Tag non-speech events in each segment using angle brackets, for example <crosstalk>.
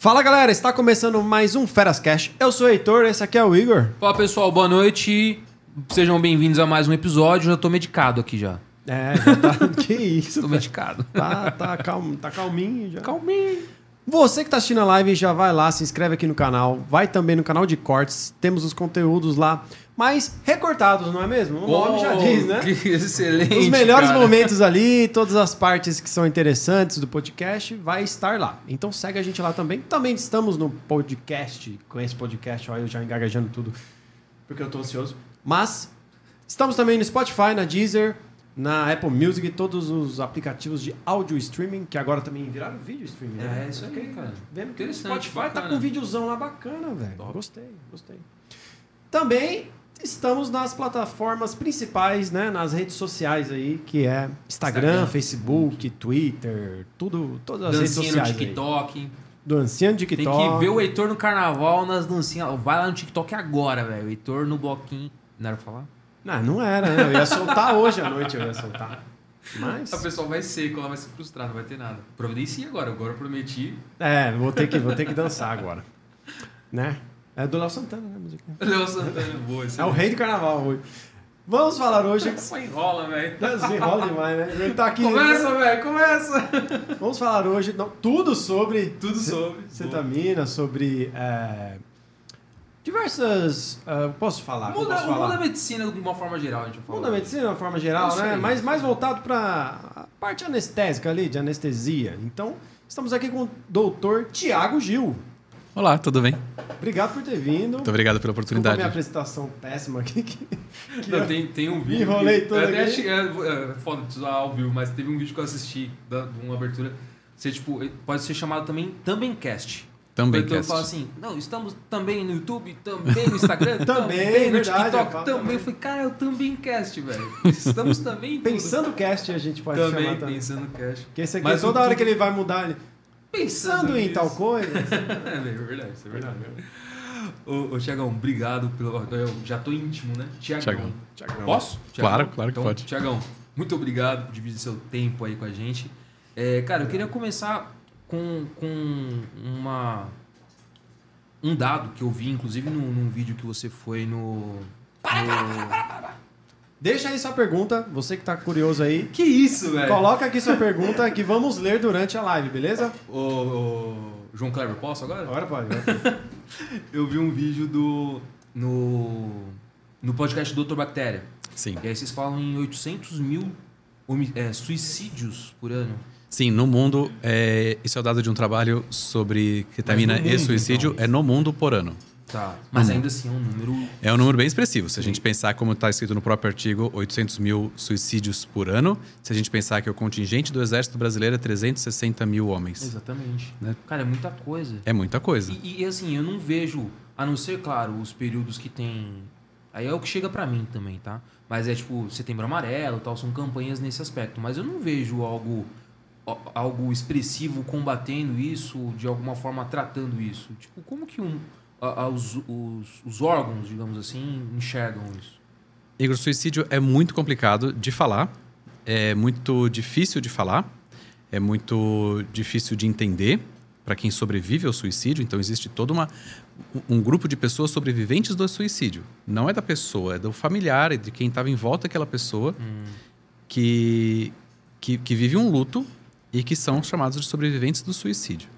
Fala galera, está começando mais um Feras Cash. Eu sou o Heitor, esse aqui é o Igor. Fala pessoal, boa noite. Sejam bem-vindos a mais um episódio. Já tô medicado aqui já. É, já tá. <laughs> que isso? Tô velho. medicado. Tá, tá, calmo, tá calminho já. Calminho. Você que tá assistindo a live, já vai lá, se inscreve aqui no canal. Vai também no canal de cortes. Temos os conteúdos lá, mas recortados, não é mesmo? O nome já diz, né? Que <laughs> excelente. Os melhores cara. momentos ali, todas as partes que são interessantes do podcast, vai estar lá. Então segue a gente lá também. Também estamos no podcast, com esse podcast, ó, eu já engaguejando tudo, porque eu tô ansioso. Mas estamos também no Spotify, na Deezer, na Apple Music, todos os aplicativos de áudio streaming, que agora também viraram vídeo streaming. né? É, isso aí, cara. Vendo que o Spotify tá bacana. com um videozão lá bacana, velho. Gostei, gostei. Também estamos nas plataformas principais, né? Nas redes sociais aí, que é Instagram, Instagram, Facebook, Twitter, tudo, todas as redes Dancinha no sociais. aí. TikTok. Dancinha no Tem TikTok. que ver o Heitor no carnaval nas dancinhas. Vai lá no TikTok agora, velho. O Heitor no bloquinho. Não era pra falar? Não, não era, né? Eu ia soltar <laughs> hoje à noite, eu ia soltar. Mas. A pessoa vai seco, ela vai se frustrar, não vai ter nada. Providencie agora. Agora eu prometi. É, vou ter que, vou ter que dançar agora. Né? É do Léo Santana, né? a música? Léo Santana, boa. É o rei do carnaval hoje. Vamos falar hoje. Só enrola, velho. Desenrola demais, né? Ele tá aqui. Começa, velho, começa. Vamos falar hoje não, tudo sobre Tudo sobre. cetamina, sobre é, diversas. é, posso falar? Muda, posso falar? da medicina de uma forma geral, a gente vai falar. Mundo da medicina de uma forma geral, Isso né? Mas mais voltado para a parte anestésica ali, de anestesia. Então, estamos aqui com o doutor Tiago Gil. Olá, tudo bem? Obrigado por ter vindo. Muito obrigado pela Desculpa a oportunidade. minha apresentação péssima aqui. Que, que Não, eu- tem, tem um vídeo. enrolei que- todo eu aqui. achei- é, é, foda de usar ao vivo, mas teve um vídeo que eu assisti da, de uma abertura. Você, tipo, pode ser chamado também também cast. Também então eu cast. falo assim, não, estamos também no YouTube, também no Instagram, <laughs> Também, no verdade, eu TikTok, falo também. também. Eu falei, cara, eu também cast, velho. Estamos também. Pensando cast, a gente pode também, chamar também. pensando cast. Porque esse aqui, Mas toda o hora que ele vai mudar, ele. Pensando em tal coisa. <laughs> é, é verdade, isso é verdade. Ô, ô Tiagão, obrigado pelo. Eu já tô íntimo, né? Tiagão. Tiagão. Posso? Claro, claro que então, pode. Tiagão, muito obrigado por dividir seu tempo aí com a gente. É, cara, eu queria começar com, com uma, um dado que eu vi, inclusive, num, num vídeo que você foi no. no- Deixa aí sua pergunta, você que tá curioso aí. Que isso, velho? Coloca aqui sua pergunta que vamos ler durante a live, beleza? Ô, ô, João Kleber, posso agora? Agora pode. agora pode. <laughs> Eu vi um vídeo do. no. no podcast do Dr. Bactéria. Sim. E aí vocês falam em 800 mil é, suicídios por ano. Sim, no mundo, é, isso é o dado de um trabalho sobre ketamina no e mundo, suicídio, então. é no mundo por ano. Tá. Mas Uhum. ainda assim é um número. É um número bem expressivo. Se a gente pensar, como está escrito no próprio artigo, 800 mil suicídios por ano. Se a gente pensar que o contingente do Exército Brasileiro é 360 mil homens. Exatamente. Né? Cara, é muita coisa. É muita coisa. E, e, assim, eu não vejo, a não ser, claro, os períodos que tem. Aí é o que chega pra mim também, tá? Mas é tipo, setembro amarelo e tal, são campanhas nesse aspecto. Mas eu não vejo algo, algo expressivo combatendo isso, de alguma forma tratando isso. Tipo, como que um, a- a- os, os, os órgãos, digamos assim, enxergam isso? Igor, suicídio é muito complicado de falar, é muito difícil de falar, é muito difícil de entender para quem sobrevive ao suicídio. Então, existe todo uma, um grupo de pessoas sobreviventes do suicídio. Não é da pessoa, é do familiar, é de quem estava em volta daquela pessoa que, que, que vive um luto e que são chamados de sobreviventes do suicídio.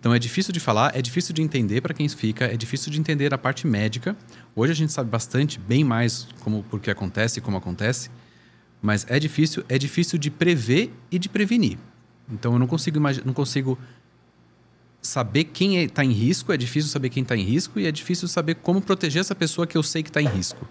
Então é difícil de falar, é difícil de entender para quem fica, é difícil de entender a parte médica. Hoje a gente sabe bastante, bem mais como por que acontece e como acontece, mas é difícil, é difícil de prever e de prevenir. Então eu não consigo não consigo saber quem está em risco, é difícil saber quem está em risco e é difícil saber como proteger essa pessoa que eu sei que está em risco.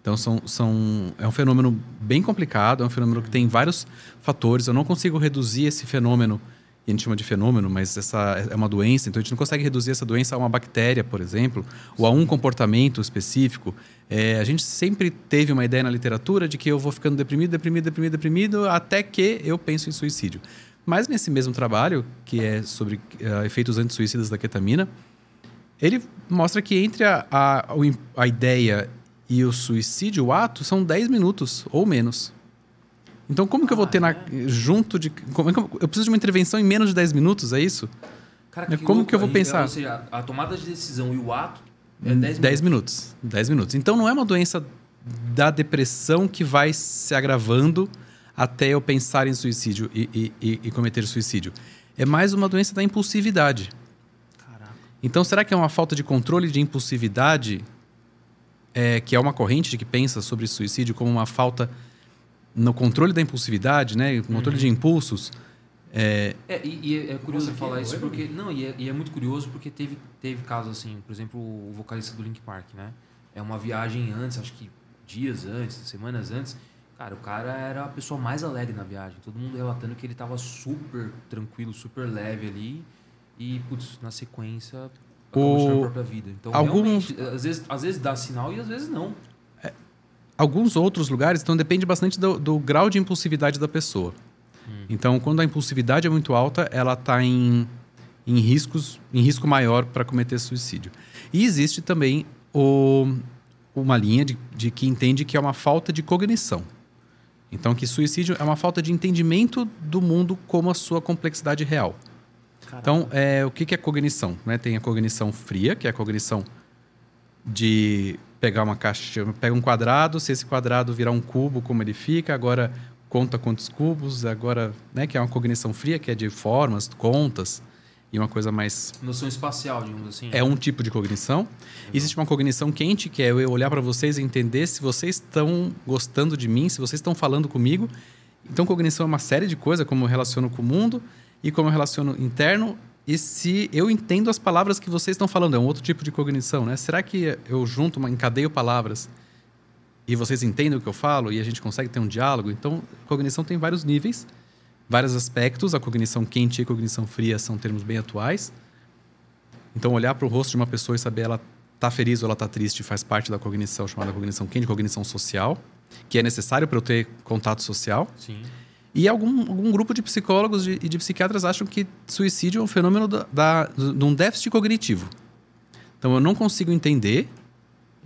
Então são, são, é um fenômeno bem complicado, é um fenômeno que tem vários fatores. Eu não consigo reduzir esse fenômeno, a gente chama de fenômeno, mas essa é uma doença, então a gente não consegue reduzir essa doença a uma bactéria, por exemplo, ou a um comportamento específico. É, a gente sempre teve uma ideia na literatura de que eu vou ficando deprimido, deprimido, deprimido, deprimido, até que eu penso em suicídio. Mas nesse mesmo trabalho, que é sobre eh, efeitos antissuicidas da ketamina, ele mostra que entre a, a, a ideia e o suicídio, o ato, são 10 minutos ou menos. Então, como que eu vou ter na, junto de. Como é que eu, preciso de uma intervenção em menos de 10 minutos, é isso? Cara, Como louco, que eu vou pensar? Ou seja, a tomada de decisão e o ato é 10 10 minutos. 10 minutos. Então não é uma doença da depressão que vai se agravando até eu pensar em suicídio e, e- e- e cometer suicídio. É mais uma doença da impulsividade. Caraca. Então será que é uma falta de controle de impulsividade, é, que é uma corrente de que pensa sobre suicídio como uma falta no controle da impulsividade, né? Controle de impulsos. É, É, e, e é, é curioso Nossa, que falar isso porque. Não, e é, e é muito curioso porque teve, teve casos assim, por exemplo, o vocalista do Link Park, né? É uma viagem antes, acho que dias antes, semanas antes. Cara, o cara era a pessoa mais alegre na viagem. Todo mundo relatando que ele tava super tranquilo, super leve ali. E, putz, na sequência, acabou O- a própria vida. Então, Alguns- realmente, às vezes, às vezes dá sinal e às vezes não. Alguns outros lugares, então depende bastante do, do grau de impulsividade da pessoa. Então, quando a impulsividade é muito alta, ela está em, em riscos, em risco maior para cometer suicídio. E existe também o- uma linha de, de que entende que é uma falta de cognição. Então, que suicídio é uma falta de entendimento do mundo como a sua complexidade real. Então, é, o que, que é cognição? né? Tem a cognição fria, que é a cognição de pegar uma caixa, pega um quadrado, se esse quadrado virar um cubo, como ele fica, agora conta quantos cubos, agora, né, que é uma cognição fria, que é de formas, contas, e uma coisa mais Noção espacial, digamos assim. é um tipo de cognição. Existe uma cognição quente, que é eu olhar para vocês e entender se vocês estão gostando de mim, se vocês estão falando comigo. Então, cognição é uma série de coisas, como eu relaciono com o mundo e como eu relaciono interno. E se eu entendo as palavras que vocês estão falando, é um outro tipo de cognição, né? Será que eu junto, encadeio palavras e vocês entendem o que eu falo e a gente consegue ter um diálogo? Então, cognição tem vários níveis, vários aspectos. A cognição quente e a cognição fria são termos bem atuais. Então, olhar para o rosto de uma pessoa e saber ela está feliz ou ela está triste faz parte da cognição chamada cognição quente, cognição social, que é necessário para eu ter contato social. Sim. E algum, algum grupo de psicólogos de- e de psiquiatras acham que suicídio é um fenômeno da, da- de um déficit cognitivo. Então, eu não consigo entender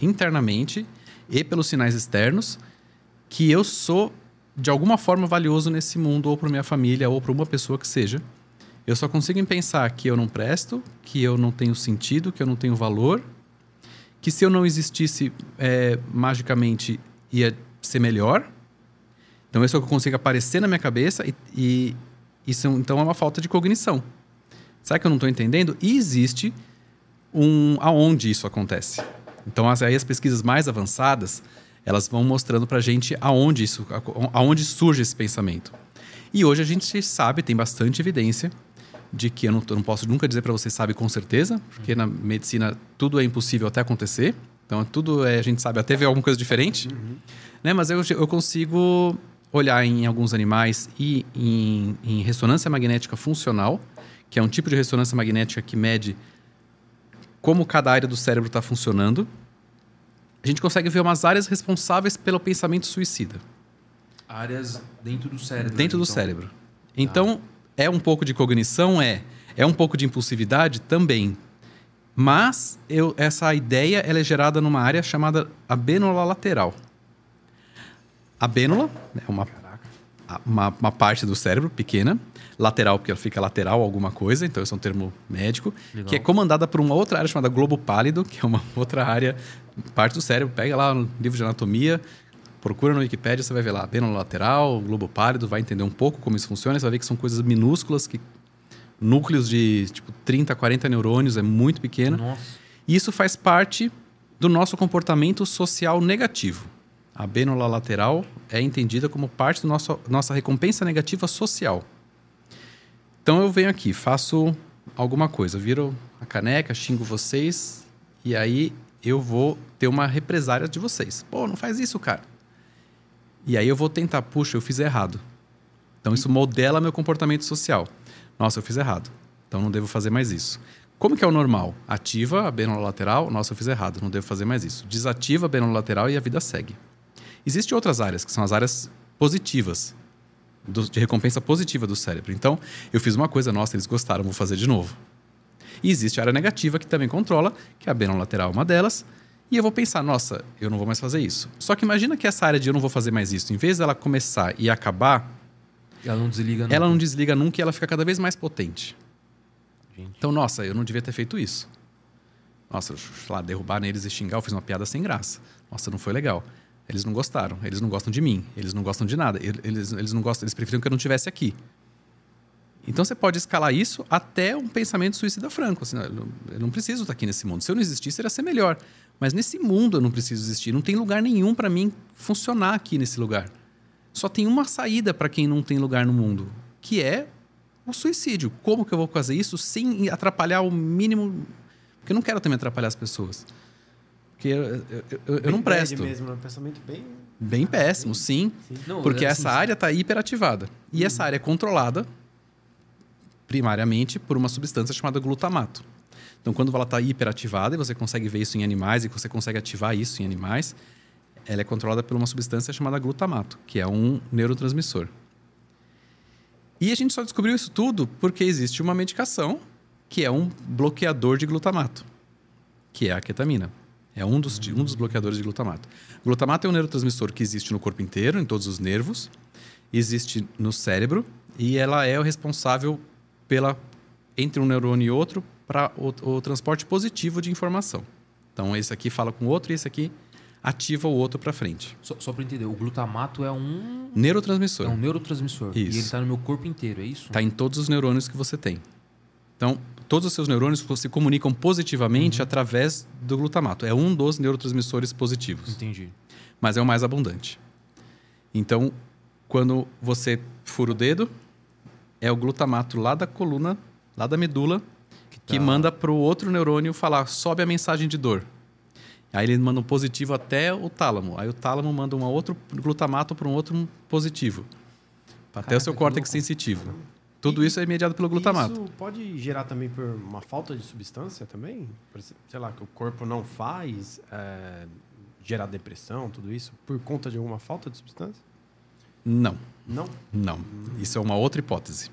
internamente e pelos sinais externos que eu sou de alguma forma valioso nesse mundo, ou para minha família, ou para uma pessoa que seja. Eu só consigo pensar que eu não presto, que eu não tenho sentido, que eu não tenho valor, que se eu não existisse é, magicamente ia ser melhor. Então, isso é o que eu consigo aparecer na minha cabeça e, e isso então é uma falta de cognição. Será que eu não estou entendendo? E existe um aonde isso acontece. Então, as, aí as pesquisas mais avançadas, elas vão mostrando para a gente aonde isso, aonde surge esse pensamento. E hoje a gente sabe, tem bastante evidência de que eu não, eu não posso nunca dizer para você sabe com certeza, porque na medicina tudo é impossível até acontecer. Então tudo é, a gente sabe até ver alguma coisa diferente, né? Mas eu, eu consigo olhar em alguns animais e em, em ressonância magnética funcional, que é um tipo de ressonância magnética que mede como cada área do cérebro está funcionando. A gente consegue ver umas áreas responsáveis pelo pensamento suicida Áreas dentro do cérebro. dentro do então. cérebro. Então, é um pouco de cognição? É. É um pouco de impulsividade? Também. Mas eu, essa ideia ela é gerada numa área chamada abênula lateral. A abênula é uma, uma, uma parte do cérebro pequena, lateral porque ela fica lateral alguma coisa, então esse é um termo médico, Legal. que é comandada por uma outra área chamada globo pálido, que é uma <laughs> outra área, parte do cérebro. Pega lá no livro de anatomia, procura no Wikipedia, você vai ver lá, abênula lateral, globo pálido, vai entender um pouco como isso funciona, você vai ver que são coisas minúsculas, que núcleos de tipo 30, 40 neurônios, é muito pequeno. Nossa. E isso faz parte do nosso comportamento social negativo. A abênula lateral é entendida como parte da nossa, nossa recompensa negativa social. Então eu venho aqui, faço alguma coisa, viro a caneca, xingo vocês, e aí eu vou ter uma represária de vocês. Pô, não faz isso, cara. E aí eu vou tentar, puxa, eu fiz errado. Então isso modela meu comportamento social. Nossa, eu fiz errado. Então não devo fazer mais isso. Como que é o normal? Ativa a bênula lateral, nossa, eu fiz errado, não devo fazer mais isso. Desativa a bênula lateral e a vida segue. Existem outras áreas, que são as áreas positivas, do- de recompensa positiva do cérebro. Então, eu fiz uma coisa, nossa, eles gostaram, vou fazer de novo. E existe a área negativa que também controla, que é a bênula lateral é uma delas, e eu vou pensar, nossa, eu não vou mais fazer isso. Só que imagina que essa área de eu não vou fazer mais isso, em vez dela começar e acabar, Ela não desliga ela não desliga nunca e ela fica cada vez mais potente. gente. Então, nossa, eu não devia ter feito isso. Nossa, lá, derrubar neles e xingar, eu fiz uma piada sem graça. Nossa, não foi legal. Eles não gostaram, eles não gostam de mim, eles não gostam de nada, eles, eles não gostam, eles preferiam que eu não estivesse aqui. Então você pode escalar isso até um pensamento suicida franco. Assim, eu, não, eu não preciso estar aqui nesse mundo. Se eu não existisse, iria ser melhor. Mas nesse mundo eu não preciso existir. Não tem lugar nenhum para mim funcionar aqui nesse lugar. Só tem uma saída para quem não tem lugar no mundo, que é o suicídio. Como que eu vou fazer isso sem atrapalhar o mínimo? Porque eu não quero também atrapalhar as pessoas. Porque eu, eu, eu, eu não presto. mesmo, né? um pensamento bem... Bem péssimo, sim. Sim. Não, Porque assim, essa área está hiperativada. E Uhum. essa área é controlada primariamente por uma substância chamada glutamato. Então, quando ela está hiperativada, e você consegue ver isso em animais, e você consegue ativar isso em animais, ela é controlada por uma substância chamada glutamato, que é um neurotransmissor. E a gente só descobriu isso tudo porque existe uma medicação que é um bloqueador de glutamato, que é a ketamina. É um dos, um dos bloqueadores de glutamato. Glutamato é um neurotransmissor que existe no corpo inteiro, em todos os nervos, existe no cérebro e ela é o responsável pela entre um neurônio e outro para o, o transporte positivo de informação. Então esse aqui fala com o outro e esse aqui ativa o outro para frente. Só, só para entender, o glutamato é um, Neurotransmissor. é um neurotransmissor. Isso. E ele está no meu corpo inteiro, é isso? Está em todos os neurônios que você tem. Então, todos os seus neurônios se comunicam positivamente através do glutamato. É um dos neurotransmissores positivos, Entendi. mas é o mais abundante. Então, quando você fura o dedo, é o glutamato lá da coluna, lá da medula, que tá. manda para o outro neurônio falar, sobe a mensagem de dor. Aí ele manda um positivo até o tálamo. Aí o tálamo manda um outro glutamato para um outro positivo. Até Caraca, o seu córtex sensitivo. Tudo isso é mediado pelo glutamato. Isso pode gerar também por uma falta de substância também? Por se- Sei lá, que o corpo não faz, é, gerar depressão, tudo isso, por conta de alguma falta de substância? Não, Não? não. Isso é uma outra hipótese.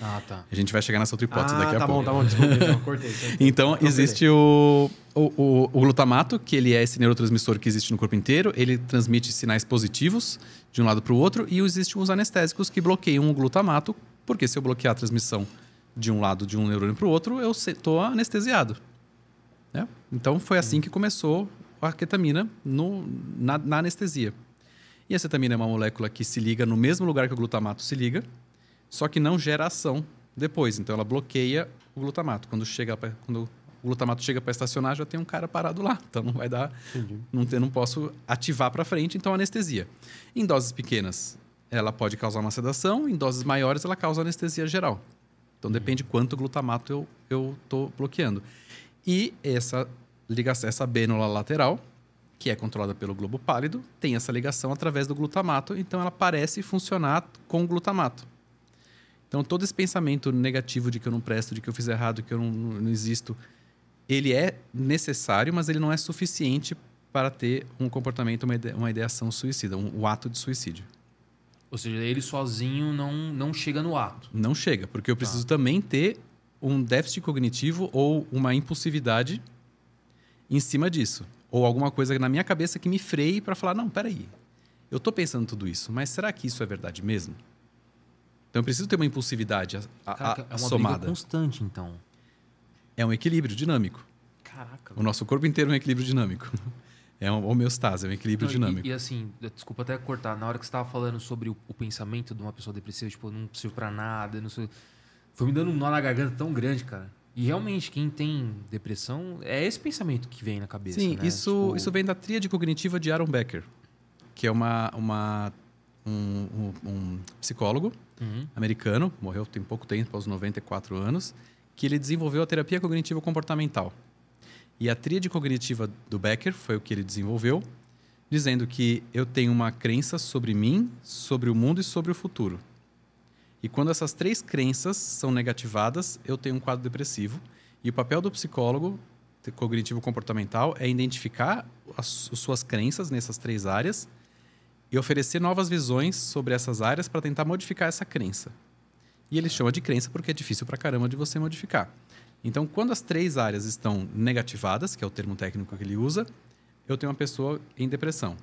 Ah, tá. A gente vai chegar nessa outra hipótese ah, daqui a tá pouco. bom, tá bom, desculpa, então, cortei. <laughs> cortei. Então, Atropelei. existe o, o, o, o glutamato, que ele é esse neurotransmissor que existe no corpo inteiro. Ele transmite sinais positivos de um lado para o outro. E existem os anestésicos que bloqueiam o glutamato, porque se eu bloquear a transmissão de um lado de um neurônio para o outro, eu estou anestesiado. né? Então, foi assim que começou a ketamina no, na, na anestesia. E a cetamina é uma molécula que se liga no mesmo lugar que o glutamato se liga, só que não gera ação depois. Então ela bloqueia o glutamato. Quando, chega pra, quando o glutamato chega para estacionar, já tem um cara parado lá. Então não vai dar. Entendi. Não, tem, não posso ativar para frente, então anestesia. Em doses pequenas, ela pode causar uma sedação, em doses maiores, ela causa anestesia geral. Então depende quanto glutamato eu eu estou bloqueando. E essa ligação, essa bênula lateral, que é controlada pelo globo pálido, tem essa ligação através do glutamato, então ela parece funcionar com o glutamato. Então todo esse pensamento negativo de que eu não presto, de que eu fiz errado, que eu não, não existo, ele é necessário, mas ele não é suficiente para ter um comportamento, uma, ide uma ideação suicida, um, o ato de suicídio. Ou seja, ele sozinho não, não chega no ato. Não chega, porque eu preciso também ter um déficit cognitivo ou uma impulsividade em cima disso. Ou alguma coisa na minha cabeça que me freie para falar: não, peraí, eu estou pensando tudo isso, mas será que isso é verdade mesmo? Então eu preciso ter uma impulsividade a, a- Caraca, a- é uma somada. constante, então. É um equilíbrio dinâmico. Caraca. O nosso corpo inteiro é um equilíbrio dinâmico. <laughs> É uma homeostase, é um equilíbrio Não, dinâmico. E, e assim, desculpa até cortar, na hora que você estava falando sobre o, o pensamento de uma pessoa depressiva, tipo, não serve pra nada, não sei. Foi me dando um nó na garganta tão grande, cara. E realmente, quem tem depressão, é esse pensamento que vem na cabeça. Sim, né? isso, Tipo, isso vem da tríade cognitiva de Aaron Becker, que é uma, uma, um, um- um psicólogo uhum. americano, morreu tem pouco tempo, aos 94 anos, que ele desenvolveu a terapia cognitivo comportamental. E a tríade cognitiva do Becker foi o que ele desenvolveu, dizendo que eu tenho uma crença sobre mim, sobre o mundo e sobre o futuro. E quando essas três crenças são negativadas, eu tenho um quadro depressivo. E o papel do psicólogo te- cognitivo comportamental é identificar as, as suas crenças nessas três áreas e oferecer novas visões sobre essas áreas para tentar modificar essa crença. E ele chama de crença porque é difícil pra caramba de você modificar. Então, quando as três áreas estão negativadas, que é o termo técnico que ele usa, eu tenho uma pessoa em depressão.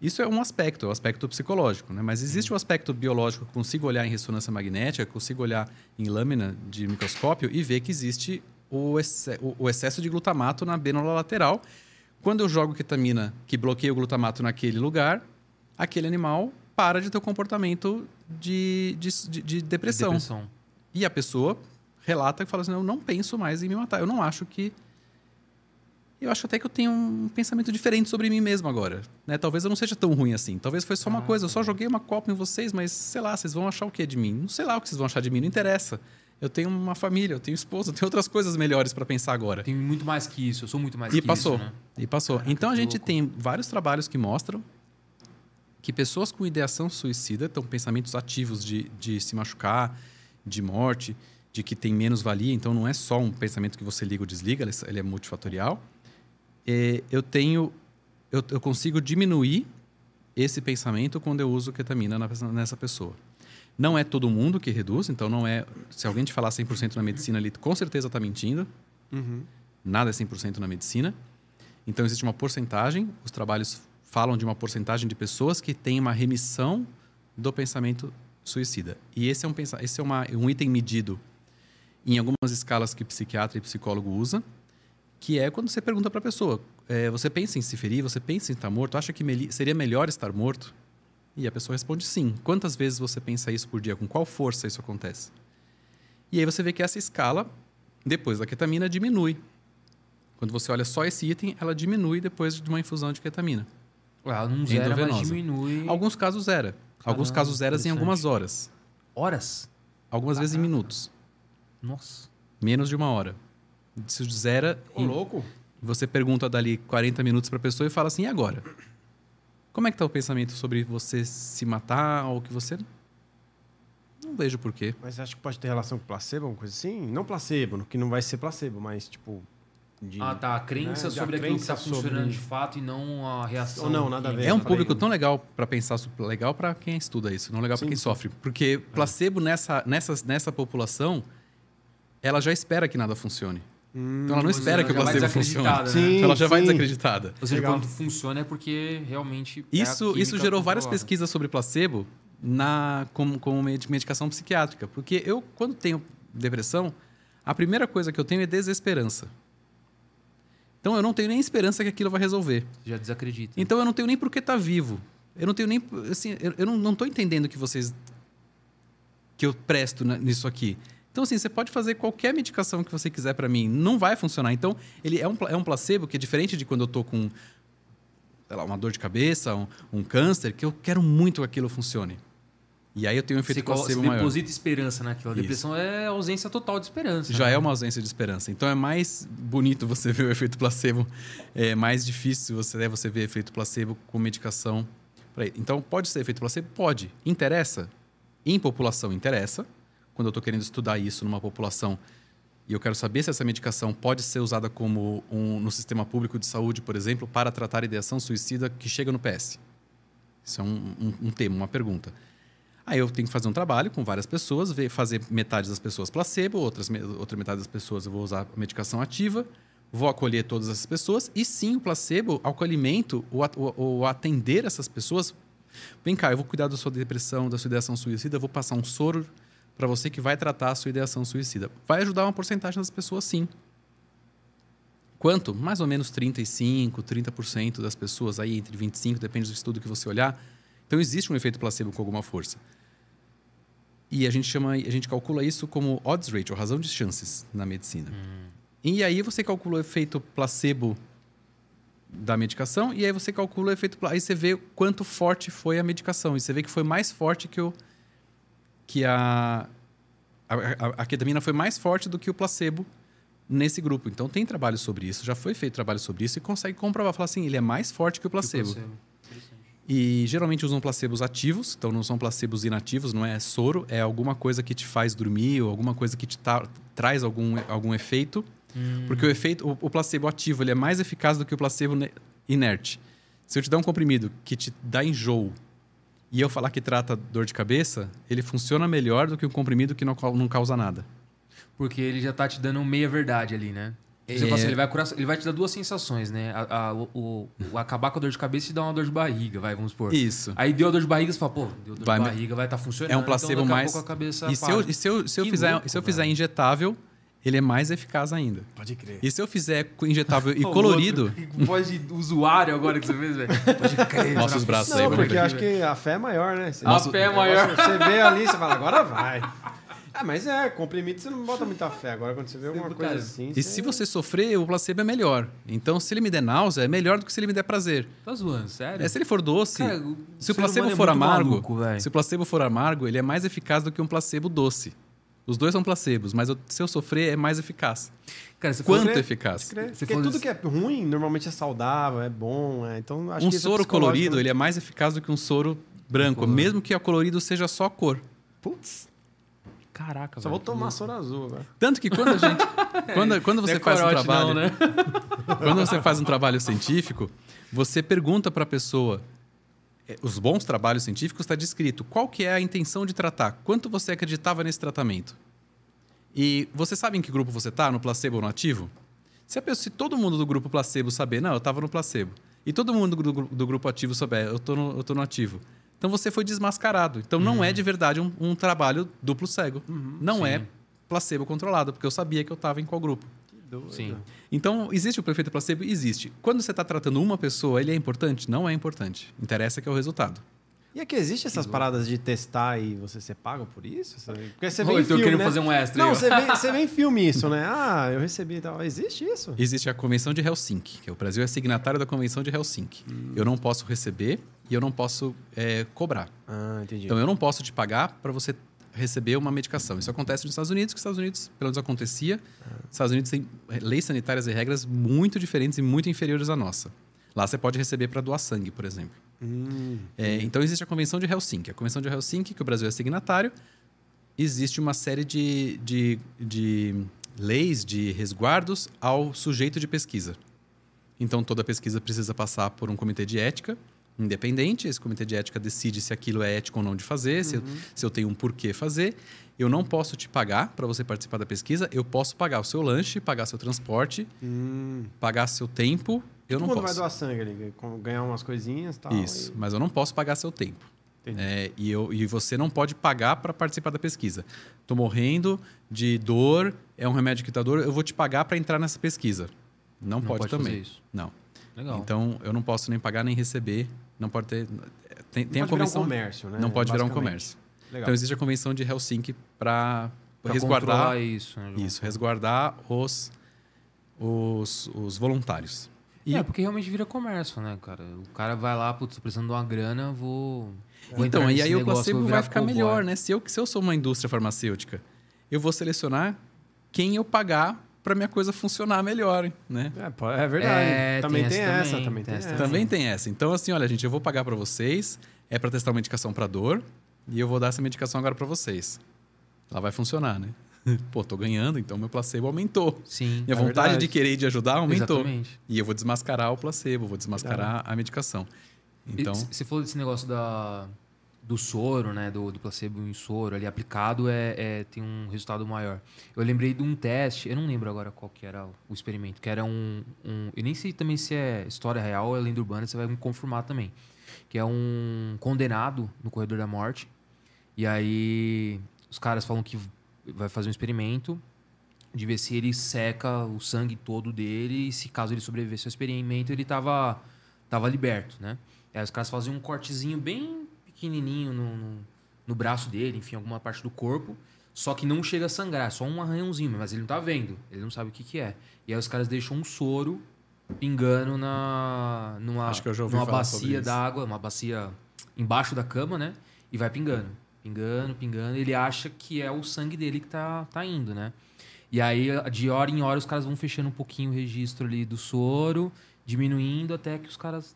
Isso é um aspecto, é o aspecto psicológico, né? Mas existe o aspecto biológico que eu consigo olhar em ressonância magnética, consigo olhar em lâmina de microscópio e ver que existe o, exce o, o excesso de glutamato na bênula lateral. Quando eu jogo ketamina que bloqueia o glutamato naquele lugar, aquele animal para de ter o comportamento de, de, de, de depressão. Depressão. E a pessoa relata que fala assim: eu não penso mais em me matar. Eu não acho que. Eu acho até que eu tenho um pensamento diferente sobre mim mesmo agora. Né? Talvez eu não seja tão ruim assim. Talvez foi só uma Ah, coisa. Eu só joguei uma copa em vocês, mas sei lá, vocês vão achar o que de mim? Não sei lá o que vocês vão achar de mim, não interessa. Eu tenho uma família, eu tenho esposa, eu tenho outras coisas melhores para pensar agora. Tem muito mais que isso. Eu sou muito mais E que passou. isso, né? E passou. Caraca, então a gente louco. tem vários trabalhos que mostram que pessoas com ideação suicida, então pensamentos ativos de, de se machucar, de morte, de que tem menos valia, então não é só um pensamento que você liga ou desliga, ele- ele é multifatorial. É, eu tenho, eu, eu consigo diminuir esse pensamento quando eu uso ketamina na nessa pessoa. Não é todo mundo que reduz, então não é. Se alguém te falar 100% na medicina, ele com certeza está mentindo. Uhum. Nada é 100% na medicina. Então existe uma porcentagem, os trabalhos falam de uma porcentagem de pessoas que têm uma remissão do pensamento suicida. E esse é um, esse é uma, um item medido em algumas escalas que psiquiatra e psicólogo usa, que é quando você pergunta para a pessoa, é, você pensa em se ferir, você pensa em estar morto, acha que meli- seria melhor estar morto? E a pessoa responde sim. Quantas vezes você pensa isso por dia? Com qual força isso acontece? E aí você vê que essa escala, depois da ketamina, diminui. Quando você olha só esse item, ela diminui depois de uma infusão de ketamina. Ela não zera, mas diminui. Alguns casos zera. Alguns Caramba, casos zeras em algumas horas. Horas? Algumas vezes em minutos. Nossa. Menos de uma hora. Isso zera Ô, em louco. Você pergunta dali 40 minutos para a pessoa e fala assim: e agora? Como é que tá o pensamento sobre você se matar ou que você. Não vejo porquê. Mas acho que pode ter relação com placebo, alguma coisa assim? Não placebo, que não vai ser placebo, mas tipo. De... Ah, tá. A crença né, sobre a aquilo que crença tá funcionando sobre- de fato e não a reação. Ou não, nada a ver. É um falei- público tão legal para pensar, legal para quem estuda isso, não legal para quem sofre. Porque placebo nessa, nessa, nessa população, ela já espera que nada funcione. Hum, Então ela não espera ela que o vai placebo funcione. né? Sim, ela já vai sim. desacreditada. Ou seja, Legal. quando funciona é porque realmente. é Isso, química isso gerou várias controlada. pesquisas sobre placebo na, como, como med- medicação psiquiátrica. Porque eu, quando tenho depressão, a primeira coisa que eu tenho é desesperança. Então eu não tenho nem esperança que aquilo vai resolver. Já desacredita. Então eu não tenho nem por que estar vivo. Eu não tenho nem. Assim, eu, eu não, não tô entendendo que vocês. que eu presto na- nisso aqui. Então, assim, você pode fazer qualquer medicação que você quiser para mim, não vai funcionar. Então, ele é um, é um placebo que é diferente de quando eu tô com sei lá, uma dor de cabeça, um, um câncer, que eu quero muito que aquilo funcione. E aí eu tenho um efeito Você, placebo você maior. deposita esperança naquilo. A Isso. depressão é ausência total de esperança. Já né? é uma ausência de esperança. Então é mais bonito você <laughs> ver o efeito placebo, é mais difícil você, é você ver efeito placebo com medicação. Então pode ser efeito placebo? Pode. Interessa? Em população, interessa. Quando eu estou querendo estudar isso numa população e eu quero saber se essa medicação pode ser usada como um, no sistema público de saúde, por exemplo, para tratar ideação suicida que chega no PS. Isso é um, um- um tema, uma pergunta. Aí eu tenho que fazer um trabalho com várias pessoas, ver, fazer metade das pessoas placebo, outras, outra metade das pessoas eu vou usar a medicação ativa, vou acolher todas essas pessoas e sim o placebo, o acolhimento, o, at- o- o atender essas pessoas. Vem cá, eu vou cuidar da sua depressão, da sua ideação suicida, vou passar um soro para você que vai tratar a sua ideação suicida. Vai ajudar uma porcentagem das pessoas, sim. Quanto? Mais ou menos 35, 30% das pessoas, aí entre 25, depende do estudo que você olhar. Então existe um efeito placebo com alguma força. E a gente chama, a gente calcula isso como odds ratio, razão de chances na medicina. E aí você calcula o efeito placebo da medicação e aí você calcula o efeito aí você vê quanto forte foi a medicação e você vê que foi mais forte que o que a a, a, ketamina foi mais forte do que o placebo nesse grupo. Então tem trabalho sobre isso, já foi feito trabalho sobre isso e consegue comprovar, falar assim, ele é mais forte que o placebo. E geralmente usam placebos ativos, então não são placebos inativos, não é soro, é alguma coisa que te faz dormir ou alguma coisa que te ta- traz algum, algum efeito. Porque o efeito, o, o placebo ativo, ele é mais eficaz do que o placebo ne- inerte. Se eu te dar um comprimido que te dá enjoo e eu falar que trata dor de cabeça, ele funciona melhor do que um comprimido que não, não causa nada. Porque ele já tá te dando meia verdade ali, né? Você É. assim, ele, vai curar, ele vai te dar duas sensações, né? A, a- o, o- o acabar com a dor de cabeça e dar uma dor de barriga, vai, vamos supor. Isso. Aí deu a dor de barriga, você fala, pô, deu dor Vai de barriga, vai estar funcionando. É um placebo então, mais. pouco a cabeça E se eu, e se eu, se eu Que fizer, louco, se eu fizer velho. injetável, ele é mais eficaz ainda. Pode crer. E se eu fizer injetável <laughs> e colorido, outro, com voz de usuário agora que você fez, velho. Pode crer. <laughs> Nossos será braços aí, Não, vamos porque eu acho que a fé é maior, né? Você- A fé é maior. Você vê <laughs> ali, você fala, agora vai. Ah, mas é, comprimido você não bota muita fé. Agora quando você vê alguma coisa Cara, assim. e se você sofrer, o placebo é melhor. Então, se ele me der náusea, é melhor do que se ele me der prazer. Tá zoando, sério? É, se ele for doce, Cara, se o placebo é for muito amargo, maluco, velho. se o placebo for amargo, ele é mais eficaz do que um placebo doce. Os dois são placebos, mas eu- se eu sofrer, é mais eficaz. Cara, você Quanto crer, eficaz? Crer. Porque tudo isso- que é ruim, normalmente é saudável, é bom. É. Então, acho um que isso é soro psicológico, colorido, ele é mais eficaz do que um soro branco, mesmo que a colorido seja só cor. Putz, Caraca, só velho, vou tomar soro azul agora. Tanto que quando a gente. <laughs> quando, quando você é faz um trabalho. não, né? <laughs> Quando você faz um trabalho científico, você pergunta para a pessoa. Eh, Os bons trabalhos científicos está descrito qual que é a intenção de tratar, quanto você acreditava nesse tratamento. E você sabe em que grupo você está, no placebo ou no ativo? Se, pessoa, se todo mundo do grupo placebo saber, não, eu estava no placebo, e todo mundo do, do grupo ativo souber, eu estou no, eu tô no ativo, então você foi desmascarado. Então não é de verdade um, um trabalho duplo cego. não Sim. é placebo controlado, porque eu sabia que eu estava em qual grupo. Que doido. Sim. Então, existe o efeito placebo? Existe. Quando você está tratando uma pessoa, ele é importante? Não é importante. Interessa que é o resultado. E aqui existe essas paradas de testar e você ser pago por isso? Porque você vê em eu tô filme, né? fazer um extra Não, você vê, <laughs> você vê em filme isso, né? Ah, eu recebi e tal. Existe isso? Existe a Convenção de Helsinki, que o Brasil é signatário da Convenção de Helsinki. Eu não posso receber e eu não posso é, cobrar. Ah, entendi. Então, eu não posso te pagar para você receber uma medicação. Isso acontece nos Estados Unidos, que os Estados Unidos, pelo menos acontecia, os Estados Unidos têm leis sanitárias e regras muito diferentes e muito inferiores à nossa. Lá você pode receber para doar sangue, por exemplo. Hum, É, então existe a Convenção de Helsinki. A Convenção de Helsinki, que o Brasil é signatário, existe uma série de, de, de leis, de resguardos ao sujeito de pesquisa. Então toda pesquisa precisa passar por um comitê de ética independente. Esse comitê de ética decide se aquilo é ético ou não de fazer, se, eu, se eu tenho um porquê fazer. Eu não posso te pagar para você participar da pesquisa. Eu posso pagar o seu lanche, pagar seu transporte, hum. pagar seu tempo. Eu Todo não mundo vai posso. doar sangue ali, ganhar umas coisinhas e tal. Isso, mas eu não posso pagar seu tempo. É, e, eu, e você não pode pagar para participar da pesquisa. Estou morrendo de dor, é um remédio que dá dor, eu vou te pagar para entrar nessa pesquisa. Não, Não pode, pode também. fazer isso. Não. Legal. Então eu não posso nem pagar nem receber. Não pode ter. Tem, tem Não a pode virar um convenção. comércio, né? Não pode virar um comércio. Legal. Então existe a convenção de Helsinki para resguardar isso. Né, isso, resguardar os, os, os voluntários. E É, porque realmente vira comércio, né, cara? O cara vai lá, putz, precisando de uma grana, vou. vou Então, e aí o placebo vou vai ficar melhor, né? Se eu, se eu sou uma indústria farmacêutica, eu vou selecionar quem eu pagar para minha coisa funcionar melhor, né? É, é verdade. É, também tem tem, essa essa, também, também tem tem essa essa. Também tem essa. Então, assim, olha, gente, eu vou pagar para vocês, é para testar uma medicação para dor, e eu vou dar essa medicação agora para vocês. Ela vai funcionar, né? <laughs> Pô, tô ganhando, então meu placebo aumentou. Sim. Minha É vontade verdade. de querer e de ajudar aumentou. Exatamente. E eu vou desmascarar o placebo, vou desmascarar a medicação. Então, E Você falou desse negócio da, do soro, né? Do, do placebo em soro ali aplicado é, é- tem um resultado maior. Eu lembrei de um teste, eu não lembro agora qual que era o experimento, que era um. um eu nem sei também se é história real ou é lenda urbana, você vai me confirmar também. Que é um condenado no corredor da morte. E aí os caras falam que vai fazer um experimento de ver se ele seca o sangue todo dele e se caso ele sobrevivesse ao experimento ele tava, tava liberto, né? Aí os caras faziam um cortezinho bem pequenininho no, no, no braço dele, enfim, alguma parte do corpo, só que não chega a sangrar, só um arranhãozinho, mas ele não tá vendo, ele não sabe o que que é. E aí os caras deixam um soro pingando na numa, Acho que eu já ouvi numa bacia d'água, uma bacia embaixo da cama, né? E vai pingando, pingando, pingando. Ele acha que é o sangue dele que tá, tá indo, né? E aí, de hora em hora, os caras vão fechando um pouquinho o registro ali do soro, diminuindo até que os caras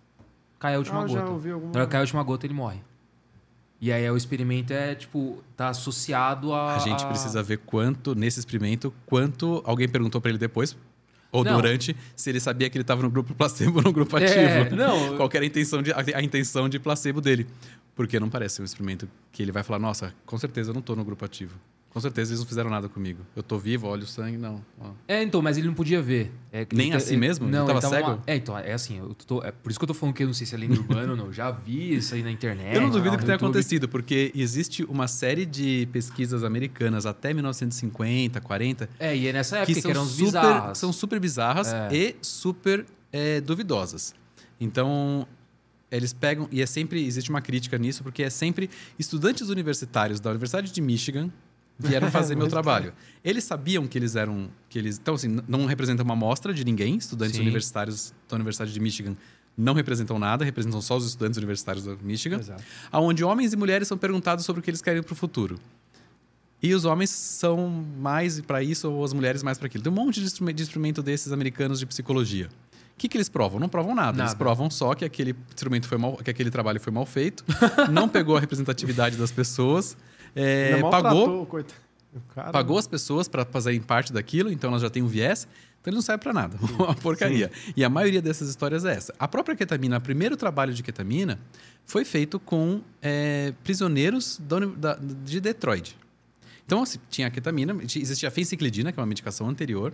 caem a última Ah, eu já gota. ouvi alguma- Na hora que cai a última gota, ele morre. E aí o experimento é, tipo, tá associado a. a gente precisa ver quanto, nesse experimento, quanto alguém perguntou para ele depois, ou Não. durante, se ele sabia que ele estava no grupo placebo ou no grupo <laughs> É, ativo. não. Qual era a intenção, de, a, a intenção de placebo dele. Porque não parece um experimento que ele vai falar, nossa, com certeza eu não estou no grupo ativo. Com certeza eles não fizeram nada comigo. Eu tô vivo, olho o sangue, não. Ó. É, então, mas ele não podia ver. É, que Nem ele- assim ele- mesmo? Ele Não, tava tava cego? uma- É, então, é assim, eu tô- é por isso que eu tô falando que eu não sei se é lenda urbana ou não. Já vi isso aí na internet. Eu não duvido que tenha YouTube. acontecido, porque existe uma série de pesquisas americanas até 1950, 40, É, e é nessa época que que, são eram super, bizarras. são super bizarras É. e super é, duvidosas. Então, eles pegam. E é sempre. Existe uma crítica nisso, porque é sempre estudantes universitários da Universidade de Michigan vieram <laughs> fazer meu trabalho. Eles sabiam que eles eram. que eles Então, assim, não representa uma amostra de ninguém. Estudantes Sim. universitários da Universidade de Michigan não representam nada, representam só os estudantes universitários da Michigan. Exato. Onde homens e mulheres são perguntados sobre o que eles querem para o futuro. E os homens são mais para isso ou as mulheres mais para aquilo. Tem um monte de instrumento, de instrumento desses americanos de psicologia. O que, que eles provam? Não provam nada. Eles Nada. provam só que aquele instrumento foi mal, que aquele trabalho foi mal feito, <laughs> não pegou a representatividade das pessoas, é, pagou, cara- pagou as pessoas para fazerem parte daquilo, então elas já têm um viés, então ele não serve para nada. <laughs> Uma porcaria. E a maioria dessas histórias é essa. A própria ketamina, o primeiro trabalho de ketamina, foi feito com é, prisioneiros da da- de Detroit. Então, assim, tinha a ketamina, existia a fenciclidina, que é uma medicação anterior,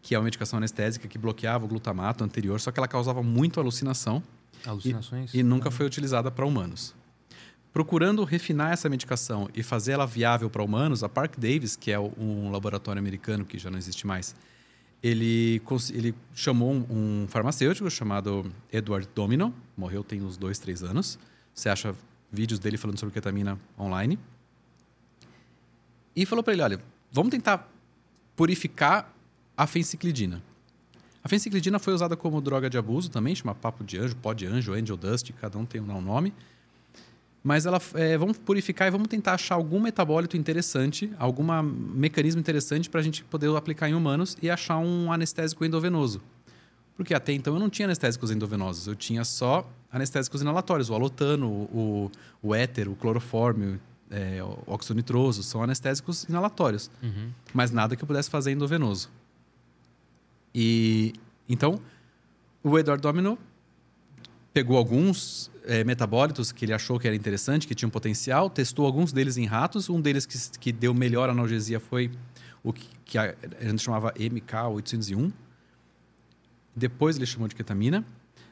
que é uma medicação anestésica que bloqueava o glutamato anterior, só que ela causava muito alucinação Alucinações. e nunca foi utilizada para humanos. Procurando refinar essa medicação e fazer ela viável para humanos, a Park Davis, que é um laboratório americano que já não existe mais, ele, ele chamou um farmacêutico chamado Edward Domino, morreu tem uns dois, três anos. Você acha vídeos dele falando sobre ketamina online. E falou para ele, olha, vamos tentar purificar a fenciclidina. A fenciclidina foi usada como droga de abuso também, chama papo de anjo, pó de anjo, angel dust, cada um tem um nome. Mas ela, é, vamos purificar e vamos tentar achar algum metabólito interessante, algum mecanismo interessante para a gente poder aplicar em humanos e achar um anestésico endovenoso. Porque até então eu não tinha anestésicos endovenosos, eu tinha só anestésicos inalatórios, o alotano, o, o éter, o clorofórmio, é, o óxido nitroso, são anestésicos inalatórios Uhum. mas nada que eu pudesse fazer endovenoso. E então o Edward Domino pegou alguns eh, metabólitos que ele achou que era interessante, que tinham potencial, testou alguns deles em ratos. Um deles que, que deu melhor analgesia foi o que, que a, a gente chamava MK801. Depois ele chamou de ketamina,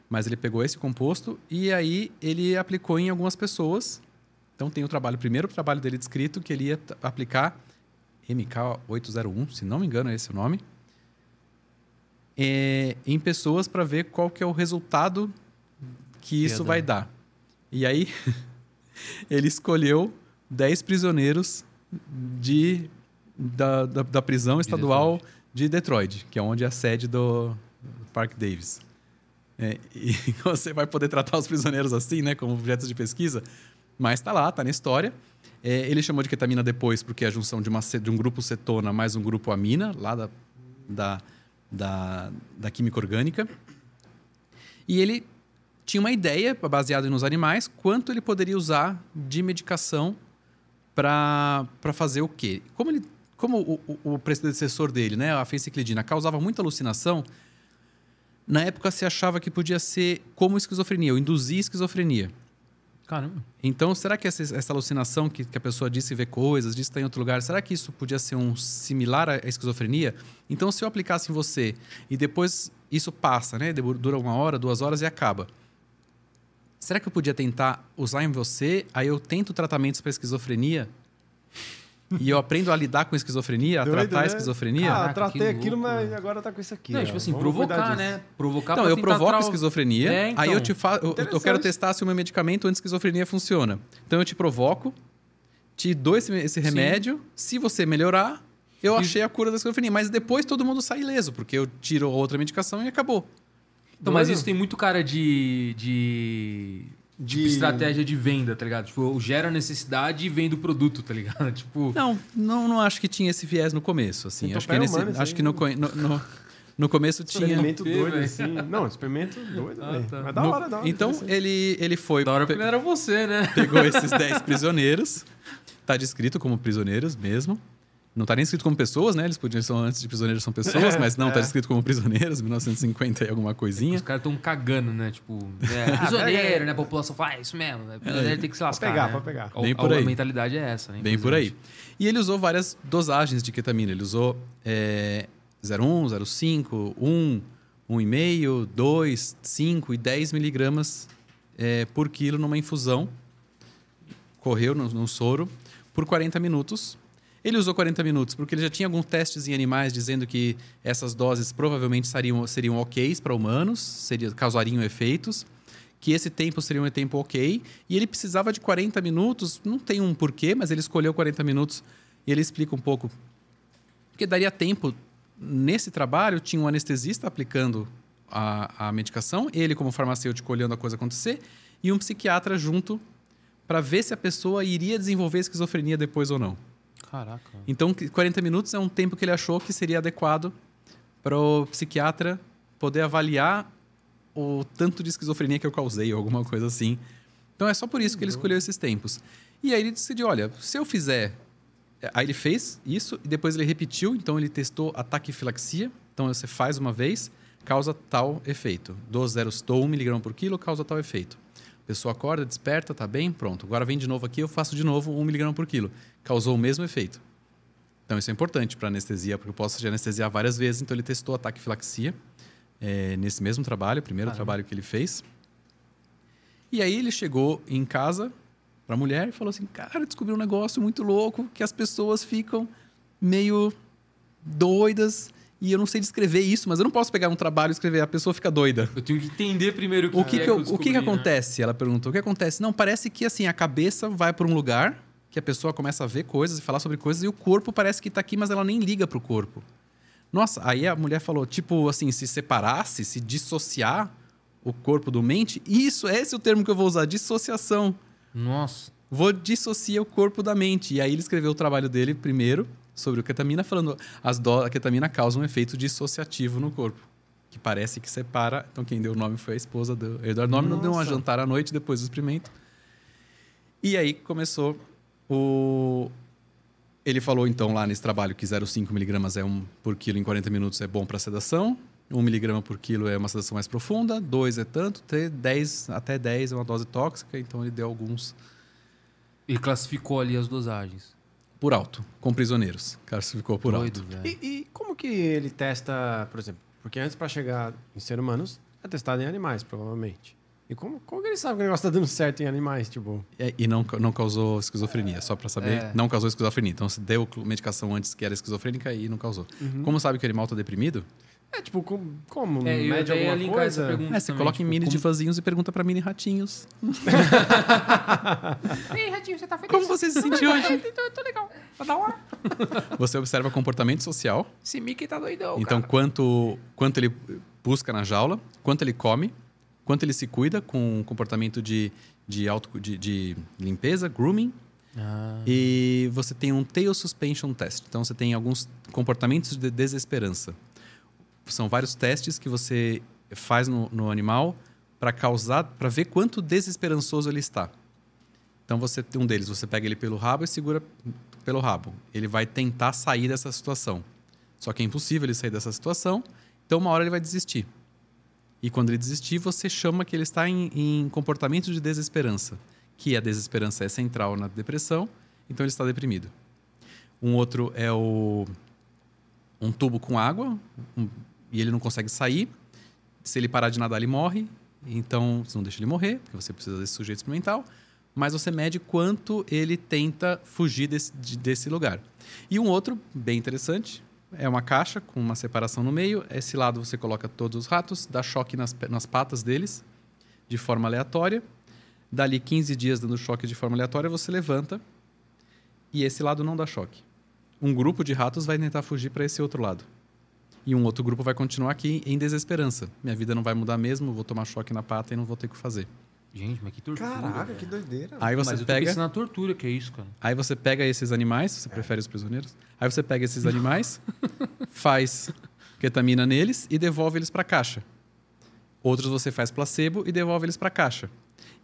mas ele pegou esse composto e aí ele aplicou em algumas pessoas. Então tem o trabalho, o primeiro trabalho dele descrito que ele ia aplicar MK801, se não me engano é esse o nome, é, em pessoas para ver qual que é o resultado que isso vai dar. E aí <laughs> ele escolheu 10 prisioneiros de, da, da, da prisão estadual de Detroit, que é onde é a sede do Park Davis. É, e <laughs> você vai poder tratar os prisioneiros assim, né, como objetos de pesquisa, mas está lá, está na história. É, ele chamou de ketamina depois porque é a junção de, uma, de um grupo cetona mais um grupo amina, lá da, da, da, da química orgânica. E ele tinha uma ideia, baseada nos animais, quanto ele poderia usar de medicação para fazer o quê? Como, ele, como o, o, o predecessor dele, né, a fenciclidina, causava muita alucinação, na época se achava que podia ser como esquizofrenia, ou induzir esquizofrenia. Caramba. Então, será que essa, essa alucinação que, que a pessoa disse ver coisas, disse estar em outro lugar, será que isso podia ser um similar à esquizofrenia? Então, se eu aplicasse em você e depois isso passa, né? Dura uma hora, duas horas e acaba. Será que eu podia tentar usar em você? Aí eu tento tratamentos para esquizofrenia <laughs> e eu aprendo a lidar com esquizofrenia, a Doido, tratar a né? esquizofrenia? Ah, Caraca, tratei aquilo, louco, mas agora tá com isso aqui. Não, ó. tipo assim, Vamos provocar, né? Provocar Não, pra eu provoco trau- esquizofrenia, É, aí eu então. te fa... eu, eu quero testar se o meu medicamento anti-esquizofrenia funciona. Então eu te provoco, te dou esse, esse remédio, se você melhorar, eu E- achei a cura da esquizofrenia. Mas depois todo mundo sai ileso, porque eu tiro outra medicação e acabou. Então, mas isso tem muito cara de. de. De- Tipo, estratégia de venda, tá ligado? Tipo, eu gero a necessidade e vendo o produto, tá ligado? <laughs> Tipo. Não, não, não acho que tinha esse viés no começo. Assim. Então, Acho que, nesse, humana, isso acho que no, no, no, no começo tinha... Experimento doido, assim. Não, experimento doido, Ah, tá. Mas da no- hora, da hora. então ele, ele foi... Da hora porque não era você, né? pegou esses <laughs> 10 prisioneiros, tá descrito como prisioneiros mesmo, Não tá nem escrito como pessoas, né? Eles podiam ser antes de prisioneiros são pessoas, mas não, tá É. escrito como prisioneiros, <laughs> 1950 e alguma coisinha. Os caras tão cagando, né? Tipo, <laughs> é, prisioneiro, né? A população fala, ah, isso mesmo, né? Prisioneiro tem que se lascar. pegar, né? pode pegar. A- Bem a- por aí. A mentalidade é essa, né? Bem por aí. E ele usou várias dosagens de ketamina. Ele usou é, 0,1, 0,5, 1, 1,5, 2, 5 e 10 miligramas é, por quilo numa infusão. Correu no, no soro por 40 minutos. Ele usou 40 minutos porque ele já tinha alguns testes em animais dizendo que essas doses provavelmente seriam, seriam ok para humanos, seria, causariam efeitos, que esse tempo seria um tempo ok, e ele precisava de 40 minutos, não tem um porquê, mas ele escolheu 40 minutos e ele explica um pouco. Porque daria tempo, nesse trabalho, tinha um anestesista aplicando a, a medicação, ele como farmacêutico olhando a coisa acontecer, e um psiquiatra junto para ver se a pessoa iria desenvolver esquizofrenia depois ou não. Caraca. Então, que 40 minutos é um tempo que ele achou que seria adequado para o psiquiatra poder avaliar o tanto de esquizofrenia que eu causei, ou alguma coisa assim. Então, é só por isso que ele escolheu esses tempos. E aí ele decidiu, olha, se eu fizer... Aí ele fez isso e depois ele repetiu, então ele testou a taquifilaxia. Então, você faz uma vez, causa tal efeito. Dou, zero, dou 1 miligrama por quilo, causa tal efeito. A pessoa acorda, desperta, tá bem, pronto. Agora vem de novo aqui, eu faço de novo 1 miligrama por quilo. Causou o mesmo efeito. Então isso é importante para anestesia, porque eu posso já anestesiar várias vezes. Então ele testou a taquifilaxia é, nesse mesmo trabalho, o primeiro Caramba. trabalho que ele fez. E aí ele chegou em casa para a mulher e falou assim: Cara, eu descobri um negócio muito louco que as pessoas ficam meio doidas. E eu não sei descrever isso, mas eu não posso pegar um trabalho e escrever a pessoa fica doida. Eu tenho que entender primeiro o que, O que, é que, eu- o descobri, que, que né? acontece? Ela perguntou. O que acontece? Não, parece que assim, a cabeça vai para um lugar, que a pessoa começa a ver coisas e falar sobre coisas, e o corpo parece que tá aqui, mas ela nem liga pro corpo. Nossa, aí a mulher falou, tipo assim, se separasse, se dissociar o corpo do mente, isso, esse é o termo que eu vou usar, dissociação. Nossa. Vou dissociar o corpo da mente. E aí ele escreveu o trabalho dele primeiro sobre o ketamina, falando as do, a ketamina causa um efeito dissociativo no corpo. Que parece que separa. Então quem deu o nome foi a esposa do Eduardo Nome, não deu Nossa. jantar à noite depois do experimento. E aí começou o. Ele falou então lá nesse trabalho que 0,5 miligramas é um por quilo em 40 minutos é bom para sedação. 1 miligrama por quilo é uma sedação mais profunda, 2 é tanto, te- 10, até 10 é uma dose tóxica, então ele deu alguns Ele classificou ali as dosagens. por alto, com prisioneiros. O cara se ficou por Doido, alto. velho. E, e como que ele testa, por exemplo? Porque antes para chegar em ser humanos é testado em animais, provavelmente. E como, como que ele sabe que o negócio tá dando certo em animais, tipo? É, E não, não causou esquizofrenia, só pra saber, É. não causou esquizofrenia. Então, se deu medicação antes que era esquizofrênica e não causou. Como sabe que o animal tá deprimido? É tipo, como? como É, eu mede alguma linkar essa coisa? pergunta. É, você também, coloca em tipo, mini como- divazinhos e pergunta pra mini ratinhos. <laughs> Ei, Ratinho, você tá feliz? Como você se sentiu hoje? Tô, tô legal. Tá da hora. <laughs> Você observa comportamento social. Esse Mickey tá doidão, Então, cara. quanto, quanto ele busca na jaula, quanto ele come, quanto ele se cuida com comportamento de, de, auto, de, de limpeza, grooming. Ah, E você tem um tail suspension test. Então você tem alguns comportamentos de desesperança. São vários testes que você faz no, no animal para causar, para ver quanto desesperançoso ele está. Então você tem um deles, você pega ele pelo rabo e segura pelo rabo. Ele vai tentar sair dessa situação. Só que é impossível ele sair dessa situação. Então uma hora ele vai desistir. E quando ele desistir, você chama que ele está em, em comportamento de desesperança, que a desesperança é central na depressão, então ele está deprimido. Um outro é o um tubo com água um- e ele não consegue sair. Se ele parar de nadar, ele morre. Então você não deixa ele morrer, porque você precisa desse sujeito experimental. Mas você mede quanto ele tenta fugir desse, de- desse lugar. E um outro, bem interessante, é uma caixa com uma separação no meio. Esse lado você coloca todos os ratos, dá choque nas, nas patas deles, de forma aleatória. Dali 15 dias dando choque de forma aleatória, você levanta e esse lado não dá choque. Um grupo de ratos vai tentar fugir para esse outro lado. E um outro grupo vai continuar aqui em desesperança. Minha vida não vai mudar mesmo, vou tomar choque na pata e não vou ter o que fazer. Gente, mas que tortura. Caraca, velho. que doideira. Aí Mas você eu tô pega, pensando na tortura, que é isso, cara. aí você pega esses animais, você prefere os prisioneiros? Aí você pega esses animais, <laughs> faz ketamina neles e devolve eles para a caixa. Outros você faz placebo e devolve eles para a caixa.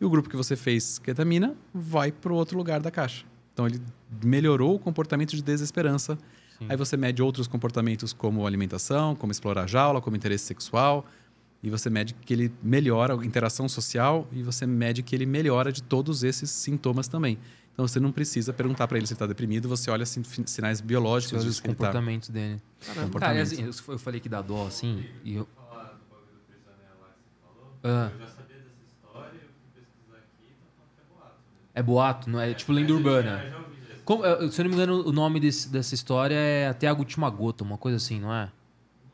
E o grupo que você fez ketamina vai para o outro lugar da caixa. Então ele melhorou o comportamento de desesperança Aí você mede outros comportamentos como alimentação, como explorar a jaula, como interesse sexual. E você mede que ele melhora a interação social e você mede que ele melhora de todos esses sintomas também. Então você não precisa perguntar para ele se ele está deprimido, você olha sin- sinais biológicos olha os disso que ele tá. comportamentos dele. Cara, Comportamentos. assim, eu, eu falei que dá dó, assim, e eu... Ah. É boato, não é? Tipo lenda urbana. Como- eh, se eu não me engano, o nome desse- dessa história é Até a Última Gota, uma coisa assim, não é?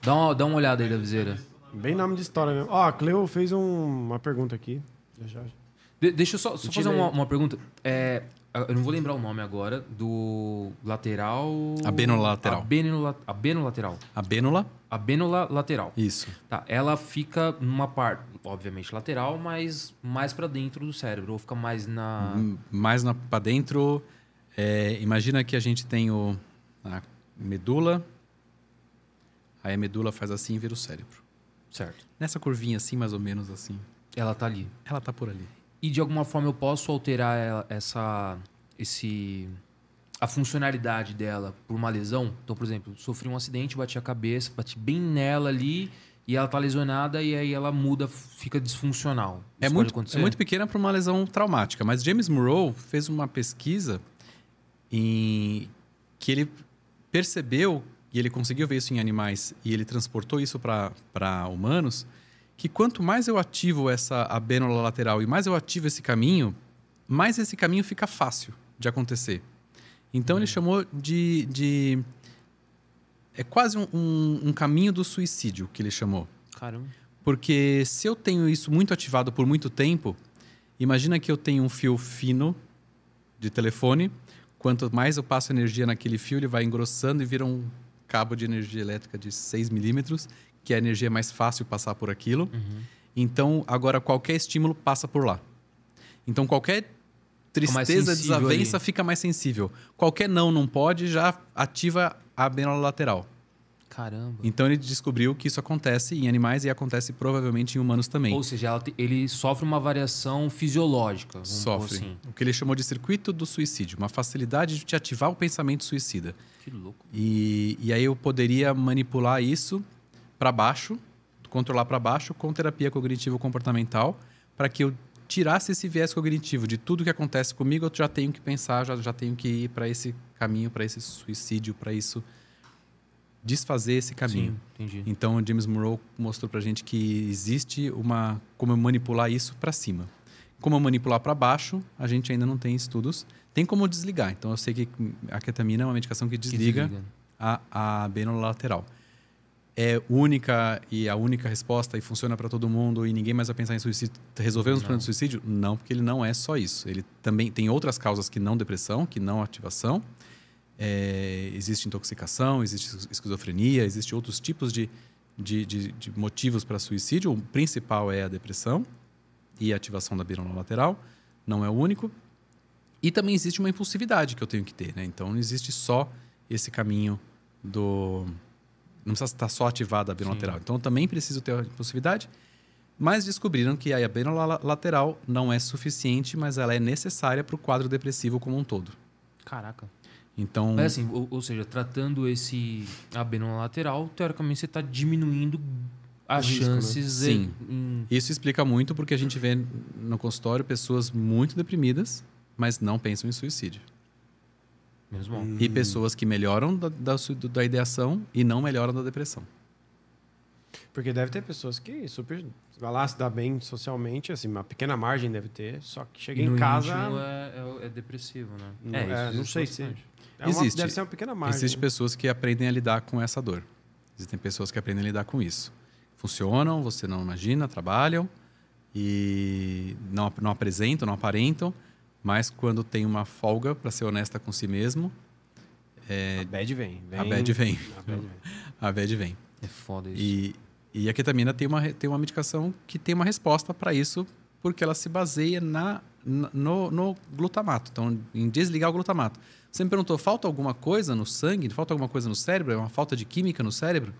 Dá uma, dá uma olhada aí da viseira. Bem nome de história mesmo. Ó, a Cleo fez um- uma pergunta aqui. Já, já. De- deixa eu só, só fazer uma, uma pergunta. É, eu não vou lembrar o nome agora, do lateral... Abenolateral. Abenula- Abenolateral. A bênula, Abênula lateral. isso. Tá, ela fica numa parte, obviamente lateral, mas mais pra dentro do cérebro, ou fica mais na. M- Mais para dentro, é, imagina que a gente tem o, a medula, aí a medula faz assim e vira o cérebro. Certo. Nessa curvinha assim, mais ou menos assim, Ela tá ali. ela tá por ali. E de alguma forma eu posso alterar essa. esse. a funcionalidade dela por uma lesão? Então, por exemplo, sofri um acidente, bati a cabeça, bati bem nela ali. E ela tá lesionada e aí ela muda, fica disfuncional. É Isso pode muito, é muito pequena para uma lesão traumática, mas James Murrow fez uma pesquisa em que ele percebeu, e ele conseguiu ver isso em animais, e ele transportou isso para humanos, que quanto mais eu ativo essa abênula lateral e mais eu ativo esse caminho, mais esse caminho fica fácil de acontecer. Então ele chamou de, de é quase um, um- um caminho do suicídio que ele chamou. Caramba. Porque se eu tenho isso muito ativado por muito tempo, imagina que eu tenho um fio fino de telefone, quanto mais eu passo energia naquele fio, ele vai engrossando e vira um cabo de energia elétrica de 6 milímetros, que é a energia mais fácil passar por aquilo. Então, agora qualquer estímulo passa por lá. Então, qualquer tristeza, desavença ali. fica mais sensível. Qualquer não, não pode, já ativa a abênula lateral. Caramba. Então ele descobriu que isso acontece em animais e acontece provavelmente em humanos também. Ou seja, ele sofre uma variação fisiológica. Sofre. Assim. O que ele chamou de circuito do suicídio, uma facilidade de te ativar o pensamento suicida. Que louco. E, e aí eu poderia manipular isso para baixo, controlar para baixo com terapia cognitivo-comportamental, para que eu tirasse esse viés cognitivo de tudo que acontece comigo, eu já tenho que pensar, já, já tenho que ir para esse caminho, para esse suicídio, para isso desfazer esse caminho. Sim, entendi. Então, o James Monroe mostrou pra gente que existe uma como manipular isso para cima. Como manipular para baixo, a gente ainda não tem estudos. Tem como desligar. Então, eu sei que a ketamina é uma medicação que Que desliga, a, a abênula lateral. É única e a única resposta e funciona para todo mundo e ninguém mais vai pensar em suicídio. Resolvemos o problema do suicídio? Não, porque ele não é só isso. Ele também tem outras causas que não depressão, que não ativação. É, existe intoxicação, existe esquizofrenia, existe outros tipos de, de, de, de motivos para suicídio. O principal é a depressão e a ativação da abênula lateral. Não é o único. E também existe uma impulsividade que eu tenho que ter. Né? Então, não existe só esse caminho do... Não precisa estar só ativada a abênula Sim. lateral. Então, eu também preciso ter a impulsividade. Mas descobriram que a lateral não é suficiente, mas ela é necessária para o quadro depressivo como um todo. Caraca. Então, Mas assim, ou, ou seja, tratando esse abênula lateral, teoricamente você está diminuindo as risco, né? chances Sim. em- em- Isso explica muito porque a gente vê no consultório pessoas muito deprimidas, mas não pensam em suicídio. Menos mal. E pessoas que melhoram da, da, da ideação e não melhoram da depressão. Porque deve ter pessoas que super. Vai lá, se dá bem socialmente, assim, uma pequena margem deve ter, só que chega E em no casa. é, é- é depressivo, né? Não, isso é, não existe sei se- é uma- Existe. deve ser uma pequena margem. Existem né? pessoas que aprendem a lidar com essa dor. Existem pessoas que aprendem a lidar com isso. Funcionam, você não imagina, trabalham e não, não apresentam, não aparentam, mas quando tem uma folga, para ser honesta com si mesmo, A bad vem. vem a bad vem. <laughs> A bad vem. A bad vem. É foda isso. E, e a ketamina tem uma, tem uma medicação que tem uma resposta para isso, porque ela se baseia na, na- no, no glutamato, então em desligar o glutamato. Você me perguntou, falta alguma coisa no sangue? Falta alguma coisa no cérebro? É uma falta de química no cérebro?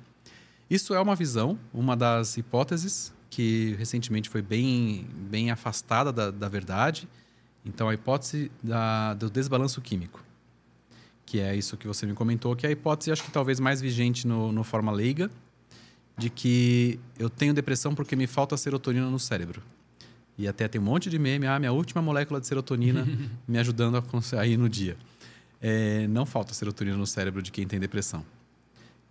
Isso é uma visão, uma das hipóteses que recentemente foi bem, bem afastada da, da verdade. Então, a hipótese da, do desbalanço químico. que é isso que você me comentou, que é a hipótese, acho que talvez mais vigente no, no forma leiga, de que eu tenho depressão porque me falta serotonina no cérebro. E até tem um monte de meme, ah, minha última molécula de serotonina <laughs> me ajudando a a ir no dia. É, não falta serotonina no cérebro de quem tem depressão.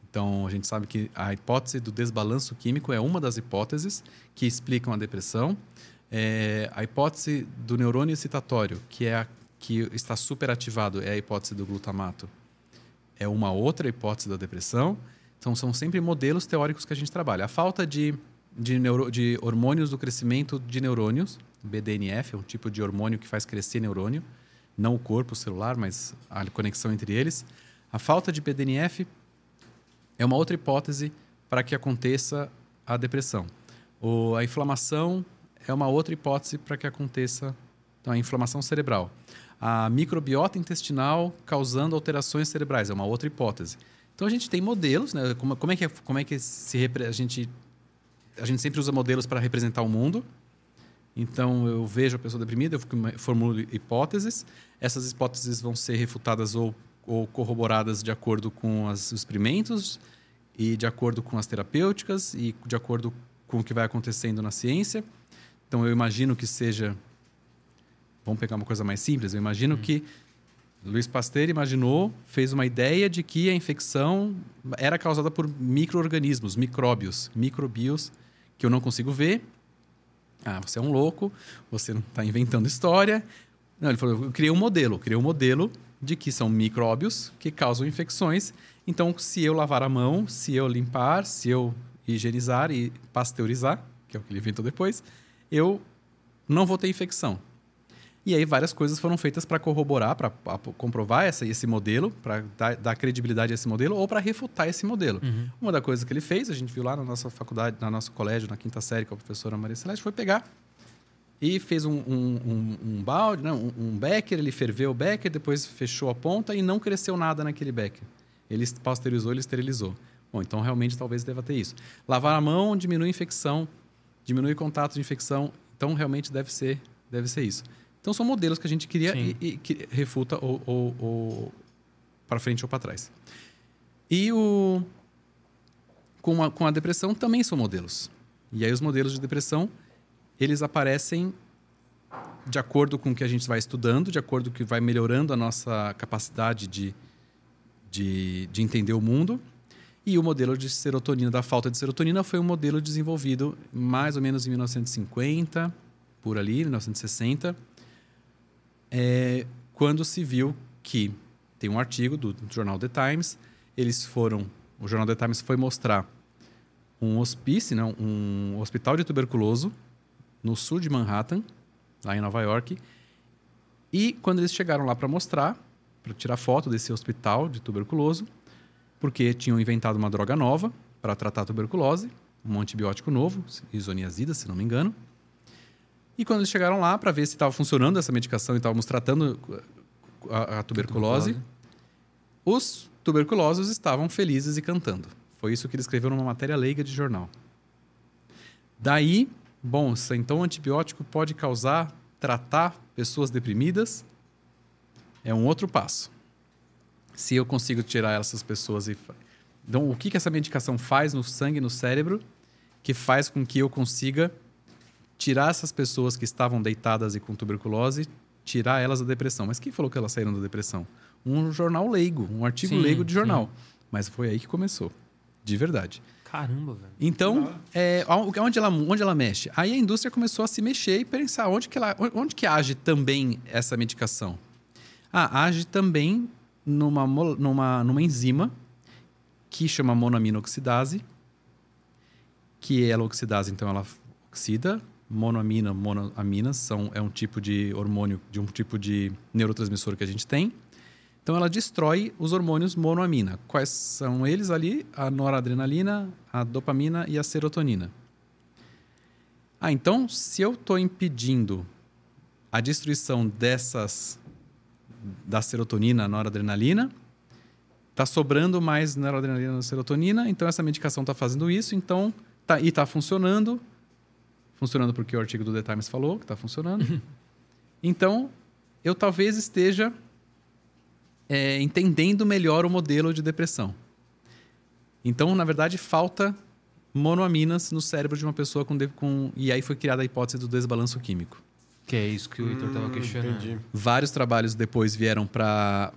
Então, a gente sabe que a hipótese do desbalanço químico é uma das hipóteses que explicam a depressão. É, a hipótese do neurônio excitatório, que é a que está superativado, é a hipótese do glutamato. É uma outra hipótese da depressão. Então, são sempre modelos teóricos que a gente trabalha. A falta de, de, neuro, de hormônios do crescimento de neurônios, BDNF, é um tipo de hormônio que faz crescer neurônio, não o corpo celular, mas a conexão entre eles. A falta de BDNF é uma outra hipótese para que aconteça a depressão. O, a inflamação é uma outra hipótese para que aconteça então, a inflamação cerebral. A microbiota intestinal causando alterações cerebrais é uma outra hipótese. Então a gente tem modelos, né? Como, como é que é- como é que se a gente a gente sempre usa modelos para representar o mundo. Então eu vejo a pessoa deprimida, eu formulo hipóteses. Essas hipóteses vão ser refutadas ou, ou corroboradas de acordo com os experimentos e de acordo com as terapêuticas e de acordo com o que vai acontecendo na ciência. Então eu imagino que seja Vamos pegar uma coisa mais simples. Eu imagino que Luiz Pasteur imaginou, fez uma ideia de que a infecção era causada por micro-organismos, micróbios, microbios que eu não consigo ver. Ah, você é um louco, você não está inventando história. Não, ele falou, eu criei um modelo, criei um modelo de que são micróbios que causam infecções. Então, se eu lavar a mão, se eu limpar, se eu higienizar e pasteurizar, que é o que ele inventou depois, eu não vou ter infecção. E aí várias coisas foram feitas para corroborar, para comprovar essa, esse modelo, para dar, dar credibilidade a esse modelo ou para refutar esse modelo. Uma das coisas que ele fez, a gente viu lá na nossa faculdade, no nosso colégio, na quinta série, com a professora Maria Celeste, foi pegar e fez um, um, um, um balde, né, um, um becker, ele ferveu o becker, depois fechou a ponta e não cresceu nada naquele becker. Ele pasteurizou, ele esterilizou. Bom, então realmente talvez deva ter isso. Lavar a mão diminui a infecção, diminui o contato de infecção, então realmente deve ser, deve ser isso. Então são modelos que a gente queria Sim. e, e que refuta ou, ou, ou para frente ou para trás. E o com a, com a depressão também são modelos. E aí os modelos de depressão, eles aparecem de acordo com o que a gente vai estudando, de acordo com o que vai melhorando a nossa capacidade de, de, de entender o mundo. E o modelo de serotonina, da falta de serotonina, foi um modelo desenvolvido mais ou menos em 1950, por ali, 1960, é, quando se viu que tem um artigo do jornal The Times, eles foram, o jornal The Times foi mostrar um hospício, né, um hospital de tuberculoso no sul de Manhattan, lá em Nova York. E quando eles chegaram lá para mostrar, para tirar foto desse hospital de tuberculoso, porque tinham inventado uma droga nova para tratar a tuberculose, um antibiótico novo, isoniazida, se não me engano. E quando eles chegaram lá para ver se estava funcionando essa medicação e estávamos tratando a, a tuberculose, os tuberculosos estavam felizes e cantando. Foi isso que ele escreveu numa matéria leiga de jornal. Daí, bom, então o antibiótico pode causar, tratar pessoas deprimidas, é um outro passo. Se eu consigo tirar essas pessoas e. Então, o que, que essa medicação faz no sangue, no cérebro, que faz com que eu consiga tirar essas pessoas que estavam deitadas e com tuberculose, tirar elas da depressão. Mas quem falou que elas saíram da depressão? Um jornal leigo, um artigo Sim, leigo de jornal. sim. Mas foi aí que começou. De verdade. Caramba, velho. Então, é, onde, ela, onde ela mexe? Aí a indústria começou a se mexer e pensar onde que, ela, onde que age também essa medicação. Ah, age também numa, numa, numa enzima que chama monoaminoxidase, que ela oxidase, então ela oxida. Monoamina, monoaminas são, é um tipo de hormônio, de um tipo de neurotransmissor que a gente tem. Então ela destrói os hormônios monoamina. Quais são eles ali? A noradrenalina, a dopamina e a serotonina. Ah, então se eu estou impedindo a destruição dessas da serotonina, noradrenalina, está sobrando mais noradrenalina e serotonina, então essa medicação está fazendo isso, então tá, e está funcionando, funcionando porque o artigo do The Times falou que está funcionando. então eu talvez esteja é, entendendo melhor o modelo de depressão. Então, na verdade, falta monoaminas no cérebro de uma pessoa com, com e aí foi criada a hipótese do desbalanço químico. Que é isso que o Heitor tava questionando. Entendi. Vários trabalhos depois vieram para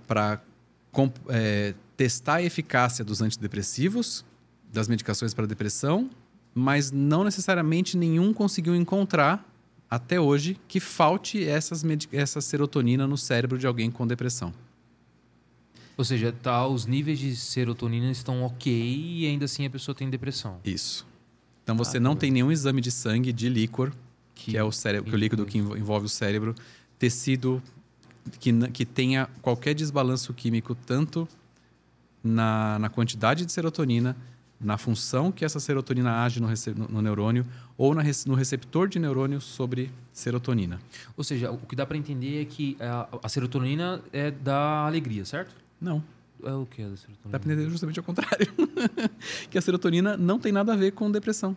testar a eficácia dos antidepressivos, das medicações para depressão, mas não necessariamente nenhum conseguiu encontrar até hoje que falte essas essa serotonina no cérebro de alguém com depressão. Ou seja, tá, os níveis de serotonina estão ok e ainda assim a pessoa tem depressão. Isso. Então você não tem nenhum exame de sangue de líquor, que, é o, cérebro, que é o líquido que envo- envolve o cérebro, tecido que, que tenha qualquer desbalanço químico, tanto na, na quantidade de serotonina, na função que essa serotonina age no, no- no neurônio, ou na no receptor de neurônio sobre serotonina. Ou seja, o que dá pra entender é que a, a serotonina é da alegria, certo? Não. É o que é da serotonina? Dá para entender justamente ao contrário. <laughs> que a serotonina não tem nada a ver com depressão.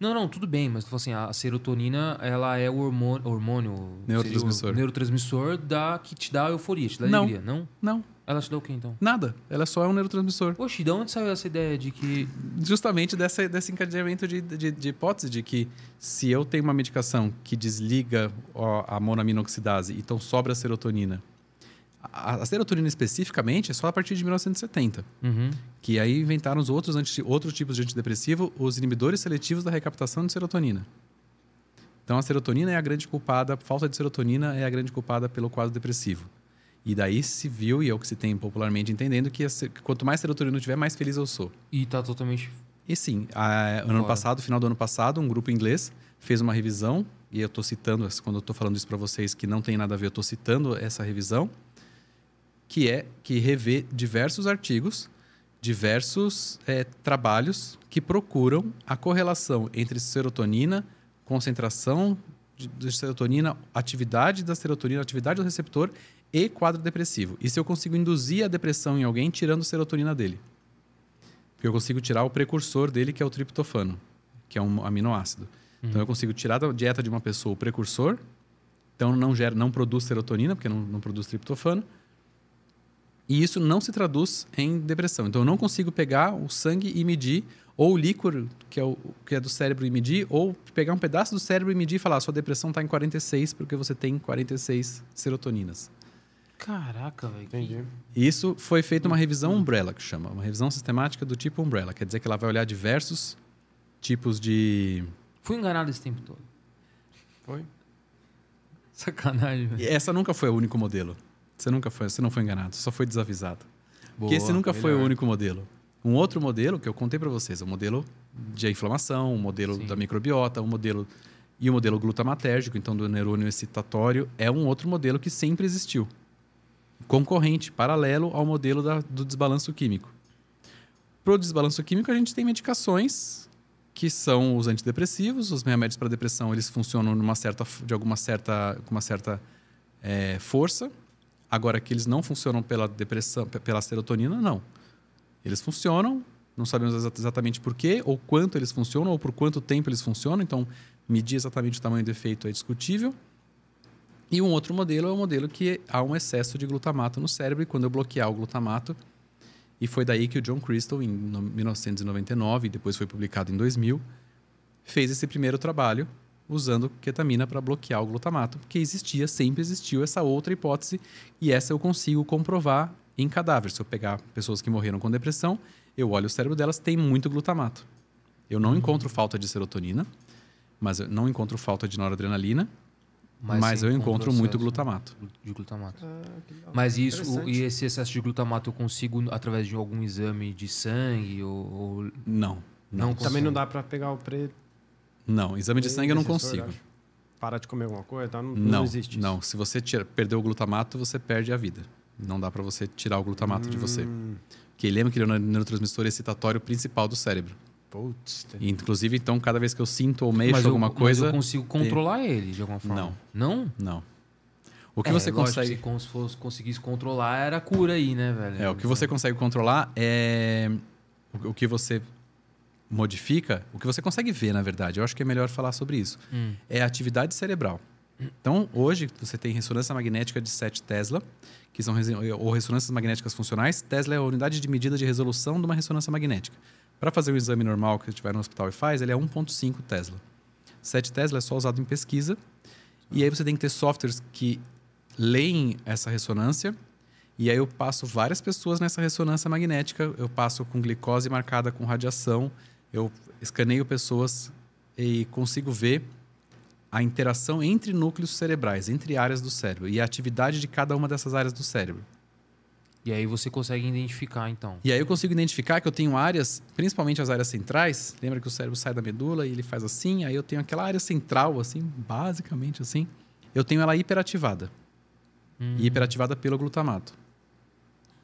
Não, não, tudo bem, mas assim, a serotonina, ela é o hormônio, hormônio Neurotransmissor. o neurotransmissor da, que te dá euforia, te dá Não. alegria, não? Não, Ela te dá o quê, então? nada. Ela só é um neurotransmissor. Oxe, de onde saiu essa ideia de que... justamente dessa, desse encadeamento de, de, de hipótese de que se eu tenho uma medicação que desliga a monoaminoxidase, então sobra a serotonina. A, a serotonina especificamente é só a partir de 1970, Uhum. que aí inventaram os outros, anti, outros tipos de antidepressivo, os inibidores seletivos da recaptação de serotonina. Então a serotonina é a grande culpada, a falta de serotonina é a grande culpada pelo quadro depressivo. E daí se viu, e é o que se tem popularmente entendendo, que quanto mais serotonina eu tiver, mais feliz eu sou. E tá totalmente... E sim, a- ano passado, final do ano passado, um grupo inglês fez uma revisão, e eu estou citando, quando eu estou falando isso para vocês que não tem nada a ver, eu estou citando essa revisão, que é que revê diversos artigos, diversos eh, trabalhos que procuram a correlação entre serotonina, concentração de, de serotonina, atividade da serotonina, atividade do receptor e quadro depressivo. E se eu consigo induzir a depressão em alguém tirando serotonina dele. Porque eu consigo tirar o precursor dele, que é o triptofano, que é um aminoácido. Então eu consigo tirar da dieta de uma pessoa o precursor, então não gera, não produz serotonina, porque não, não produz triptofano. E isso não se traduz em depressão. Então eu não consigo pegar o sangue e medir, ou o líquor, que é, o, que é do cérebro, e medir, ou pegar um pedaço do cérebro e medir e falar: sua depressão está em 46, porque você tem 46 serotoninas. Caraca, velho. Entendi. E isso foi feito uma revisão umbrella, que chama. Uma revisão sistemática do tipo umbrella. Quer dizer que ela vai olhar diversos tipos de. Fui enganado esse tempo todo. Foi? Sacanagem, velho. E essa nunca foi o único modelo. Você nunca foi, você não foi enganado, só foi desavisado. Porque esse nunca foi o melhor. único modelo. Um outro modelo que eu contei para vocês, o modelo de inflamação, o modelo Sim. da microbiota, o modelo e o modelo glutamatérgico, então do neurônio excitatório, é um outro modelo que sempre existiu. Concorrente, paralelo ao modelo da- do desbalanço químico. Para o desbalanço químico, a gente tem medicações que são os antidepressivos, os remédios para depressão, eles funcionam numa certa, de alguma certa, com uma certa eh, força. Agora que eles não funcionam pela depressão, pe- pela serotonina, não. Eles funcionam, não sabemos exa- exatamente por quê, ou quanto eles funcionam, ou por quanto tempo eles funcionam. Então, medir exatamente o tamanho do efeito é discutível. E um outro modelo é o modelo que há um excesso de glutamato no cérebro, e quando eu bloquear o glutamato, e foi daí que o John Crystal, em no- 1999, e depois foi publicado em 2000, fez esse primeiro trabalho usando ketamina para bloquear o glutamato, porque existia, sempre existiu essa outra hipótese, e essa eu consigo comprovar em cadáver. Se eu pegar pessoas que morreram com depressão, eu olho o cérebro delas, tem muito glutamato. Eu não encontro falta de serotonina, mas eu não encontro falta de noradrenalina, mas, você eu encontro muito glutamato. De glutamato. Ah. Mas isso, o- e esse excesso de glutamato eu consigo através de algum exame de sangue ou... ou- Não, Não não. Também não dá pra pegar o pre... Não, exame de sangue eu não consigo. Parar de comer alguma coisa, tá? não, Não, não existe isso. não. Se você tira, perder o glutamato, você perde a vida. Não dá para você tirar o glutamato de você. Hum, Porque lembra que ele é o neurotransmissor excitatório principal do cérebro. Putz, tem- E, inclusive, então, cada vez que eu sinto ou mexo mas eu, alguma mas coisa. eu consigo controlar ele de alguma forma. Não. Não? Não. O que É, você consegue. Se como se fosse, conseguisse controlar, era a cura aí, né, velho? É, o que você consegue controlar é. O que você modifica, o que você consegue ver, na verdade. Eu acho que é melhor falar sobre isso. Hum. É a atividade cerebral. Então, hoje, você tem ressonância magnética de 7 Tesla, que são resi- ou ressonâncias magnéticas funcionais. Tesla é a unidade de medida de resolução de uma ressonância magnética. Para fazer o exame normal que estiver no hospital e faz, ele é 1.5 Tesla. 7 Tesla é só usado em pesquisa. E aí você tem que ter softwares que leem essa ressonância. E aí eu passo várias pessoas nessa ressonância magnética. Eu passo com glicose marcada com radiação. Eu escaneio pessoas e consigo ver a interação entre núcleos cerebrais, entre áreas do cérebro e a atividade de cada uma dessas áreas do cérebro. E aí você consegue identificar, então. E aí eu consigo identificar que eu tenho áreas, principalmente as áreas centrais. Lembra que o cérebro sai da medula e ele faz assim? Aí eu tenho aquela área central, assim, basicamente assim. Eu tenho ela hiperativada. Hum, E hiperativada pelo glutamato.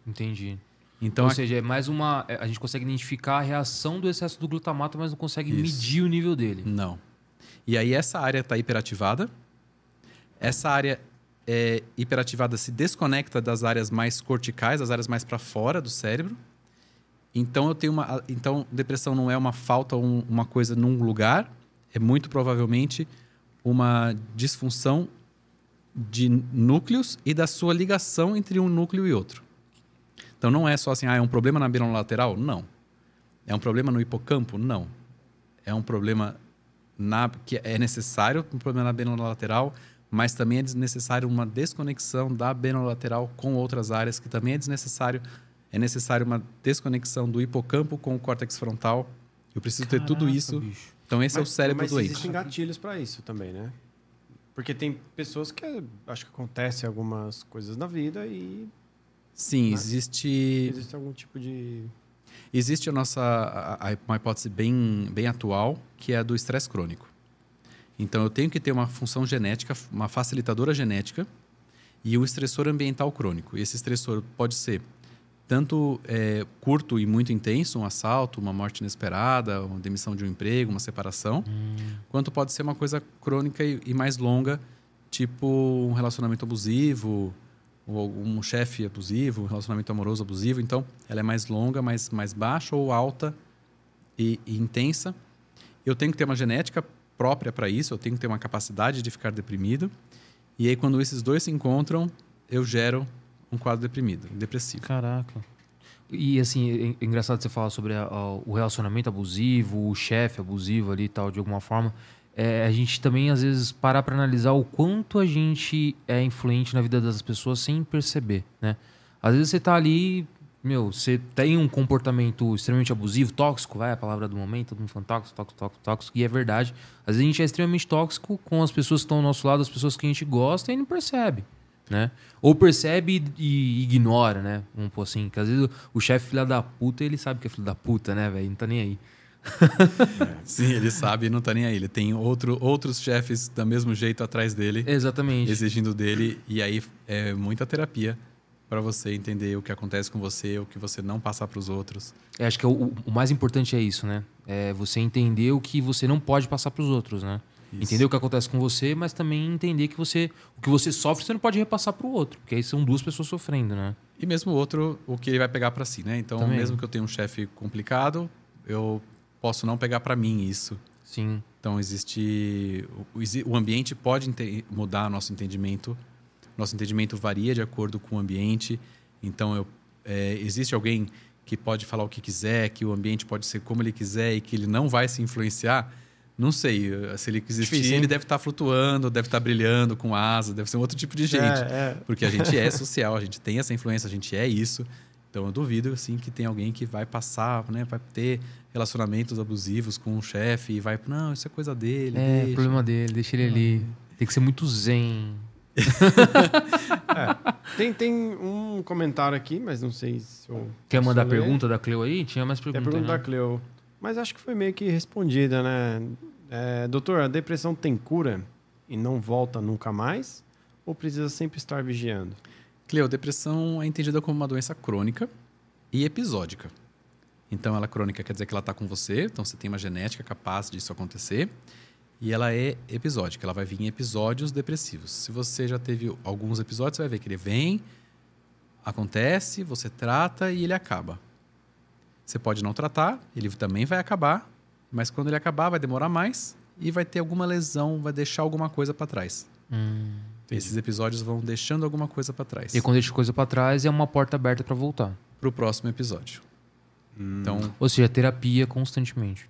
Entendi. Então, Ou seja, é mais uma. é, A gente consegue identificar a reação do excesso do glutamato, mas não consegue Isso. medir o nível dele. Não. E aí essa área está hiperativada. Essa área é, hiperativada se desconecta das áreas mais corticais, das áreas mais para fora do cérebro. Então eu tenho uma, então depressão não é uma falta ou um- uma coisa num lugar, é muito provavelmente uma disfunção de núcleos e da sua ligação entre um núcleo e outro. Então não é só assim, ah, é um problema na lateral? Não. É um problema no hipocampo? Não. É um problema na, que é necessário um problema na lateral, mas também é desnecessário uma desconexão da lateral com outras áreas, que também é desnecessário. É necessário uma desconexão do hipocampo com o córtex frontal. Eu preciso ter tudo Caraca, isso. bicho. Então esse é o Mas- cérebro mas doente. existem gatilhos para isso também, né? Porque tem pessoas que eh, acho que acontece algumas coisas na vida e Sim, Né? existe existe algum tipo de Existe a nossa a- a- uma hipótese bem, bem atual, que é a do estresse crônico. Então, eu tenho que ter uma função genética, uma facilitadora genética e um estressor ambiental crônico. E esse estressor pode ser tanto é, curto e muito intenso, um assalto, uma morte inesperada, uma demissão de um emprego, uma separação, quanto pode ser uma coisa crônica e, e mais longa, tipo um relacionamento abusivo, algum chefe abusivo, um relacionamento amoroso abusivo. Então, ela é mais longa, mais, mais baixa ou alta e, e intensa. Eu tenho que ter uma genética própria para isso, eu tenho que ter uma capacidade de ficar deprimido. E aí, quando esses dois se encontram, eu gero um quadro deprimido, depressivo. Caraca. E assim, é engraçado você falar sobre a- a- o relacionamento abusivo, o chefe abusivo ali e tal, de alguma forma. É, a gente também, às vezes, parar para analisar o quanto a gente é influente na vida das pessoas sem perceber, né? Às vezes você tá ali, meu, você tem um comportamento extremamente abusivo, tóxico, vai a palavra do momento, todo mundo falando tóxico, tóxico, tóxico, tóxico, e é verdade. Às vezes a gente é extremamente tóxico com as pessoas que estão ao nosso lado, as pessoas que a gente gosta e não percebe né? Ou percebe e ignora, né? Vamos pôr assim, que às vezes o, o chefe filha da puta, ele sabe que é filho da puta, né, velho? Não tá nem aí. <laughs> Sim, ele sabe e não tá nem aí. Ele tem outro, outros chefes do mesmo jeito atrás dele, Exatamente. exigindo dele. E aí é muita terapia para você entender o que acontece com você, o que você não passar para os outros. Eu acho que é o, o mais importante é isso, né? É você entender o que você não pode passar pros outros, né? Isso. Entender o que acontece com você, mas também entender que você o que você sofre você não pode repassar pro outro, porque aí são duas pessoas sofrendo, né? E mesmo o outro, o que ele vai pegar para si, né? Então, Também. mesmo que eu tenha um chefe complicado, eu posso não pegar para mim isso. Sim. Então, existe. O, ambiente pode mudar nosso entendimento. Nosso entendimento varia de acordo com o ambiente. Então, eu, é, existe alguém que pode falar o que quiser, que o ambiente pode ser como ele quiser e que ele não vai se influenciar. Não sei. Se ele existir, Difícil, ele deve estar flutuando, deve estar brilhando com asas, deve ser um outro tipo de gente. É, é. Porque a gente é social, a gente tem essa influência, a gente é isso. Então eu duvido assim que tem alguém que vai passar, né, vai ter relacionamentos abusivos com um chefe e vai, não, isso é coisa dele, É, deixa. problema dele, deixa ele ali. Tem que ser muito zen. <laughs> Tem, tem um comentário aqui, mas não sei se eu. Quer mandar ler. pergunta da Cleo aí? Tinha mais Tem a pergunta, pergunta né? da Cleo. Mas acho que foi meio que respondida, né? É, doutor, a depressão tem cura e não volta nunca mais? Ou precisa sempre estar vigiando? Cleo, depressão é entendida como uma doença crônica e episódica. Então, ela crônica quer dizer que ela está com você, então você tem uma genética capaz disso acontecer. E ela é episódica, ela vai vir em episódios depressivos. Se você já teve alguns episódios, você vai ver que ele vem, acontece, você trata e ele acaba. Você pode não tratar, ele também vai acabar, mas quando ele acabar, vai demorar mais e vai ter alguma lesão, vai deixar alguma coisa para trás. Esses episódios vão deixando alguma coisa para trás. E quando deixa coisa pra trás, é uma porta aberta pra voltar. Para o próximo episódio. Então, Ou seja, terapia constantemente.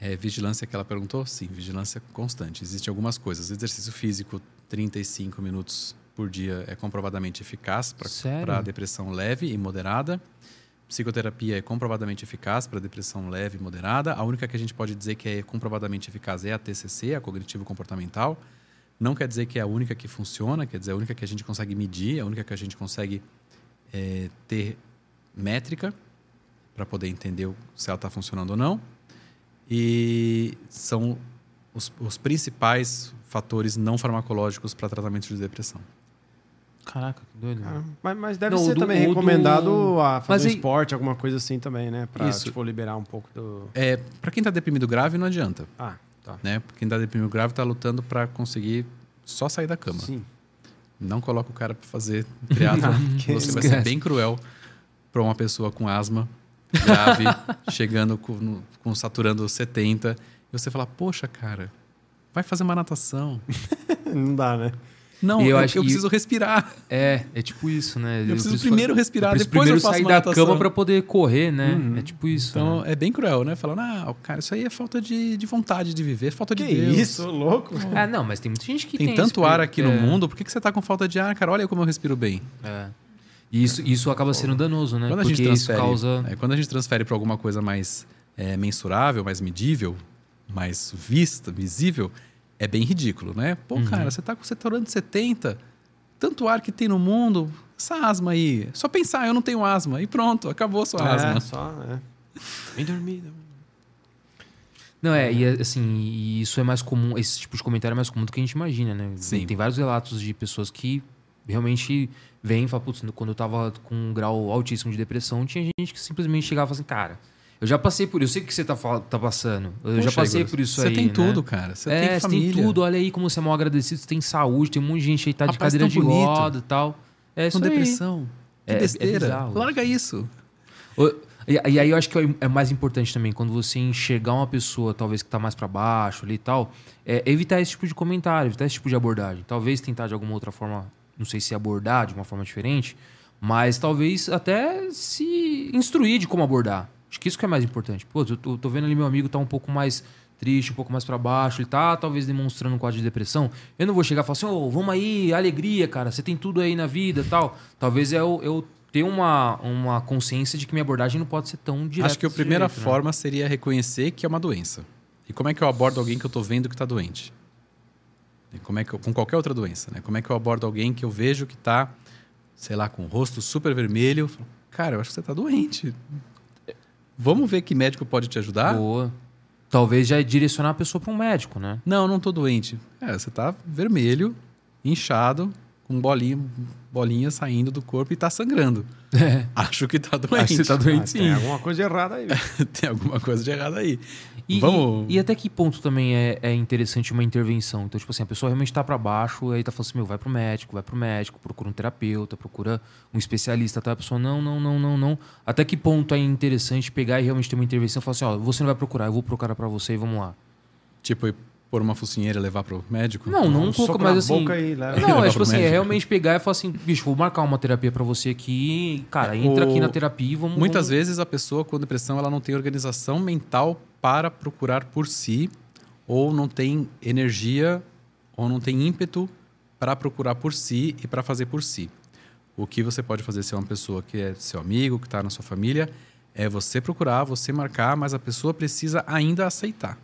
É, vigilância que ela perguntou? Sim, vigilância constante. Existem algumas coisas. Exercício físico, 35 minutos por dia é comprovadamente eficaz para depressão leve e moderada. Psicoterapia é comprovadamente eficaz para depressão leve e moderada. A única que a gente pode dizer que é comprovadamente eficaz é a TCC, a cognitivo comportamental. Não quer dizer que é a única que funciona, quer dizer a única que a gente consegue medir, a única que a gente consegue é, ter métrica para poder entender se ela está funcionando ou não. E são os, os principais fatores não farmacológicos para tratamento de depressão. Caraca, que doido. Cara, mas, mas deve Não, ser do- também o do- recomendado a Mas fazer um esporte, alguma coisa assim também, né? Pra, Isso. tipo, liberar um pouco do... É, para quem está deprimido grave, não adianta. Ah, tá. Né? Quem está deprimido grave está lutando para conseguir só sair da cama. Sim. Não coloca o cara para fazer triatlo. <laughs> Você vai ser esquece. bem cruel para uma pessoa com asma grave, <laughs> chegando com, no- com saturando 70, e você falar, poxa, cara, vai fazer uma natação. <laughs> Não dá, né? Não, eu eu, acho eu preciso respirar. É, é tipo isso, né? Eu preciso primeiro respirar, eu preciso depois primeiro eu faço sair da cama pra poder correr, né? Uhum. É tipo isso. Então né? é bem cruel, né? Falando, ah, cara, isso aí é falta de, de vontade de viver, falta de Que Deus. isso, louco? Ah, não, mas tem muita gente que Tem, tem, tanto ar aqui é, no mundo, por que, que você tá com falta de ar, cara? Olha como eu respiro bem. É. E isso, isso acaba sendo danoso, né? Quando a Porque gente isso transfere, causa. é, quando a gente transfere para alguma coisa mais é, mensurável, mais medível, mais vista, visível, é bem ridículo, né? Pô, Uhum. cara, você tá com saturando 70, tanto ar que tem no mundo, essa asma aí, só pensar, eu não tenho asma, e pronto, acabou a sua É, asma. só, é. Bem dormido. Não, é, e assim, e isso é mais comum, esse tipo de comentário é mais comum do que a gente imagina, né? Sim. Tem vários relatos de pessoas que realmente vêm e falam, putz, quando eu tava com um grau altíssimo de depressão, tinha gente que simplesmente chegava e falava assim, cara, eu já passei por isso, eu sei o que você tá, tá passando. Eu já Poxa, passei Igor, por isso você aí. tem né? tudo, cara. Você é, tem você família. tem tudo, olha aí como você é mal agradecido, você tem saúde, tem um monte de gente aí tá de Rapaz, cadeira tão de roda e tal. É isso Com aí. depressão. Que É- é besteira. bizarro. Larga isso. E, e aí eu acho que é é mais importante também, quando você enxergar uma pessoa, talvez que tá mais pra baixo ali e tal, é evitar esse tipo de comentário, evitar esse tipo de abordagem. Talvez tentar de alguma outra forma, não sei se abordar de uma forma diferente, mas talvez até se instruir de como abordar. Acho que isso que é mais importante. Pô, eu tô, tô vendo ali meu amigo tá um pouco mais triste, um pouco mais pra baixo, ele tá talvez demonstrando um quadro de depressão. Eu não vou chegar e falar assim, ô, vamos aí, alegria, cara, você tem tudo aí na vida e tal. Talvez eu, eu ter uma, uma consciência de que minha abordagem não pode ser tão direta. Acho que a primeira jeito, né? forma seria reconhecer que é uma doença. E como é que eu abordo alguém que eu tô vendo que tá doente? E como é que eu- com qualquer outra doença, né? Como é que eu abordo alguém que eu vejo que tá, sei lá, com o rosto super vermelho? Eu falo, Cara, eu acho que você tá doente. Vamos ver que médico pode te ajudar? Boa. Talvez já direcionar a pessoa para um médico, né? Não, não tô doente. É, você tá vermelho, inchado, com bolinha, bolinha saindo do corpo e tá sangrando. Acho que tá doente. Acho que você tá Ah, doente tem sim. alguma coisa errada aí. <laughs> Tem alguma coisa de errado aí. E, Vamos. e, e até que ponto também é, é interessante uma intervenção? Então, tipo assim, a pessoa realmente tá para baixo, aí tá falando assim, meu, vai pro médico, vai pro médico, procura um terapeuta, procura um especialista, tá? A pessoa, não, não, não, não, não. Até que ponto é interessante pegar e realmente ter uma intervenção e falar assim, ó, você não vai procurar, eu vou procurar para você e vamos lá. Tipo, ir pôr uma focinheira e levar pro médico? Não, não Um pouco, mas assim... boca e leva. Não, é <laughs> tipo assim, é médico. realmente pegar e falar assim, bicho, vou marcar uma terapia pra você aqui, cara, entra O- aqui na terapia e vamos... Muitas vamos... vezes a pessoa com depressão ela não tem organização mental para procurar por si, ou não tem energia, ou não tem ímpeto para procurar por si e para fazer por si. O que você pode fazer se é uma pessoa que é seu amigo, que está na sua família, é você procurar, você marcar, mas a pessoa precisa ainda aceitar.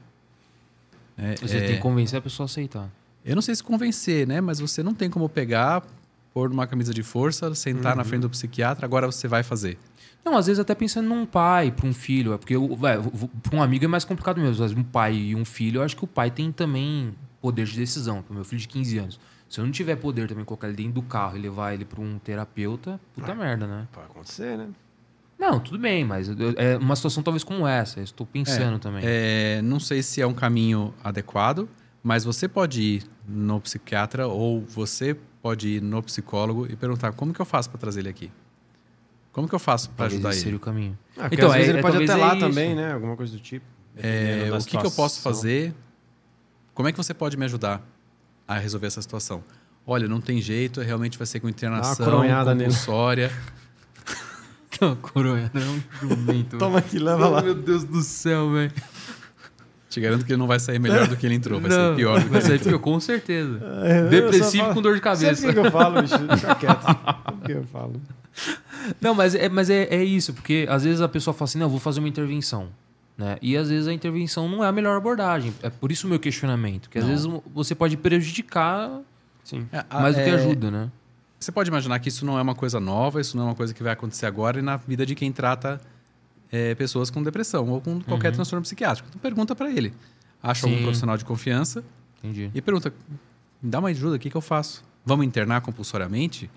É, Você é, tem que convencer a pessoa a aceitar. eu não sei se convencer, né? Mas você não tem como pegar, pôr numa camisa de força, sentar na frente do psiquiatra, agora você vai fazer. Não, às vezes até pensando num pai, para um filho, é porque para um amigo é mais complicado mesmo. Às vezes um pai e um filho, eu acho que o pai tem também poder de decisão. Para meu filho de 15 anos, se eu não tiver poder também colocar ele dentro do carro e levar ele para um terapeuta, puta merda, né? Pode acontecer, né? Não, tudo bem, mas é uma situação talvez como essa. Eu estou pensando também. É, não sei se é um caminho adequado, mas você pode ir no psiquiatra ou você pode ir no psicólogo e perguntar como que eu faço para trazer ele aqui? Como que eu faço para ajudar esse ele? seria o caminho. Ah, Então, às vezes é- ele é- pode até é lá isso. também, né? Alguma coisa do tipo. É, o que, que eu posso fazer? Como é que você pode me ajudar? a resolver essa situação. Olha, não tem jeito, realmente vai ser com internação, coronhada nele. compulsória. Não, coronha, não é um jumento. Toma aqui, leva lá. Meu Deus do céu, velho. Te garanto que ele não vai sair melhor do que ele entrou, vai ser pior do que Vai ser pior, com certeza. É, Depressivo falo- com dor de cabeça. Sempre que eu falo, bicho, fica quieto. Sempre que eu falo. Não, mas, é, mas é, é isso, porque às vezes a pessoa fala assim, não, eu vou fazer uma intervenção. Né? E às vezes a intervenção não é a melhor abordagem. É por isso o meu questionamento. Que às Não. vezes você pode prejudicar Sim. É, a- mais do que é, ajuda, né? Você pode imaginar que isso não é uma coisa nova, isso não é uma coisa que vai acontecer agora e na vida de quem trata é, pessoas com depressão ou com qualquer transtorno psiquiátrico. Então pergunta para ele. Acha algum Sim. profissional de confiança Entendi. e pergunta: me dá uma ajuda, o que, que eu faço? Vamos internar compulsoriamente?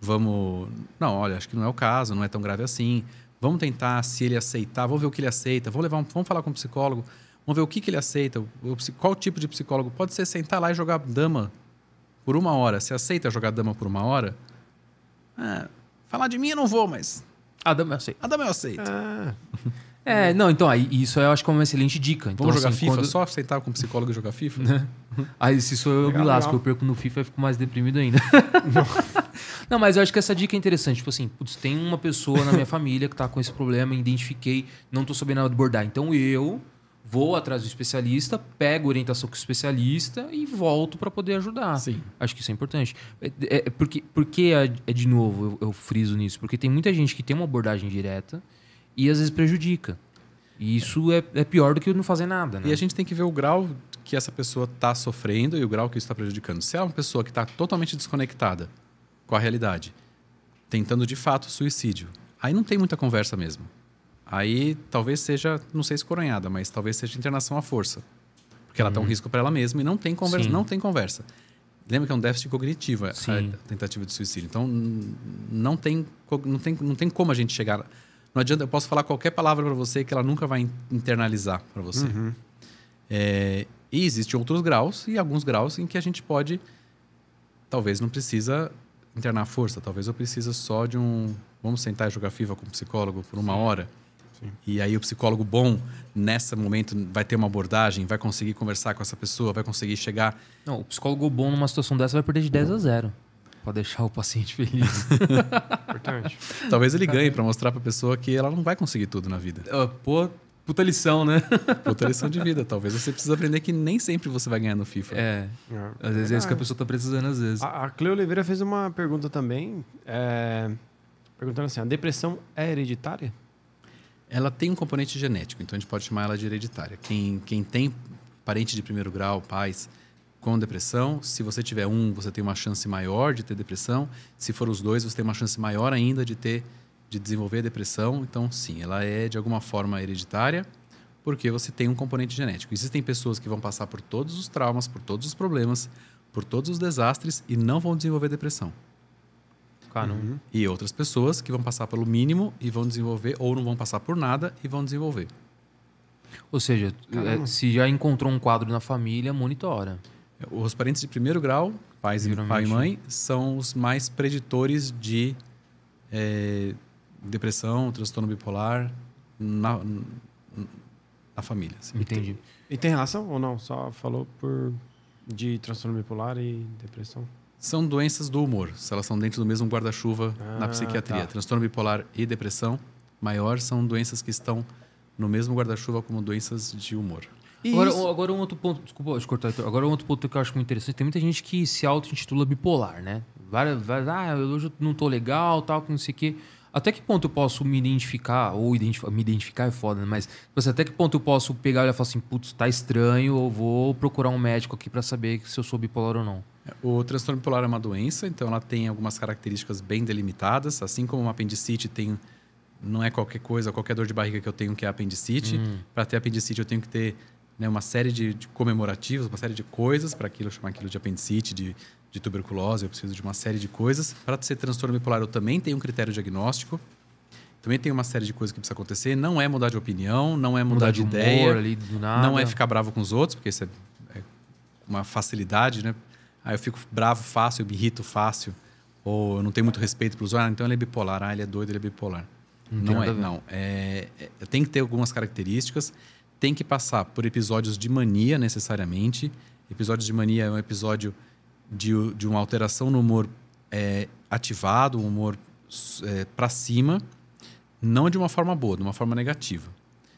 Vamos. Não, olha, acho que não é o caso, não é tão grave assim. Vamos tentar, se ele aceitar, vamos ver o que ele aceita, vamos, levar um- vamos falar com o psicólogo, vamos ver o que, que ele aceita, o- qual tipo de psicólogo. Pode ser sentar lá e jogar dama por uma hora. Você aceita jogar dama por uma hora? Ah, falar de mim eu não vou, mas Ah, dá, eu sei. a dama eu aceito. Ah, É, não, então, aí, isso eu acho que é uma excelente dica. Então, vamos jogar assim, FIFA? quando- Só sentar com o psicólogo e jogar FIFA? <laughs> Aí se sou eu, eu Legal, me lasco. legal. Eu perco no FIFA e fico mais deprimido ainda. <laughs> Não, mas eu acho que essa dica é interessante. Tipo assim, putz, tem uma pessoa na minha família que tá com esse problema, identifiquei, não tô sabendo abordar. Então eu vou atrás do especialista, pego orientação com o especialista e volto para poder ajudar. Sim. Acho que isso é importante. É, é- porque, porque é, é de novo, eu, eu friso nisso, porque tem muita gente que tem uma abordagem direta e às vezes prejudica. E isso é, é pior do que não fazer nada, né? E a gente tem que ver o grau que essa pessoa está sofrendo e o grau que isso está prejudicando. Se é uma pessoa que está totalmente desconectada com a realidade, tentando de fato suicídio, aí não tem muita conversa mesmo. Aí talvez seja, não sei se coronhada, mas talvez seja internação à força. Porque ela está um risco para ela mesma e não tem conversa. Sim. Não tem conversa. Lembra que é um déficit cognitivo a- Sim. a tentativa de suicídio. Então não tem, não tem, não tem como a gente chegar. Não adianta, eu posso falar qualquer palavra para você que ela nunca vai in- internalizar para você. É, e existem outros graus e alguns graus em que a gente pode, talvez não precisa internar força, talvez eu precisa só de um, vamos sentar e jogar FIFA com o psicólogo por uma hora. E aí o psicólogo bom nesse momento vai ter uma abordagem, vai conseguir conversar com essa pessoa, vai conseguir chegar. Não, o psicólogo bom numa situação dessa vai perder de 10 a 0. Pra deixar o paciente feliz. <laughs> importante. Talvez ele ganhe para mostrar para a pessoa que ela não vai conseguir tudo na vida. Ah, Pô, puta lição, né? <laughs> Outra lição de vida. Talvez você precise aprender que nem sempre você vai ganhar no FIFA. É. É. Às vezes é isso que a pessoa tá precisando, às vezes. A, a Cleo Oliveira fez uma pergunta também, é, perguntando assim: a depressão é hereditária? Ela tem um componente genético, então a gente pode chamar ela de hereditária. Quem, quem tem parente de primeiro grau, pais, com depressão, se você tiver um, você tem uma chance maior de ter depressão. Se for os dois, você tem uma chance maior ainda de ter de desenvolver depressão. Então, sim, ela é de alguma forma hereditária, porque você tem um componente genético. Existem pessoas que vão passar por todos os traumas, por todos os problemas, por todos os desastres e não vão desenvolver depressão. Cara, não- E outras pessoas que vão passar pelo mínimo e vão desenvolver, ou não vão passar por nada e vão desenvolver. Ou seja, Caramba. é, se já encontrou um quadro na família, monitora. Os parentes de primeiro grau, pais e pai e mãe, são os mais preditores de eh, depressão, transtorno bipolar na, na família. assim. Entendi. E tem relação ou não? Só falou por de transtorno bipolar e depressão? São doenças do humor, se elas estão dentro do mesmo guarda-chuva na Ah, psiquiatria. tá. Transtorno bipolar e depressão maior são doenças que estão no mesmo guarda-chuva como doenças de humor. E Agora, isso- agora um outro ponto, desculpa, cortar, Heitor. agora um outro ponto que eu acho muito interessante, tem muita gente que se auto-intitula bipolar, né? Várias, várias, ah, hoje eu não tô legal, tal, que não sei o quê. Até que ponto eu posso me identificar, ou identificar, me identificar é foda, né? mas você, até que ponto eu posso pegar e falar assim, putz, tá estranho, eu vou procurar um médico aqui pra saber se eu sou bipolar ou não. O transtorno bipolar é uma doença, então ela tem algumas características bem delimitadas, assim como uma apendicite tem não é qualquer coisa, qualquer dor de barriga que eu tenho que é apendicite. Para ter apendicite eu tenho que ter né, uma série de, de comemorativos, uma série de coisas para aquilo chamar aquilo de apendicite, de, de tuberculose, eu preciso de uma série de coisas. Para ser transtorno bipolar eu também tenho um critério diagnóstico. Também tem uma série de coisas que precisa acontecer. Não é mudar de opinião, não é mudar, de, humor ideia. ali do nada. Não é ficar bravo com os outros, porque isso é, é uma facilidade, né? Aí eu fico bravo fácil, eu me irrito fácil, ou eu não tenho muito respeito para os outros. Ah, então ele é bipolar. Ah, ele é doido, ele é bipolar. Não Não, é, não. É, é- tem que ter algumas características. Tem que passar por episódios de mania necessariamente. Episódios de mania é um episódio de, de uma alteração no humor é, ativado, um humor é, para cima, não de uma forma boa, de uma forma negativa.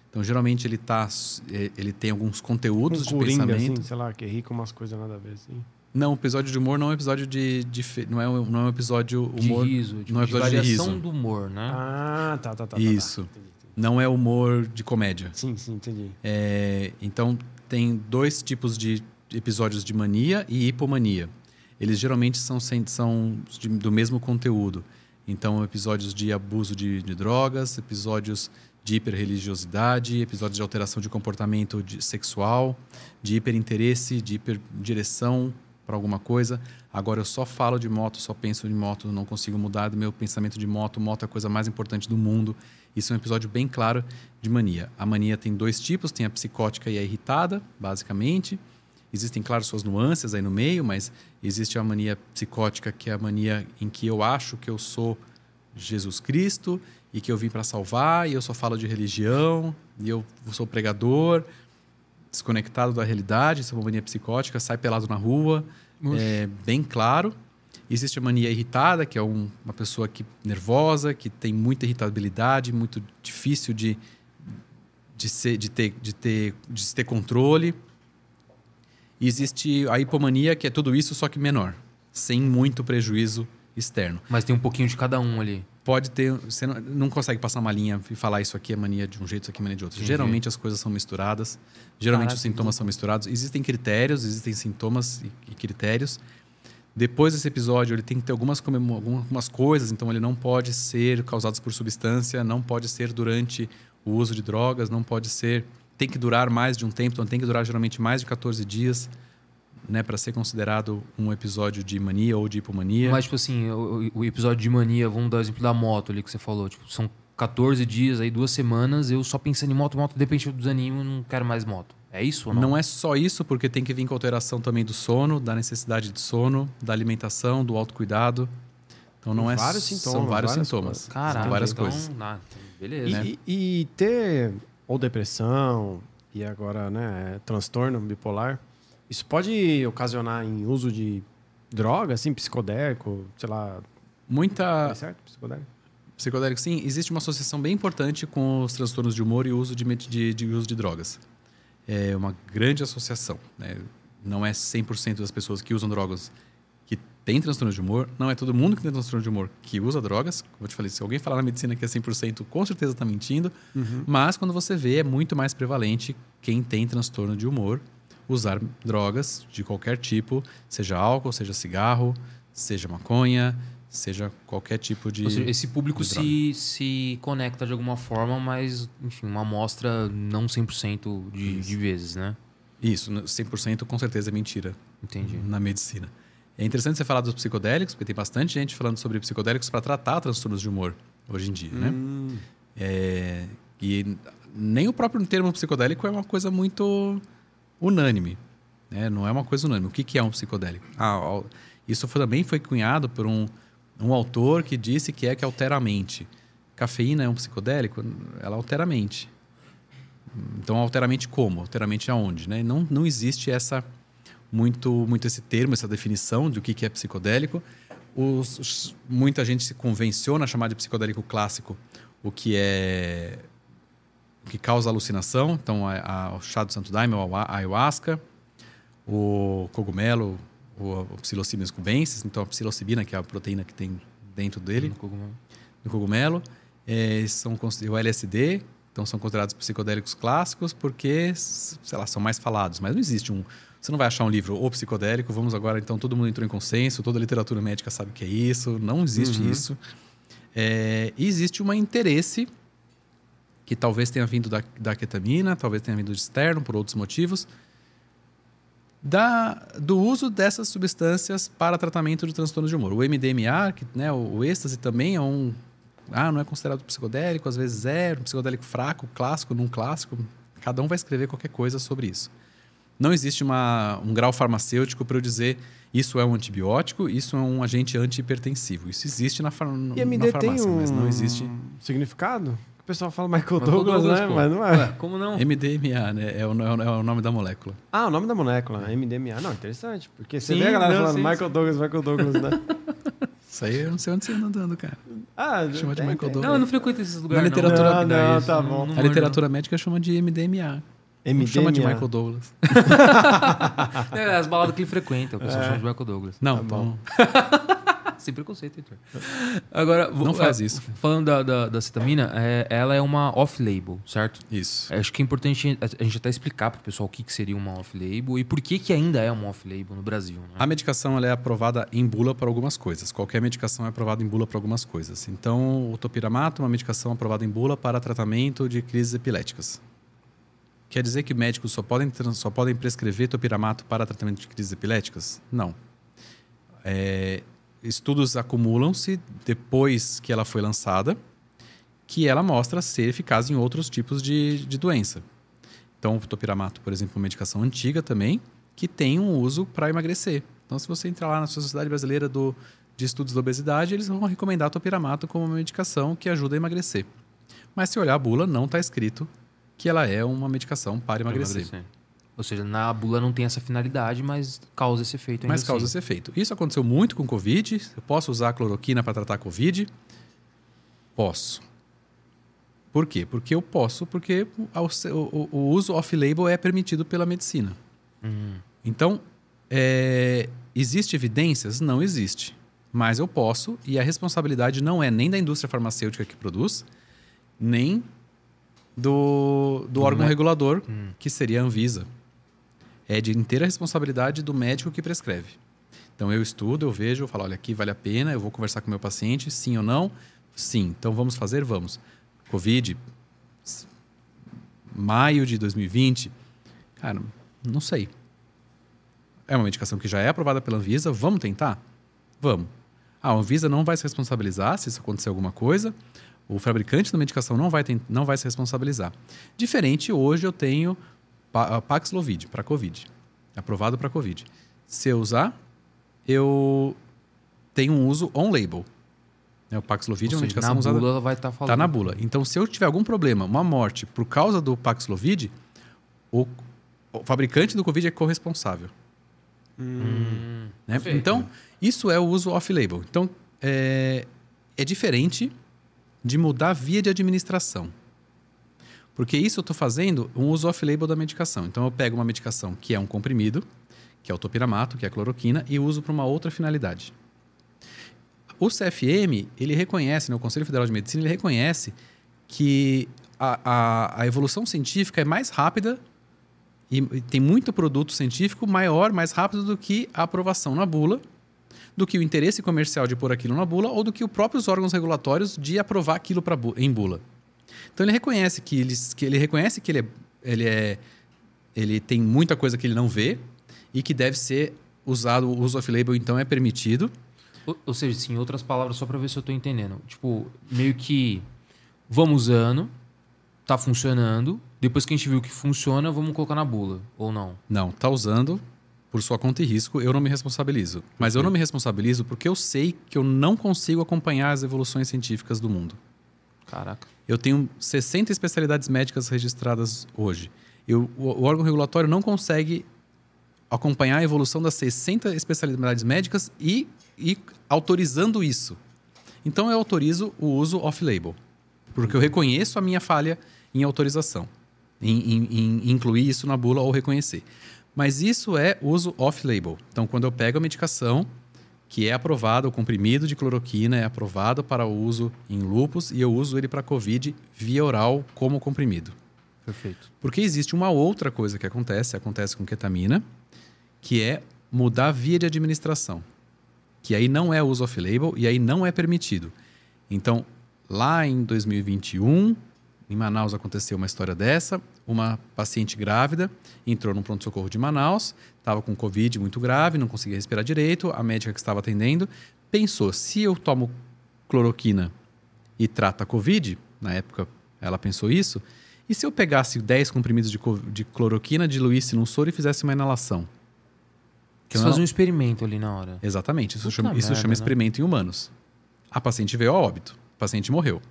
Então, geralmente, ele, tá, é, ele tem alguns conteúdos Um de coringa, pensamento. assim, sei lá, que ri com umas coisas nada a ver, assim. Não, o episódio de humor não é um episódio de. de não, é, um- não é um episódio De humor. riso, tipo, não é de episódio de variação riso. do humor, né? Ah, tá, tá, tá. tá, tá. Não é humor de comédia. Sim, sim, entendi. É, então, tem dois tipos de episódios de mania e hipomania. Eles geralmente são, são de- do mesmo conteúdo. Então, episódios de abuso de, de drogas, episódios de hiperreligiosidade, episódios de alteração de comportamento de- sexual, de hiperinteresse, de hiperdireção para alguma coisa. Agora, eu só falo de moto, só penso em moto, não consigo mudar do meu pensamento de moto. Moto é a coisa mais importante do mundo. Isso é um episódio bem claro de mania. A mania tem dois tipos, tem a psicótica e a irritada, basicamente. Existem, claro, suas nuances aí no meio, mas existe a mania psicótica, que é a mania em que eu acho que eu sou Jesus Cristo e que eu vim para salvar e eu só falo de religião e eu sou pregador, desconectado da realidade, isso é uma mania psicótica, sai pelado na rua, é bem claro. Existe a mania irritada, que é um- uma pessoa que nervosa, que tem muita irritabilidade, muito difícil de, de, ser, de, ter, de, ter, de ter controle. E existe a hipomania, que é tudo isso, só que menor, sem muito prejuízo externo. Mas tem um pouquinho de cada um ali. Pode ter. Você não, não consegue passar uma linha e falar isso aqui é mania de um jeito, isso aqui é mania de outro. Entendi. Geralmente as coisas são misturadas. Geralmente Caraca, os sintomas são misturados. Existem critérios, existem sintomas e, e critérios. Depois desse episódio, ele tem que ter algumas, algumas coisas, então ele não pode ser causados por substância, não pode ser durante o uso de drogas, não pode ser. Tem que durar mais de um tempo, então tem que durar geralmente mais de 14 dias, né, para ser considerado um episódio de mania ou de hipomania. Mas, tipo assim, o, o episódio de mania, vamos dar o exemplo da moto ali que você falou. Tipo, são 14 dias, aí duas semanas, eu só pensando em moto, moto, de repente eu desanimo e não quero mais moto. É isso ou não? Não é só isso, porque tem que vir com alteração também do sono, da necessidade de sono, da alimentação, do autocuidado. Então não é Vários são sintomas, vários várias sintomas. coisas. Caraca, São várias então, coisas. ah, E, beleza. né? e- e ter ou depressão e agora, né, transtorno bipolar, isso pode ocasionar em uso de droga, assim, psicodélico, sei lá, Muita é certo? Psicodélico? psicodélico, sim, existe uma associação bem importante com os transtornos de humor e uso de, de, de uso de drogas. É uma grande associação. Né? Não é 100% das pessoas que usam drogas que têm transtorno de humor, não é todo mundo que tem transtorno de humor que usa drogas. Como eu te falei, se alguém falar na medicina que é 100%, com certeza está mentindo. Mas quando você vê, é muito mais prevalente quem tem transtorno de humor usar drogas de qualquer tipo, seja álcool, seja cigarro, seja maconha, seja qualquer tipo de. Ou seja, esse público de se, se conecta de alguma forma, mas, enfim, uma amostra não 100% de, de vezes, né? Isso, 100% com certeza é mentira Entendi. na medicina. É interessante você falar dos psicodélicos, porque tem bastante gente falando sobre psicodélicos para tratar transtornos de humor hoje em dia, né? Hum, É, e nem o próprio termo psicodélico é uma coisa muito unânime. Né? Não é uma coisa unânime. O que, que é um psicodélico? Ah, isso foi- também foi cunhado por um, um autor que disse que é que altera a mente. Cafeína é um psicodélico? Ela altera a mente. Então, altera a mente como? Altera a mente aonde? Né? Não, não existe essa muito, muito esse termo, essa definição de o que, que é psicodélico. Os- os- muita gente se convenciona a chamar de psicodélico clássico o que é o que causa alucinação. Então, a, a- o chá do santo daime, ou a ayahuasca, o cogumelo, o, o psilocybina cubensis, então a psilocibina, que é a proteína que tem dentro dele, No cogumelo. do cogumelo, é, são cons- o LSD, então são considerados psicodélicos clássicos porque, sei lá, são mais falados, mas não existe um você não vai achar um livro ou psicodélico, vamos agora, então todo mundo entrou em consenso, toda a literatura médica sabe o que é isso, não existe Uhum. isso. É, existe um interesse que talvez tenha vindo da, da ketamina, talvez tenha vindo de externo, por outros motivos, da, do uso dessas substâncias para tratamento de transtornos de humor. O MDMA, que, né, o, o êxtase também é um. Ah, não é considerado psicodélico, às vezes é, um psicodélico fraco, clássico, não clássico. Cada um vai escrever qualquer coisa sobre isso. Não existe uma, um grau farmacêutico para eu dizer isso é um antibiótico, isso é um agente antihipertensivo. Isso existe na, far, E na farmácia, um mas não existe. significado? O pessoal fala Michael, Michael Douglas, né? pô. Mas não é. Ué, como não? MDMA, né? É o, é o- é o nome da molécula. Ah, o nome da molécula, MDMA. Não, interessante. Porque você Sim, vê a galera não, falando sim, Michael Douglas, Michael Douglas, né? <laughs> Isso aí eu não sei onde você anda andando, cara. Ah, Chama de tem, Michael tem. Douglas. Não, eu não frequento esses lugares. literatura- não. Não, Isso, tá bom. não A literatura médica chama de MDMA. MDMA. chama de Michael Douglas. <laughs> É, as baladas que ele frequenta, o pessoal chama de Michael Douglas. Não, Tá bom. então, <laughs> Sem preconceito, Heitor. <laughs> Agora, Não faz é, isso. Falando da, da, da cetamina, é, ela é uma off-label, certo? isso. Acho que é importante a gente até explicar para o pessoal o que, que seria uma off-label e por que, que ainda é uma off-label no Brasil. Né? A medicação ela é aprovada em bula para algumas coisas. Qualquer medicação é aprovada em bula para algumas coisas. Então, o topiramato é uma medicação aprovada em bula para tratamento de crises epiléticas. Quer dizer que médicos só podem, só podem prescrever topiramato para tratamento de crises epiléticas? Não. É, estudos acumulam-se depois que ela foi lançada, que ela mostra ser eficaz em outros tipos de, de doença. Então, o topiramato, por exemplo, é uma medicação antiga também, que tem um uso para emagrecer. Então, se você entrar lá na Sociedade Brasileira do, de Estudos da Obesidade, eles vão recomendar topiramato como uma medicação que ajuda a emagrecer. Mas se olhar a bula, não está escrito que ela é uma medicação para Pra emagrecer. Ou seja, na bula não tem essa finalidade, mas causa esse efeito ainda Mas causa assim. esse efeito. Isso aconteceu muito com Covid. Eu posso usar a cloroquina para tratar Covid? Posso. Por quê? Porque eu posso, porque o, o- o uso off-label é permitido pela medicina. Uhum. Então, é, existe evidências? Não existe. Mas eu posso, e a responsabilidade não é nem da indústria farmacêutica que produz, nem do, do órgão me- regulador, Hum. que seria a Anvisa. É de inteira responsabilidade do médico que prescreve. Então eu estudo, eu vejo, eu falo, olha, aqui vale a pena, eu vou conversar com o meu paciente, sim ou não? Sim. Então vamos fazer? Vamos. Covid, maio de 2020, cara, não sei. É uma medicação que já é aprovada pela Anvisa, vamos tentar? Vamos. Ah, a Anvisa não vai se responsabilizar se isso acontecer alguma coisa, o fabricante da medicação não vai, não vai se responsabilizar. Diferente, hoje eu tenho Paxlovid para Covid, aprovado para Covid. Se eu usar, eu tenho um uso on-label. Né, O Paxlovid é uma medicação na usada... bula ela vai estar falando. Está na bula. Então, se eu tiver algum problema, uma morte por causa do Paxlovid, o, o fabricante do Covid é corresponsável. Hum, né? Então, isso é o uso off-label. Então, é, é diferente de mudar a via de administração. Porque isso eu estou fazendo um uso off-label da medicação. Então, eu pego uma medicação que é um comprimido, que é o topiramato, que é a cloroquina, e uso para uma outra finalidade. O CFM, ele reconhece, né, o Conselho Federal de Medicina, ele reconhece que a, a, a evolução científica é mais rápida e, tem muito produto científico maior, mais rápido do que a aprovação na bula, do que o interesse comercial de pôr aquilo na bula ou do que os próprios órgãos regulatórios de aprovar aquilo pra, em bula. Então ele reconhece que ele, que ele reconhece que ele é, ele é ele tem muita coisa que ele não vê e que deve ser usado, o uso off-label então é permitido. Ou, ou seja, sim, em outras palavras, só para ver se eu tô entendendo. Tipo, meio que vamos usando, tá funcionando, depois que a gente viu que funciona, vamos colocar na bula, ou não? Não, tá usando por sua conta e risco, eu não me responsabilizo. Mas eu não me responsabilizo porque eu sei que eu não consigo acompanhar as evoluções científicas do mundo. Caraca. Eu tenho 60 especialidades médicas registradas hoje. Eu, o, o órgão regulatório não consegue acompanhar a evolução das 60 especialidades médicas e, e autorizando isso. Então eu autorizo o uso off-label, porque eu reconheço a minha falha em autorização, em, em- em incluir isso na bula ou reconhecer. Mas isso é uso off-label. Então, quando eu pego a medicação que é aprovado, o comprimido de cloroquina é aprovado para uso em lupus e eu uso ele para COVID via oral como comprimido. Perfeito. Porque existe uma outra coisa que acontece, acontece com ketamina, que é mudar a via de administração. Que aí não é uso off-label e aí não é permitido. Então, lá em 2021, em Manaus aconteceu uma história dessa. Uma paciente grávida entrou no pronto-socorro de Manaus, estava com Covid muito grave, não conseguia respirar direito. A médica que estava atendendo pensou: se eu tomo cloroquina e trata a Covid, na época ela pensou isso, e se eu pegasse 10 comprimidos de, de cloroquina, diluísse num soro e fizesse uma inalação? Que Você uma- fazer um experimento ali na hora. Exatamente, isso, Puta chama, isso merda, chama né? experimento em humanos. A paciente veio a óbito, a paciente morreu.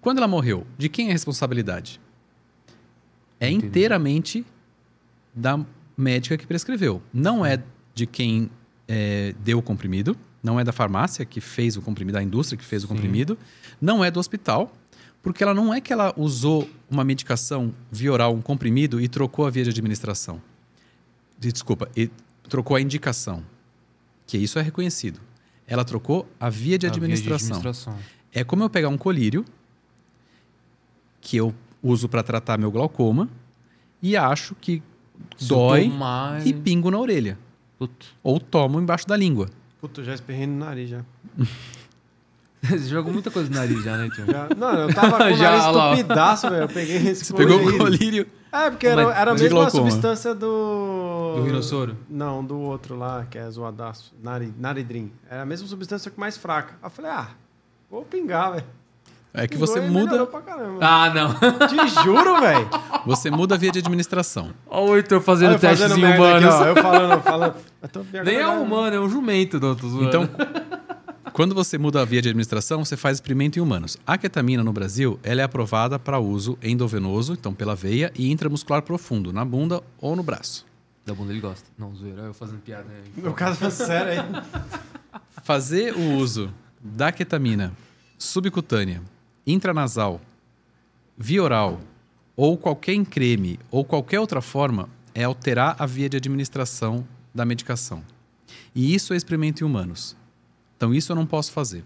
Quando ela morreu, de quem é a responsabilidade? É Entendi. inteiramente da médica que prescreveu. Não é de quem é, deu o comprimido, não é da farmácia que fez o comprimido, da indústria que fez o Sim. comprimido, não é do hospital, porque ela não é que ela usou uma medicação via oral, um comprimido, e trocou a via de administração. De- Desculpa, e trocou a indicação, que isso é reconhecido. Ela trocou a via de A via administração. administração. É como eu pegar um colírio que eu uso para tratar meu glaucoma e acho que Se dói tomar- e pingo na orelha. Puta. Ou tomo embaixo da língua. Puta, já esperrei no nariz já. <laughs> Você jogou muita coisa no nariz já, né, tio? Já- Não, eu tava com o <laughs> Já, nariz olha lá. estupidaço, velho. Eu peguei esse Você pegou o colírio. É, porque era, era a mesma glaucoma. substância do... Do rinossoro? Não, do outro lá, que é zoadaço. Nari, naridrim. Era a mesma substância que mais fraca. Aí eu falei, ah, vou pingar, velho. É que você melhorou muda, pra caramba. Ah, não. Te juro, velho. você muda a via de administração. Olha o Heitor Olha fazendo eu fazendo testezinho merda aqui, ó. ó. Eu falando, falando. Eu tô Nem é um humano, é um jumento, zoando. Então, quando você muda a via de administração, você faz experimento em humanos. A ketamina no Brasil, ela é aprovada para uso endovenoso, então pela veia, e intramuscular profundo, na bunda ou no braço. Da bunda ele gosta. Não, zoeira, eu fazendo piada. Né? Meu caso foi sério aí. Fazer o uso da ketamina subcutânea, intranasal, via oral ou qualquer em creme ou qualquer outra forma é alterar a via de administração da medicação. E isso é experimento em humanos. Então isso eu não posso fazer.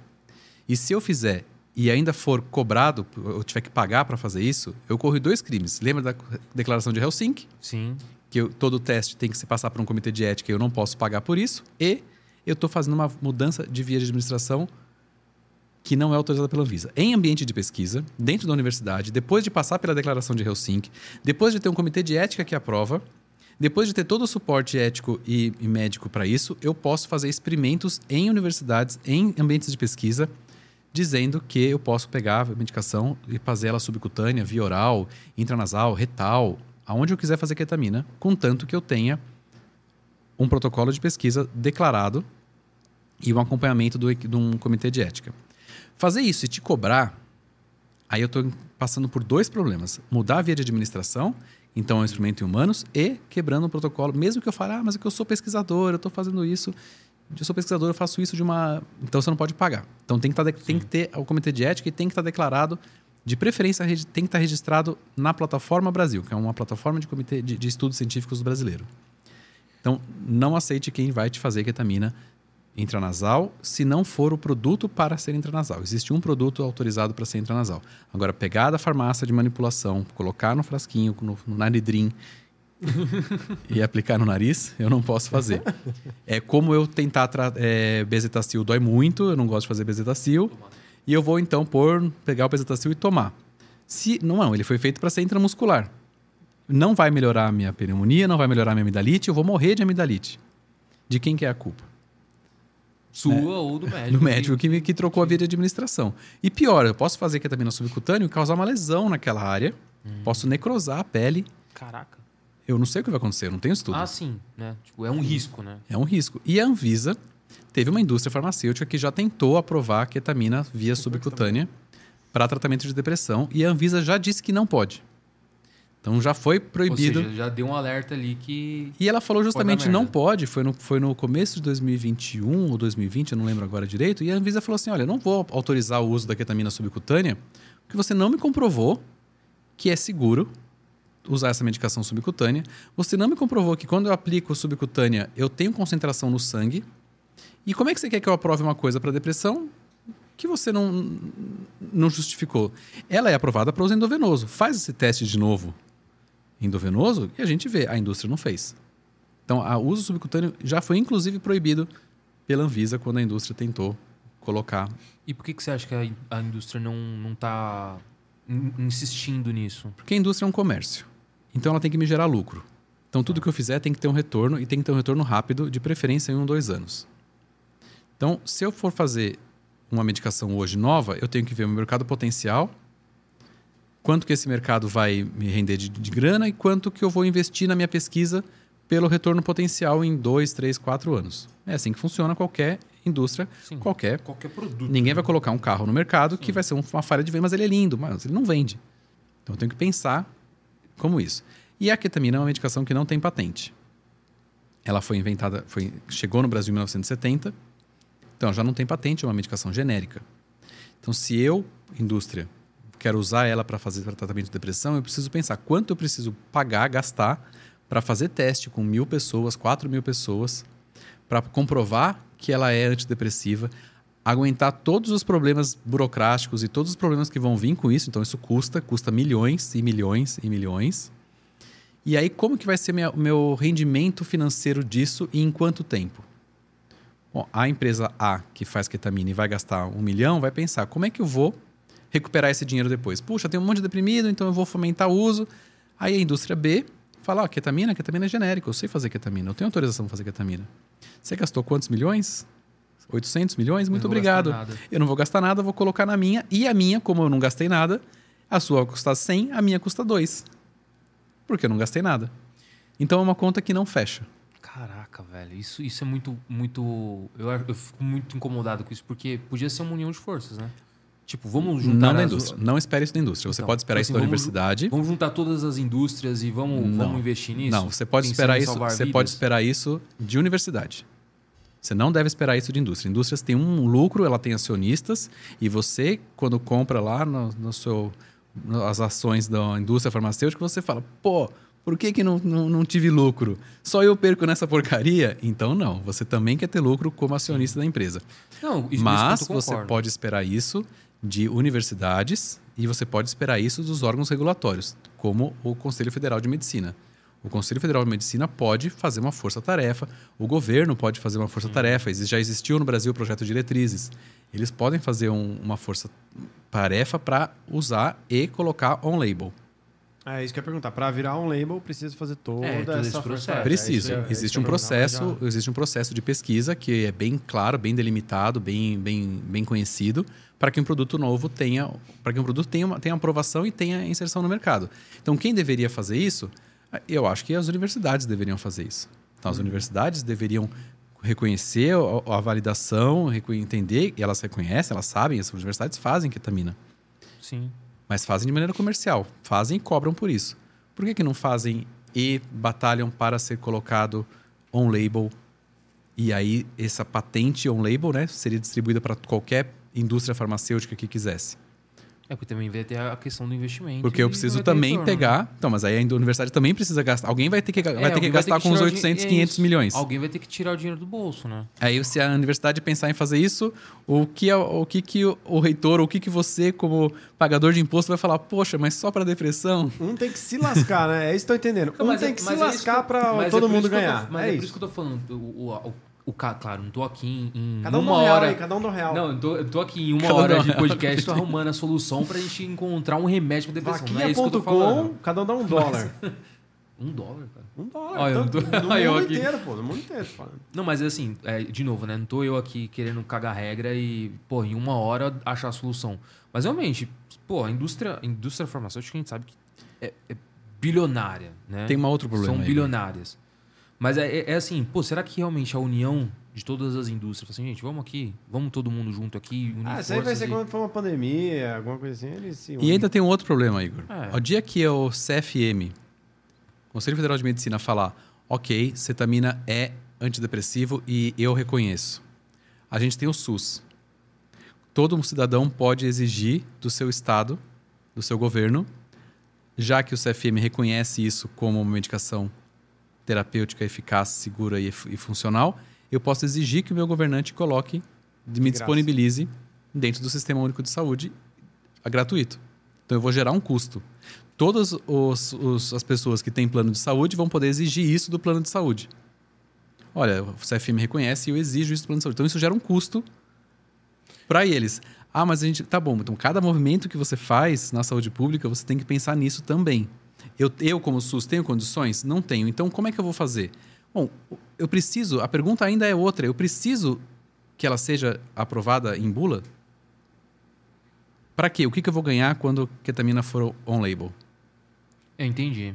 E se eu fizer e ainda for cobrado, eu tiver que pagar para fazer isso, eu corro dois crimes. Lembra da declaração de Helsinki? Sim. que eu- todo teste tem que se passar por um comitê de ética e eu não posso pagar por isso, e eu estou fazendo uma mudança de via de administração que não é autorizada pela Anvisa. Em ambiente de pesquisa, dentro da universidade, depois de passar pela declaração de Helsinki, depois de ter um comitê de ética que aprova, depois de ter todo o suporte ético e, e médico para isso, eu posso fazer experimentos em universidades, em ambientes de pesquisa, dizendo que eu posso pegar a medicação e fazer ela subcutânea, via oral, intranasal, retal, aonde eu quiser fazer ketamina, contanto que eu tenha um protocolo de pesquisa declarado e um acompanhamento do, de um comitê de ética. Fazer isso e te cobrar, aí eu estou passando por dois problemas. Mudar a via de administração, então é um instrumento em humanos, e quebrando o protocolo. Mesmo que eu fale, ah, mas é que eu sou pesquisador, eu estou fazendo isso, eu sou pesquisador, eu faço isso de uma... Então você não pode pagar. Então tem que, tá de- tem que ter o comitê de ética e tem que estar declarado, de preferência tem que estar registrado na Plataforma Brasil, que é uma plataforma de comitê de, de estudos científicos brasileiro. Então, não aceite quem vai te fazer ketamina intranasal se não for o produto para ser intranasal. Existe um produto autorizado para ser intranasal. Agora, pegar da farmácia de manipulação, colocar no frasquinho, no, no naridrim <laughs> e aplicar no nariz, eu não posso fazer. É como eu tentar... É, bezetacil dói muito, eu não gosto de fazer bezetacil. E eu vou, então, pôr, pegar o bezetacil e tomar. Se, não, ele foi feito para ser intramuscular. Não vai melhorar a minha pneumonia, não vai melhorar a minha amidalite, eu vou morrer de amidalite. De quem que é a culpa? Sua ou do <laughs> médico. do médico que, me- que trocou a via de administração. E pior, eu posso fazer ketamina subcutâneo e causar uma lesão naquela área, posso necrosar a pele. Caraca. Eu não sei o que vai acontecer, eu não tenho estudo. Ah, sim, né? Tipo, é um risco, né? É um risco. E a Anvisa teve uma indústria farmacêutica que já tentou aprovar a ketamina via subcutânea para tratamento de depressão e a Anvisa já disse que não pode. Então já foi proibido. Ou seja, já deu um alerta ali que... E ela falou justamente merda. não pode, foi no, foi no começo de 2021 ou 2020, eu não lembro agora direito, e a Anvisa falou assim, olha, não vou autorizar o uso da ketamina subcutânea porque você não me comprovou que é seguro usar essa medicação subcutânea, você não me comprovou que quando eu aplico subcutânea eu tenho concentração no sangue, e como é que você quer que eu aprove uma coisa para depressão que você não, não justificou? Ela é aprovada para uso endovenoso. Faz esse teste de novo endovenoso e a gente vê. A indústria não fez. Então, o uso subcutâneo já foi inclusive proibido pela Anvisa quando a indústria tentou colocar. E por que, que você acha que a, a indústria não, não tá in- insistindo nisso? Porque a indústria é um comércio. Então, ela tem que me gerar lucro. Então, tudo que eu fizer tem que ter um retorno e tem que ter um retorno rápido, de preferência em um, dois anos. Então, se eu for fazer uma medicação hoje nova, eu tenho que ver o meu mercado potencial, quanto que esse mercado vai me render de, de grana e quanto que eu vou investir na minha pesquisa pelo retorno potencial em dois, três, quatro anos. É assim que funciona qualquer indústria Sim. qualquer. Qualquer produto. Ninguém vai colocar um carro no mercado que vai ser um- uma falha de venda, mas ele é lindo, mas ele não vende. Então eu tenho que pensar como isso. E a ketamina é uma medicação que não tem patente. Ela foi inventada, foi, chegou no Brasil em 1970, então já não tem patente, é uma medicação genérica. Então, se eu, indústria, quero usar ela para fazer tratamento de depressão, eu preciso pensar quanto eu preciso pagar, gastar para fazer teste com mil pessoas, quatro mil pessoas, para comprovar que ela é antidepressiva, aguentar todos os problemas burocráticos e todos os problemas que vão vir com isso. Então, isso custa, custa milhões e milhões e milhões. E aí, como que vai ser o meu rendimento financeiro disso e em quanto tempo? Bom, a empresa A, que faz ketamina e vai gastar um milhão, vai pensar, como é que eu vou recuperar esse dinheiro depois? Puxa, tem um monte de deprimido, então eu vou fomentar o uso. Aí a indústria B fala, ó, ketamina, ketamina é genérico, eu sei fazer ketamina, eu tenho autorização para fazer ketamina. Você gastou quantos milhões? 800 milhões? Muito gastar obrigado. Eu não vou gastar nada, vou colocar na minha. E a minha, como eu não gastei nada, a sua vai custar 100, a minha custa 2. Porque eu não gastei nada. Então é uma conta que não fecha. Caraca, velho. Isso, isso é muito, muito. Eu, eu fico muito incomodado com isso, porque podia ser uma união de forças, né? Tipo, vamos juntar. Não da as- indústria. Não espere isso da indústria. Você Então, pode esperar assim, isso da vamos- universidade. Vamos juntar todas as indústrias e vamos, Não. vamos investir nisso? Não, você pode esperar isso. Você vidas? pode esperar isso de universidade. Você não deve esperar isso de indústria. Indústrias têm um lucro, ela tem acionistas e você, quando compra lá no, no seu, as ações da indústria farmacêutica, você fala, pô, por que, que não, não, não tive lucro? Só eu perco nessa porcaria? Então não. Você também quer ter lucro como acionista da empresa. Não, isso, Mas isso você pode esperar isso de universidades e você pode esperar isso dos órgãos regulatórios, como o Conselho Federal de Medicina. O Conselho Federal de Medicina pode fazer uma força-tarefa, o governo pode fazer uma força-tarefa, exi- já existiu no Brasil o projeto de diretrizes. Eles podem fazer um- uma força-tarefa para usar e colocar on-label. É isso que eu ia perguntar. Para virar um label, precisa fazer toda É, todo esse essa processo. Precisa. é é existe um processo, já- existe um processo de pesquisa que é bem claro, bem delimitado, bem, bem, bem conhecido, para que um produto novo tenha, para que um produto tenha, uma, tenha aprovação e tenha inserção no mercado. Então, quem deveria fazer isso? Eu acho que as universidades deveriam fazer isso. Então, as universidades deveriam reconhecer a, a validação, entender, e elas reconhecem, elas sabem, as universidades fazem ketamina Sim. Mas fazem de maneira comercial. Fazem e cobram por isso. Por que, que não fazem e batalham para ser colocado on-label? E aí, essa patente on-label né, seria distribuída para qualquer indústria farmacêutica que quisesse. É porque também vai ter a questão do investimento. Porque eu preciso ter também retorno, né? pegar. Então, mas aí a universidade também precisa gastar. Alguém vai ter que, vai É, ter que gastar com uns tirar o din- 800, é 500 isso. milhões. Alguém vai ter que tirar o dinheiro do bolso, né? Aí, se a universidade pensar em fazer isso, o que, é- o que, que o, reitor, o que, que você, como pagador de imposto, vai falar? Poxa, mas só para depressão? Um tem que se lascar, né? É isso que eu tô entendendo. Não, um mas tem é- que se é lascar que- é todo mundo que ganhar. mas é, é, por isso. isso que eu tô falando. O, o, o, o ca- claro, não tô aqui em, Cada um uma real hora. aí, cada um do real. Não, eu tô, eu tô aqui em uma Cada hora de podcast arrumando a solução pra gente encontrar um remédio pra depressão. Não é isso que eu tô falando. cada um dá um dólar. <laughs> Um dólar, cara. Um dólar. Olha, então, tô- <laughs> mundo aqui. inteiro, pô. No mundo inteiro, falando. Não, mas assim, é, de novo, né? Não tô eu aqui querendo cagar regra e, pô, em uma hora achar a solução. Mas realmente, pô, a indústria, a indústria farmacêutica a gente sabe que é, é bilionária, né? Tem um outro problema São aí, bilionárias. Mas é, é- é assim, pô, será que realmente a união de todas as indústrias, assim, gente, vamos aqui, vamos todo mundo junto aqui, unir Ah, isso aí vai ser e- quando for uma pandemia, alguma coisa assim. Eles se E unem. ainda tem um outro problema, Igor. É. O dia que o CFM, Conselho Federal de Medicina, falar, ok, cetamina é antidepressivo e eu reconheço. A gente tem o SUS. Todo um cidadão pode exigir do seu estado, do seu governo, já que o CFM reconhece isso como uma medicação terapêutica eficaz, segura e, e funcional, eu posso exigir que o meu governante coloque, me disponibilize dentro do Sistema Único de Saúde a gratuito. Então eu vou gerar um custo. Todas os- os- as pessoas que têm plano de saúde vão poder exigir isso do plano de saúde. Olha, o CFM reconhece e eu exijo isso do plano de saúde. Então isso gera um custo para eles. Ah, mas a gente. Tá bom, então cada movimento que você faz na saúde pública, você tem que pensar nisso também. Eu, eu como SUS, tenho condições? Não tenho. Então, como é que eu vou fazer? Bom, eu preciso. A pergunta ainda é outra. Eu preciso que ela seja aprovada em bula? Para quê? O que, que eu vou ganhar quando ketamina for on-label? Eu entendi.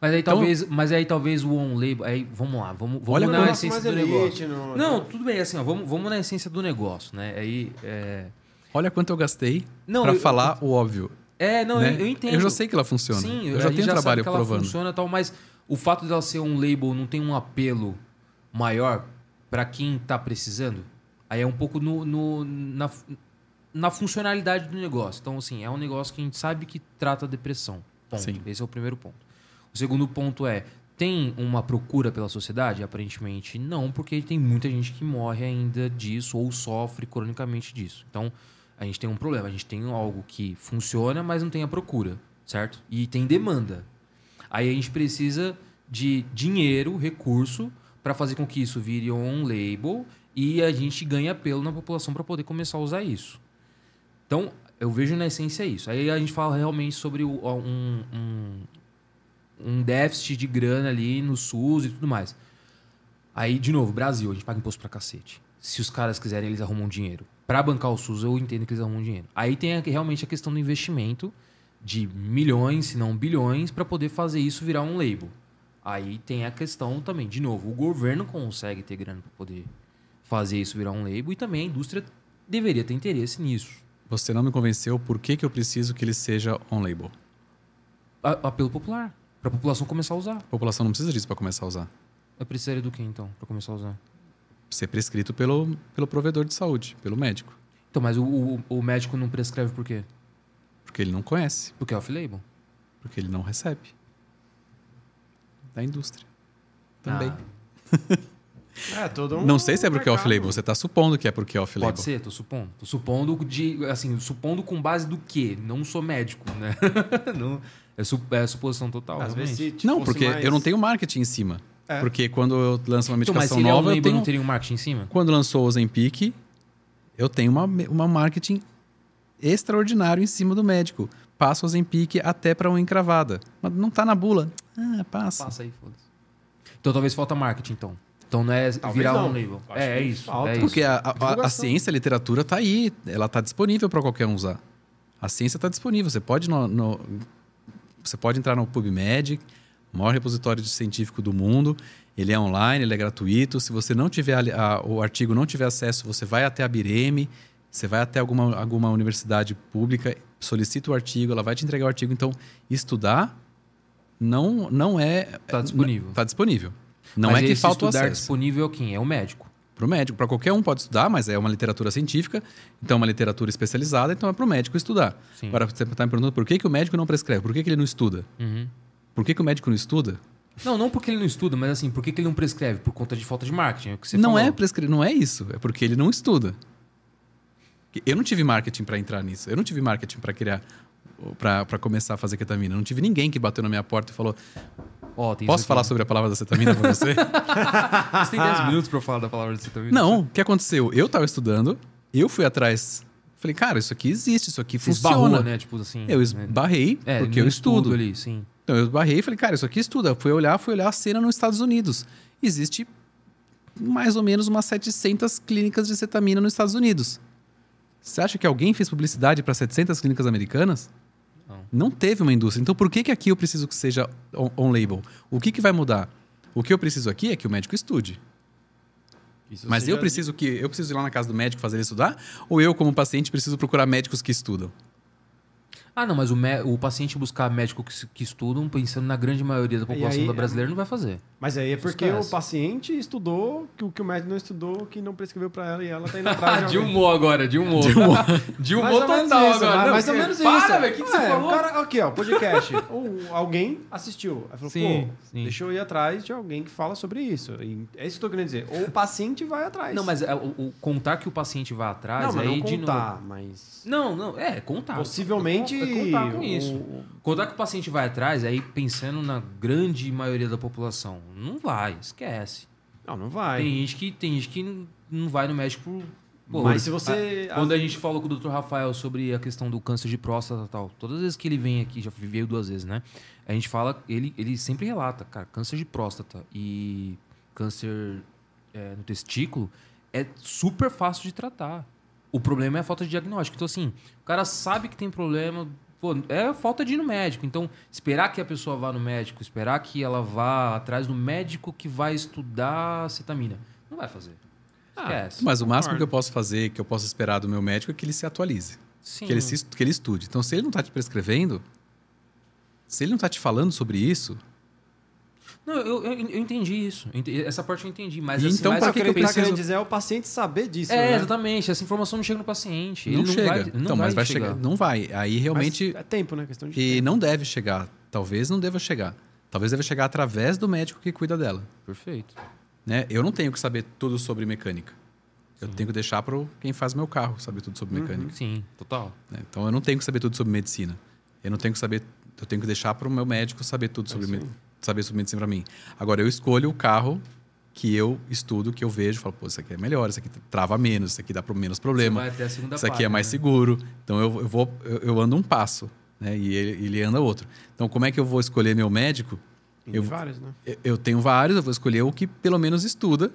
Mas aí Então- talvez, mas aí talvez o on label, aí vamos lá, vamos, vamos Olha na como- essência do elite negócio. no- Não, tudo bem, assim, ó, vamos, vamos na essência do negócio, né? Aí é Olha quanto eu gastei Não, pra eu- falar o óbvio. É, não, né? eu, eu entendo. Eu já sei que ela funciona. Sim, eu já tenho sabe trabalho que ela provando. funciona e tal, mas o fato dela ser um label não tem um apelo maior pra quem tá precisando, aí é um pouco no, no- na, na funcionalidade do negócio. Então, assim, é um negócio que a gente sabe que trata depressão. Ponto. Sim. Esse é o primeiro ponto. O segundo ponto é, tem uma procura pela sociedade? Aparentemente não, porque tem muita gente que morre ainda disso ou sofre cronicamente disso. Então, a gente tem um problema. A gente tem algo que funciona, mas não tem a procura, certo? E tem demanda. Aí a gente precisa de dinheiro, recurso, para fazer com que isso vire um label e a gente ganhe apelo na população para poder começar a usar isso. Então, eu vejo na essência isso. Aí a gente fala realmente sobre um, um, um déficit de grana ali no SUS e tudo mais. Aí, de novo, Brasil, a gente paga imposto pra cacete. Se os caras quiserem, eles arrumam dinheiro. Pra bancar o SUS, eu entendo que eles arrumam dinheiro. Aí tem a- realmente a questão do investimento de milhões, se não bilhões, para poder fazer isso virar um label. Aí tem a questão também, de novo, o governo consegue ter grana para poder fazer isso virar um label e também a indústria deveria ter interesse nisso. Você não me convenceu por que, que eu preciso que ele seja on-label. A- apelo popular, para a população começar a usar. A população não precisa disso para começar a usar. Eu precisaria do que então, para começar a usar? Ser prescrito pelo, pelo provedor de saúde, pelo médico. Então, mas o, o, o médico não prescreve por quê? Porque ele não conhece, Porque é off-label. porque ele não recebe. Da indústria. Também. Ah, <laughs> É, todo um não sei se é porque é off-label. Você está supondo que é porque é off-label. Pode ser, tô supondo. Tô supondo de. Assim, supondo com base do quê? Não sou médico, né? <laughs> não, é, su- é suposição total. Às vezes realmente. se Não, porque mais- eu não tenho marketing em cima. É. Porque quando eu lanço uma Então, mas medicação se ele é um nova, eu tenho... não teria um marketing em cima? Quando lançou o Ozempic, eu tenho uma, uma marketing extraordinário em cima do médico. Passa o Ozempic até para uma encravada. Mas não tá na bula. Ah, passa. Passa aí, foda-se. Então talvez falta marketing, então. Então não é Talvez virar não. um label. É, é isso. falta. É. Porque a, a- a- ciência, a literatura tá aí. Ela tá disponível para qualquer um usar. A ciência tá disponível. Você pode no, no- você pode entrar no PubMed, maior repositório de científico do mundo. Ele é online, ele é gratuito. Se você não tiver ali- a- o artigo não tiver acesso, você vai até a Bireme, você vai até alguma, alguma universidade pública, solicita o artigo, ela vai te entregar o artigo. Então, estudar não não é Tá disponível. Tá disponível. Não Mas é que falta o acesso disponível é quem? É o médico. para o médico. Para qualquer um pode estudar, mas é uma literatura científica, então é uma literatura especializada, então é para o médico estudar. Sim. Agora, você está me perguntando por que, que o médico não prescreve, por que, que ele não estuda? Uhum. Por que, que o médico não estuda? Não, não porque ele não estuda, mas assim, por que, que ele não prescreve? Por conta de falta de marketing, é o que você não, falou. é prescre... não é isso, é porque ele não estuda. Eu não tive marketing para entrar nisso, eu não tive marketing para criar, para começar a fazer ketamina. Eu não tive ninguém que bateu na minha porta e falou: Ó, tem Posso falar sobre a palavra da cetamina para você? <laughs> Você tem 10 <laughs> minutos pra eu falar da palavra de cetamina? não, o que aconteceu? Eu estava estudando, eu fui atrás, falei, cara, isso aqui existe, isso aqui Você funciona. esbarrou, né? Tipo assim. Eu né? esbarrei, É, porque eu estudo. ali, sim. Então eu esbarrei e falei, cara, isso aqui estuda. Fui olhar, fui olhar a cena nos Estados Unidos. Existe mais ou menos umas 700 clínicas de cetamina nos Estados Unidos. Você acha que alguém fez publicidade para 700 clínicas americanas? Não. teve uma indústria. Então por que, que aqui eu preciso que seja on- on-label? O que, que vai mudar? O que eu preciso aqui é que o médico estude. Isso Mas eu preciso que eu preciso ir lá na casa do médico fazer ele estudar? Ou eu, como paciente, preciso procurar médicos que estudam? Ah, não, mas o, o paciente buscar médico que, que estudam, pensando na grande maioria da população aí- da brasileira, não vai fazer. Mas aí é porque Esquece. o paciente estudou que o que o médico não estudou, que não prescreveu pra ela e ela tá indo <laughs> atrás de alguém. agora, de humor. De <laughs> Mais ou menos isso, mas- mais ou menos isso. Para, velho, o que, que você É, falou? O cara, aqui, ó, podcast. Ou <laughs> alguém assistiu. Aí falou, Sim, pô, sim. deixa eu ir atrás de alguém que fala sobre isso. E é isso que eu tô querendo dizer. Ou o paciente vai atrás. Não, mas é, o, o contar que o paciente vai atrás, Não, mas aí não de contar, novo. mas... Não, não, é, contar. Possivelmente... É contar com isso. o- Contar que o paciente vai atrás, aí pensando na grande maioria da população. Não vai, esquece. Não, não vai. Tem gente que, tem gente que não- vai no médico por. Mas se você... Quando a gente falou com o Dr. Rafael sobre a questão do câncer de próstata e tal, todas as vezes que ele vem aqui, já veio duas vezes, né? A gente fala, ele, ele sempre relata, cara, câncer de próstata e câncer é, no testículo é super fácil de tratar. O problema é a falta de diagnóstico. Então, assim, o cara sabe que tem problema, Pô, é falta de ir no médico. Então, esperar que a pessoa vá no médico, esperar que ela vá atrás do médico que vai estudar cetamina. Não vai fazer. Esquece. Mas o máximo que eu posso fazer, que eu posso esperar do meu médico é que ele se atualize. Sim. Que ele, se, que ele estude. Então, se ele não está te prescrevendo, se ele não está te falando sobre isso, Não, eu, eu, eu entendi isso. Eu Essa parte eu entendi. Mas assim, então, mas o que que eu tá querendo preciso- dizer é o paciente saber disso, É, né? exatamente. Essa informação não chega no paciente. não, chega. Vai, não então, vai mas vai chegar. chegar. Não vai. Aí realmente. Mas é tempo, né? Questão de E tempo. não deve chegar. Talvez não deva chegar. Talvez deva chegar através do médico que cuida dela. Perfeito. Né? Eu não tenho que saber tudo sobre mecânica. Eu tenho que deixar para quem faz meu carro saber tudo sobre mecânica. Sim, total. né? Então eu não tenho que saber tudo sobre medicina. Eu não tenho que saber. Eu tenho que deixar para o meu médico saber tudo sobre isso me- aí. Saber sobre medicina para mim. Agora eu escolho o carro que eu estudo, que eu vejo, falo, pô, isso aqui é melhor, isso aqui trava menos, isso aqui dá menos problema. Você vai até a segunda Isso aqui página, é mais né? seguro. Então eu, eu vou, eu, eu ando um passo, né? E ele, ele anda outro. Então como é que eu vou escolher meu médico? Tem eu- vários, né? Eu- Eu tenho vários, eu vou escolher o que pelo menos estuda,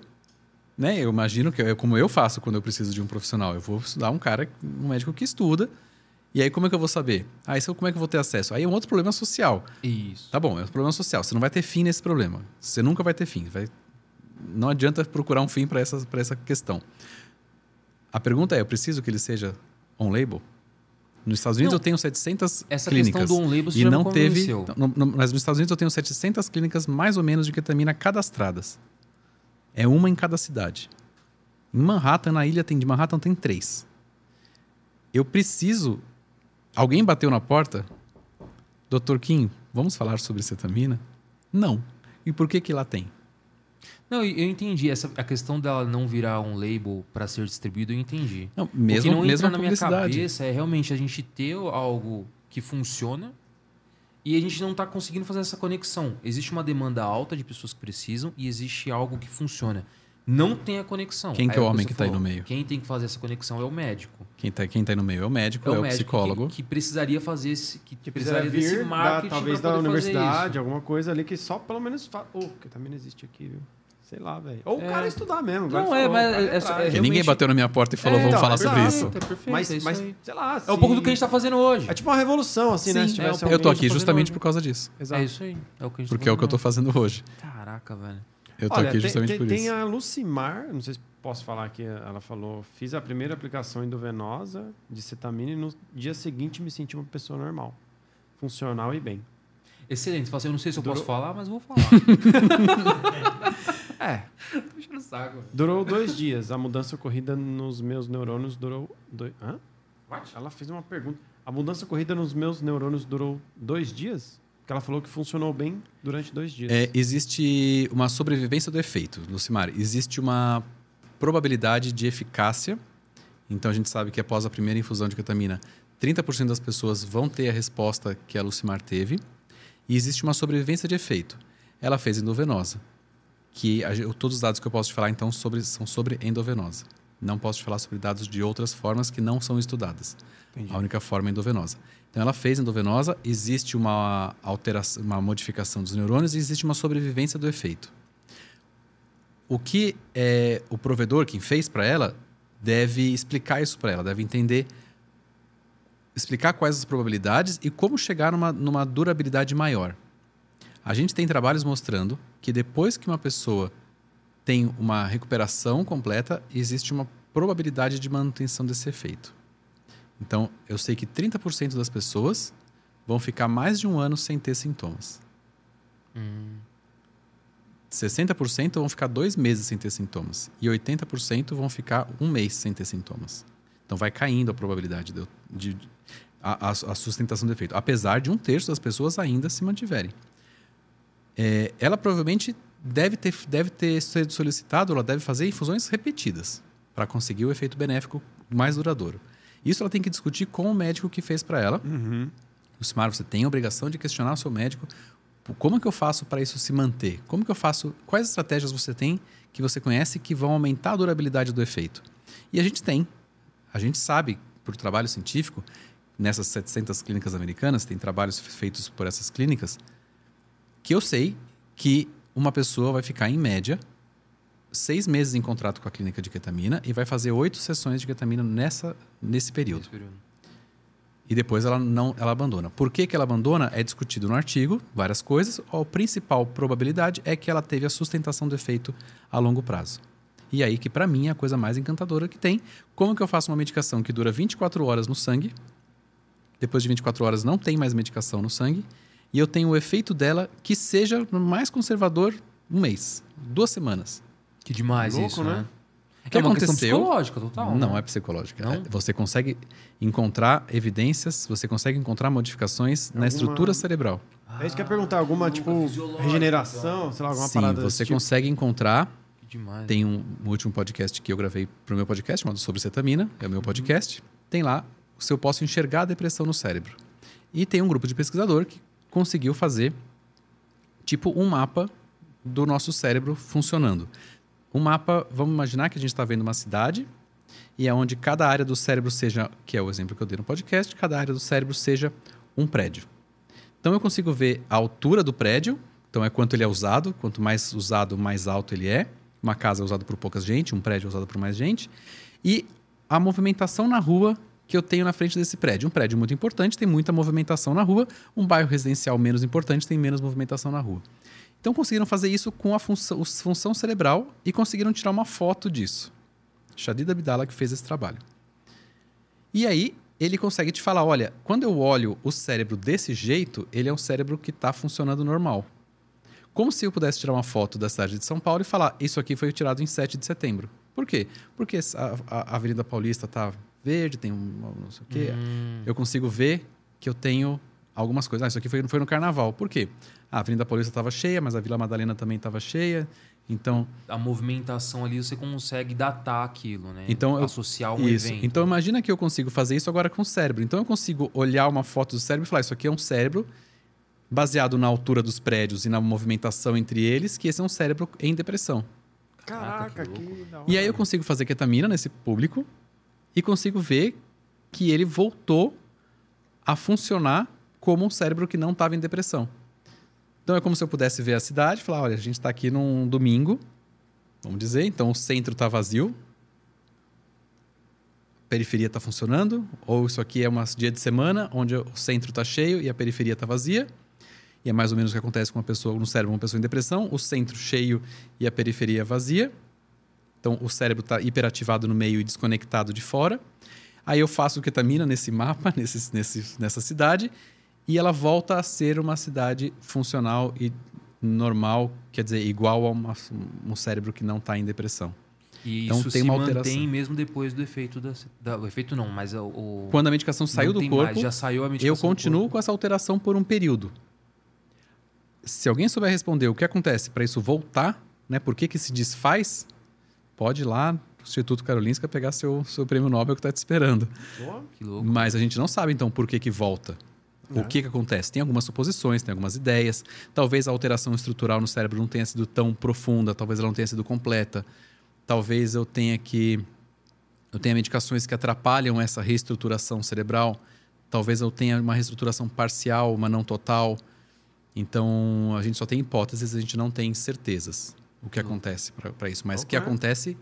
né? Eu imagino que é como eu faço quando eu preciso de um profissional. Eu vou estudar um cara, um médico que estuda. E aí como é que eu vou saber? Ah, isso como é que eu vou ter acesso? Aí é um outro problema social. Isso. Tá bom, é um problema social. Você não vai ter fim nesse problema. Você nunca vai ter fim. Vai... Não adianta procurar um fim para essa, pra essa questão. A pergunta é: eu preciso que ele seja on-label? Nos Estados Unidos Não. eu tenho 700 Essa clínicas. questão do on-label e não teve. não- mas nos Estados Unidos eu tenho 700 clínicas mais ou menos de ketamina cadastradas. É uma em cada cidade. Em Manhattan, na ilha tem de Manhattan tem três. Eu preciso. Alguém bateu na porta? Dr. Kim, vamos falar sobre cetamina? Não. E por que que lá tem? Não, eu entendi. Essa, a questão dela não virar um label para ser distribuído, eu entendi. Não, o que mesmo, não mesmo entra na minha cabeça é realmente a gente ter algo que funciona e a gente não está conseguindo fazer essa conexão. Existe uma demanda alta de pessoas que precisam e existe algo que funciona. Não tem a conexão. Quem que é o homem que tá aí no meio? Quem tem que fazer essa conexão é o médico. Quem está quem tá aí no meio é o médico, é o, médico psicológico. Que, que precisaria fazer esse. Que, Que precisa precisaria desse vir, da, marketing talvez da poder fazer universidade, isso. alguma coisa ali que só pelo menos fala. Ô, ketamina existe aqui, viu? Sei lá, velho. Ou o É. cara estudar mesmo. Não, é, falou, mas o é- é- é- Porque ninguém realmente- bateu na minha porta e falou, É, vamos então, falar é sobre isso. É perfeito, Mas, é isso mas sei lá. É um pouco do que a gente tá fazendo hoje. É tipo uma revolução, assim, né? Sim, é alguém- Eu tô aqui justamente hoje. por causa disso. Exato. É isso aí. É o que a gente tá Porque é o que eu tô fazendo hoje. Caraca, velho. Eu tô Olha, aqui tem- justamente tem, por tem isso. a Lucimar, não sei se posso falar aqui, ela falou: fiz a primeira aplicação endovenosa de cetamina e no dia seguinte me senti uma pessoa normal, funcional e bem. Excelente. Você assim, eu não sei se eu Durou- posso falar, mas vou falar. <laughs> é. <laughs> Deixa no saco. Durou dois dias. A mudança ocorrida nos meus neurônios durou. Dois... Hã? Ela fez uma pergunta. A mudança ocorrida nos meus neurônios durou dois dias? Porque ela falou que funcionou bem durante dois dias. É, existe uma sobrevivência do efeito, Lucimar. Existe uma probabilidade de eficácia. Então a gente sabe que após a primeira infusão de ketamina, 30% das pessoas vão ter a resposta que a Lucimar teve. E existe uma sobrevivência de efeito. Ela fez endovenosa. Que a todos os dados que eu posso te falar então sobre, são sobre endovenosa. Não posso te falar sobre dados de outras formas que não são estudadas. Entendi. A única forma é endovenosa. Então ela fez endovenosa, existe uma alteração, uma modificação dos neurônios e existe uma sobrevivência do efeito. O que é, o provedor, quem fez para ela, deve explicar isso para ela, deve entender, explicar quais as probabilidades e como chegar numa, numa durabilidade maior. A gente tem trabalhos mostrando que depois que uma pessoa tem uma recuperação completa, existe uma probabilidade de manutenção desse efeito. Então, eu sei que 30% das pessoas vão ficar mais de um ano sem ter sintomas. 60% vão ficar dois meses sem ter sintomas. E 80% vão ficar um mês sem ter sintomas. Então, vai caindo a probabilidade de, de- de- a, a- sustentação do efeito. Apesar de um terço das pessoas ainda se mantiverem. É, ela provavelmente deve ter, deve ter sido solicitado, ela deve fazer infusões repetidas para conseguir o efeito benéfico mais duradouro. Isso ela tem que discutir com o médico que fez para ela. Uhum. Lucimar, você tem a obrigação de questionar o seu médico. Pô, Como que eu faço para isso se manter? Como que eu faço? Quais estratégias você tem que você conhece que vão aumentar a durabilidade do efeito? E a gente tem. A gente sabe, por trabalho científico, nessas 700 clínicas americanas, tem trabalhos feitos por essas clínicas, que eu sei que uma pessoa vai ficar, em média, seis meses em contrato com a clínica de ketamina e vai fazer oito sessões de ketamina nessa, nesse período. Esse período. E depois ela não ela abandona. Por que, que ela abandona? É discutido no artigo, várias coisas. A principal probabilidade é que ela teve a sustentação do efeito a longo prazo. E aí que para mim é a coisa mais encantadora que tem. Como que eu faço uma medicação que dura 24 horas no sangue? Depois de 24 horas não tem mais medicação no sangue. E eu tenho o efeito dela que seja mais conservador um mês, duas semanas. Que demais Louco, isso, né? né? O que é uma questão aconteceu? psicológica, total. não né? é psicológica. Não? É- Você consegue encontrar evidências, você consegue encontrar modificações na Alguma- estrutura cerebral. É isso que eu ia perguntar, alguma, Ah, tipo, regeneração, sei lá, alguma Sim, parada você desse tipo? consegue encontrar. Que demais. Tem um, um último podcast que eu gravei para o meu podcast, chamado Sobre Cetamina, é o Uhum. meu podcast. Tem lá se eu posso enxergar a depressão no cérebro. E tem um grupo de pesquisador que conseguiu fazer tipo um mapa do nosso cérebro funcionando. Um mapa, vamos imaginar que a gente está vendo uma cidade e é onde cada área do cérebro seja, que é o exemplo que eu dei no podcast, cada área do cérebro seja um prédio. Então eu consigo ver a altura do prédio, então é quanto ele é usado, quanto mais usado, mais alto ele é. Uma casa é usada por pouca gente, um prédio é usado por mais gente. E a movimentação na rua que eu tenho na frente desse prédio. Um prédio muito importante tem muita movimentação na rua, um bairro residencial menos importante tem menos movimentação na rua. Então conseguiram fazer isso com a função, função cerebral e conseguiram tirar uma foto disso. Shadid Abdallah que fez esse trabalho. E aí ele consegue te falar, olha, quando eu olho o cérebro desse jeito, ele é um cérebro que está funcionando normal. Como se eu pudesse tirar uma foto da cidade de São Paulo e falar, isso aqui foi tirado em 7 de setembro. Por quê? Porque a, a Avenida Paulista está verde, tem um não sei o quê. Hum, Eu consigo ver que eu tenho algumas coisas. Ah, isso aqui foi, foi no carnaval. Por quê? A Avenida Paulista estava cheia, mas a Vila Madalena também estava cheia. Então, a movimentação ali você consegue datar aquilo, né? Então, Associar um isso. evento. Então imagina que eu consigo fazer isso agora com o cérebro. Então eu consigo olhar uma foto do cérebro e falar: isso aqui é um cérebro baseado na altura dos prédios e na movimentação entre eles, que esse é um cérebro em depressão. Caraca, que que, da hora. E aí eu consigo fazer ketamina nesse público e consigo ver que ele voltou a funcionar como um cérebro que não estava em depressão. Então é como se eu pudesse ver a cidade e falar: olha, a gente está aqui num domingo, vamos dizer, então o centro está vazio, a periferia está funcionando, ou isso aqui é um dia de semana onde o centro está cheio e a periferia está vazia. E é mais ou menos o que acontece com uma pessoa no cérebro, uma pessoa em depressão, o centro cheio e a periferia vazia. Então o cérebro está hiperativado no meio e desconectado de fora. Aí eu faço ketamina nesse mapa, <laughs> nesse, nesse, nessa cidade, e ela volta a ser uma cidade funcional e normal, quer dizer, igual a uma- um cérebro que não está em depressão. E Então, isso tem se uma alteração. mantém mesmo depois do efeito da, da- o efeito não, mas o, Quando a medicação saiu do corpo, mais, já saiu a medicação eu continuo com essa alteração por um período. Se alguém souber responder o que acontece para isso voltar, né, por que, que se desfaz, pode ir lá no Instituto Karolinska pegar seu, seu prêmio Nobel que está te esperando. Pô, Que louco. Mas a gente não sabe, então, por que, que volta. É. O que, que acontece? Tem algumas suposições, tem algumas ideias. Talvez a alteração estrutural no cérebro não tenha sido tão profunda, talvez ela não tenha sido completa. Talvez eu tenha que. Eu tenha medicações que atrapalham essa reestruturação cerebral. Talvez eu tenha uma reestruturação parcial, uma não total. Então, a gente só tem hipóteses, a gente não tem certezas o que acontece para isso. Mas o que Ok. acontece,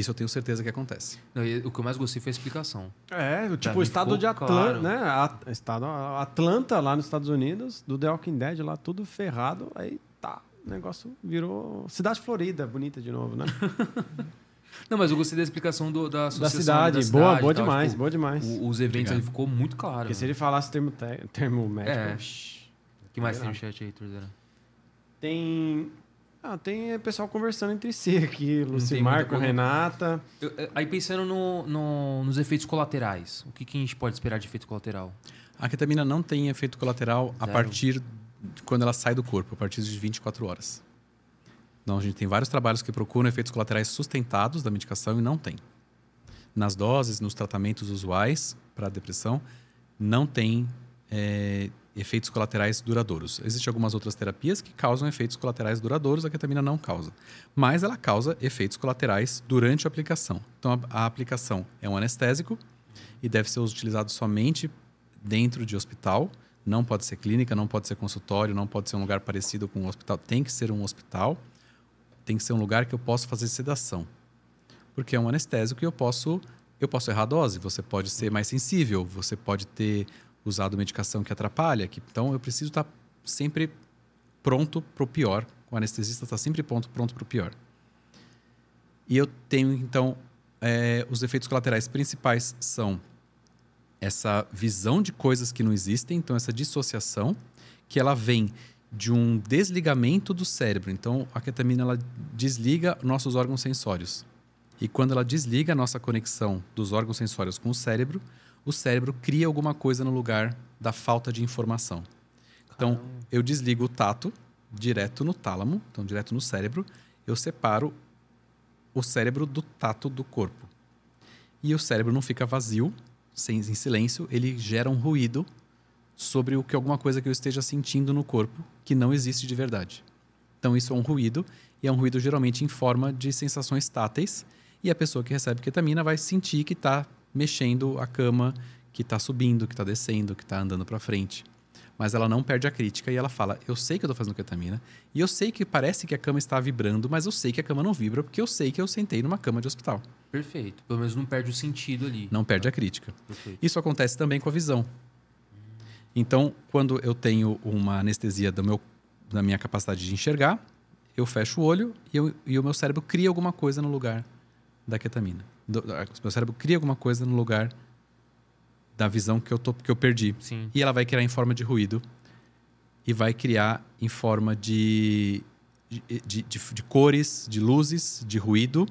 isso eu tenho certeza que acontece. Não, e o que eu mais gostei foi a explicação. É, tipo o estado de Atlanta, claro. né? A- estado Atlanta, lá nos Estados Unidos, do The Walking Dead, lá tudo ferrado. Aí tá, o negócio virou cidade florida, bonita de novo, né? <laughs> Não, mas eu gostei da explicação do- da da associação cidade, da boa, cidade boa e tal, demais, tipo, boa demais. o- os eventos Obrigado. ali ficou muito claro. Porque se mano. ele falasse termo, te- termo médico, É. O que mais tem no chat aí, Torzeira? tem. Ah, tem pessoal conversando entre si aqui, Lucimar com. Renata. Eu- eu- Aí pensando no- no- nos efeitos colaterais, o que, que a gente pode esperar de efeito colateral? A ketamina não tem efeito colateral a Zero. partir de quando ela sai do corpo, a partir de 24 horas. Não, a gente tem vários trabalhos que procuram efeitos colaterais sustentados da medicação e não tem. Nas doses, nos tratamentos usuais para depressão, não tem é, efeitos colaterais duradouros. Existem algumas outras terapias que causam efeitos colaterais duradouros, a ketamina não causa. Mas ela causa efeitos colaterais durante a aplicação. Então, a, a aplicação é um anestésico e deve ser utilizado somente dentro de hospital. Não pode ser clínica, não pode ser consultório, não pode ser um lugar parecido com um hospital. Tem que ser um hospital. Tem que ser um lugar que eu possa fazer sedação. Porque é um anestésico e eu posso, Eu posso errar a dose, você pode ser mais sensível, você pode ter usado medicação que atrapalha. Que, então, eu preciso estar sempre pronto para o pior. O anestesista está sempre pronto pronto para o pior. E eu tenho, então, é, os efeitos colaterais principais são essa visão de coisas que não existem, então essa dissociação, que ela vem de um desligamento do cérebro. Então, a ketamina ela desliga nossos órgãos sensórios. E quando ela desliga a nossa conexão dos órgãos sensórios com o cérebro, o cérebro cria alguma coisa no lugar da falta de informação. Então, eu desligo o tato direto no tálamo, então direto no cérebro, eu separo o cérebro do tato do corpo. E o cérebro não fica vazio, sem, em silêncio, ele gera um ruído sobre o que alguma coisa que eu esteja sentindo no corpo que não existe de verdade. Então isso é um ruído e é um ruído geralmente em forma de sensações táteis e a pessoa que recebe ketamina vai sentir que está mexendo a cama, que está subindo, que está descendo, que está andando para frente. Mas ela não perde a crítica e ela fala: Eu sei que eu estou fazendo ketamina e eu sei que parece que a cama está vibrando, mas eu sei que a cama não vibra porque eu sei que eu sentei numa cama de hospital. Perfeito. Pelo menos não perde o sentido ali. Não perde a crítica. Perfeito. Isso acontece também com a visão. Então, quando eu tenho uma anestesia do meu, da minha capacidade de enxergar, eu fecho o olho e, eu- e o meu cérebro cria alguma coisa no lugar da ketamina. Do- o meu cérebro cria alguma coisa no lugar da visão que eu, tô, que eu perdi. Sim. E ela vai criar em forma de ruído e vai criar em forma de, de, de, de- de cores, de luzes, de ruído.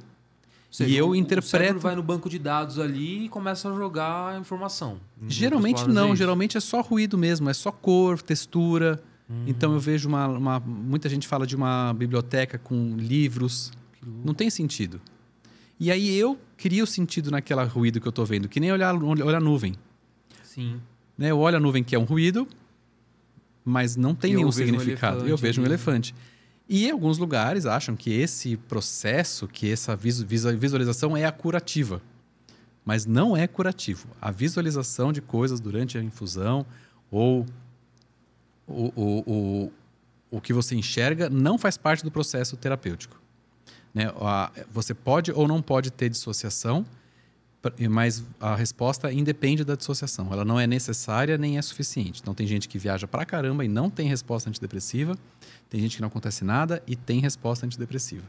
Seja, e eu o- O interpreto- cérebro vai no banco de dados ali e começa a jogar a informação. Geralmente não, é geralmente é só ruído mesmo, é só cor, textura. Hum. Então eu vejo uma, uma- Muita gente fala de uma biblioteca com livros. Não tem sentido. E aí eu crio sentido naquela ruído que eu tô vendo, que nem olhar, olhar a nuvem. Sim. Né? Eu olho a nuvem que é um ruído, mas não tem eu nenhum vejo um significado. eu vejo um ali. elefante. E alguns lugares acham que esse processo, que essa visu- visu- visualização é a curativa. Mas não é curativo. A visualização de coisas durante a infusão ou o, o, o, o que você enxerga não faz parte do processo terapêutico. Né? Você pode ou não pode ter dissociação, mas a resposta independe da dissociação. Ela não é necessária nem é suficiente. Então tem gente que viaja pra caramba e não tem resposta antidepressiva, tem gente que não acontece nada e tem resposta antidepressiva.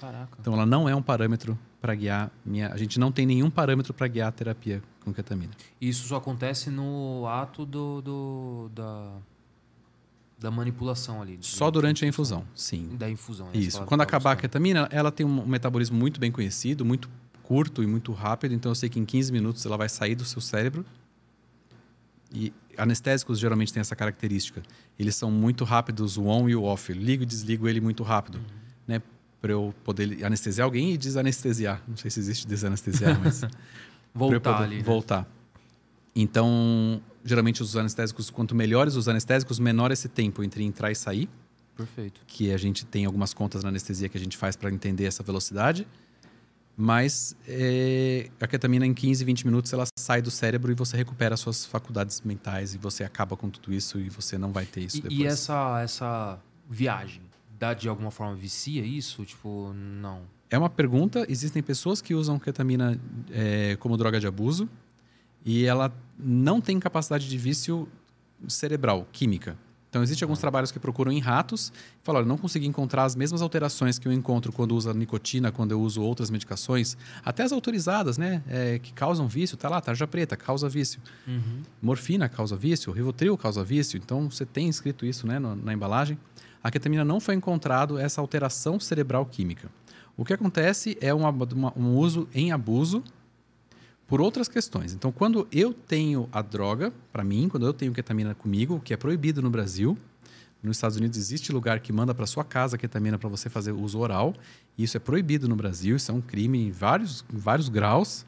Caraca. Então ela não é um parâmetro para guiar minha. A gente não tem nenhum parâmetro para guiar a terapia com ketamina. Isso só acontece no ato do, do- da, da manipulação ali. Só durante a infusão, sim. Da infusão. né? Isso. Quando acabar a ketamina, ela tem um metabolismo muito bem conhecido, muito curto e muito rápido. Então eu sei que em 15 minutos ela vai sair do seu cérebro. E anestésicos geralmente têm essa característica. Eles são muito rápidos, o on e o off. Eu ligo e desligo ele muito rápido. Uhum. Né? Para eu poder anestesiar alguém e desanestesiar. Não sei se existe desanestesiar, mas. <laughs> Voltar poder ali. né? Voltar. Então, geralmente os anestésicos, quanto melhores os anestésicos, menor esse tempo entre entrar e sair Perfeito. que a gente tem algumas contas na anestesia que a gente faz para entender essa velocidade. Mas é, a ketamina em 15, 20 minutos ela sai do cérebro e você recupera as suas faculdades mentais e você acaba com tudo isso e você não vai ter isso E, depois. e essa, essa viagem, dá de alguma forma vicia isso? Tipo, não. É uma pergunta. Existem pessoas que usam ketamina é, como droga de abuso e ela não tem capacidade de vício cerebral, química. Então, existem alguns trabalhos que procuram em ratos e falam: olha, não consegui encontrar as mesmas alterações que eu encontro quando uso a nicotina, quando eu uso outras medicações, até as autorizadas, né? é, que causam vício. Tá lá, tarja preta, causa vício. Morfina causa vício, Rivotril causa vício. Então, você tem escrito isso né, no- na embalagem. A ketamina não foi encontrado essa alteração cerebral química. O que acontece é uma- uma- um uso em abuso por outras questões. Então, quando eu tenho a droga, para mim, quando eu tenho ketamina comigo, o que é proibido no Brasil, nos Estados Unidos existe lugar que manda para sua casa ketamina para você fazer uso oral. E isso é proibido no Brasil, isso é um crime em vários, em vários graus.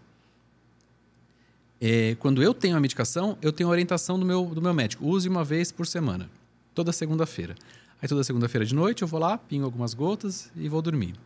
É, quando eu tenho a medicação, eu tenho a orientação do meu, do meu médico. Use uma vez por semana, toda segunda-feira. Aí toda segunda-feira de noite eu vou lá, pingo algumas gotas e vou dormir.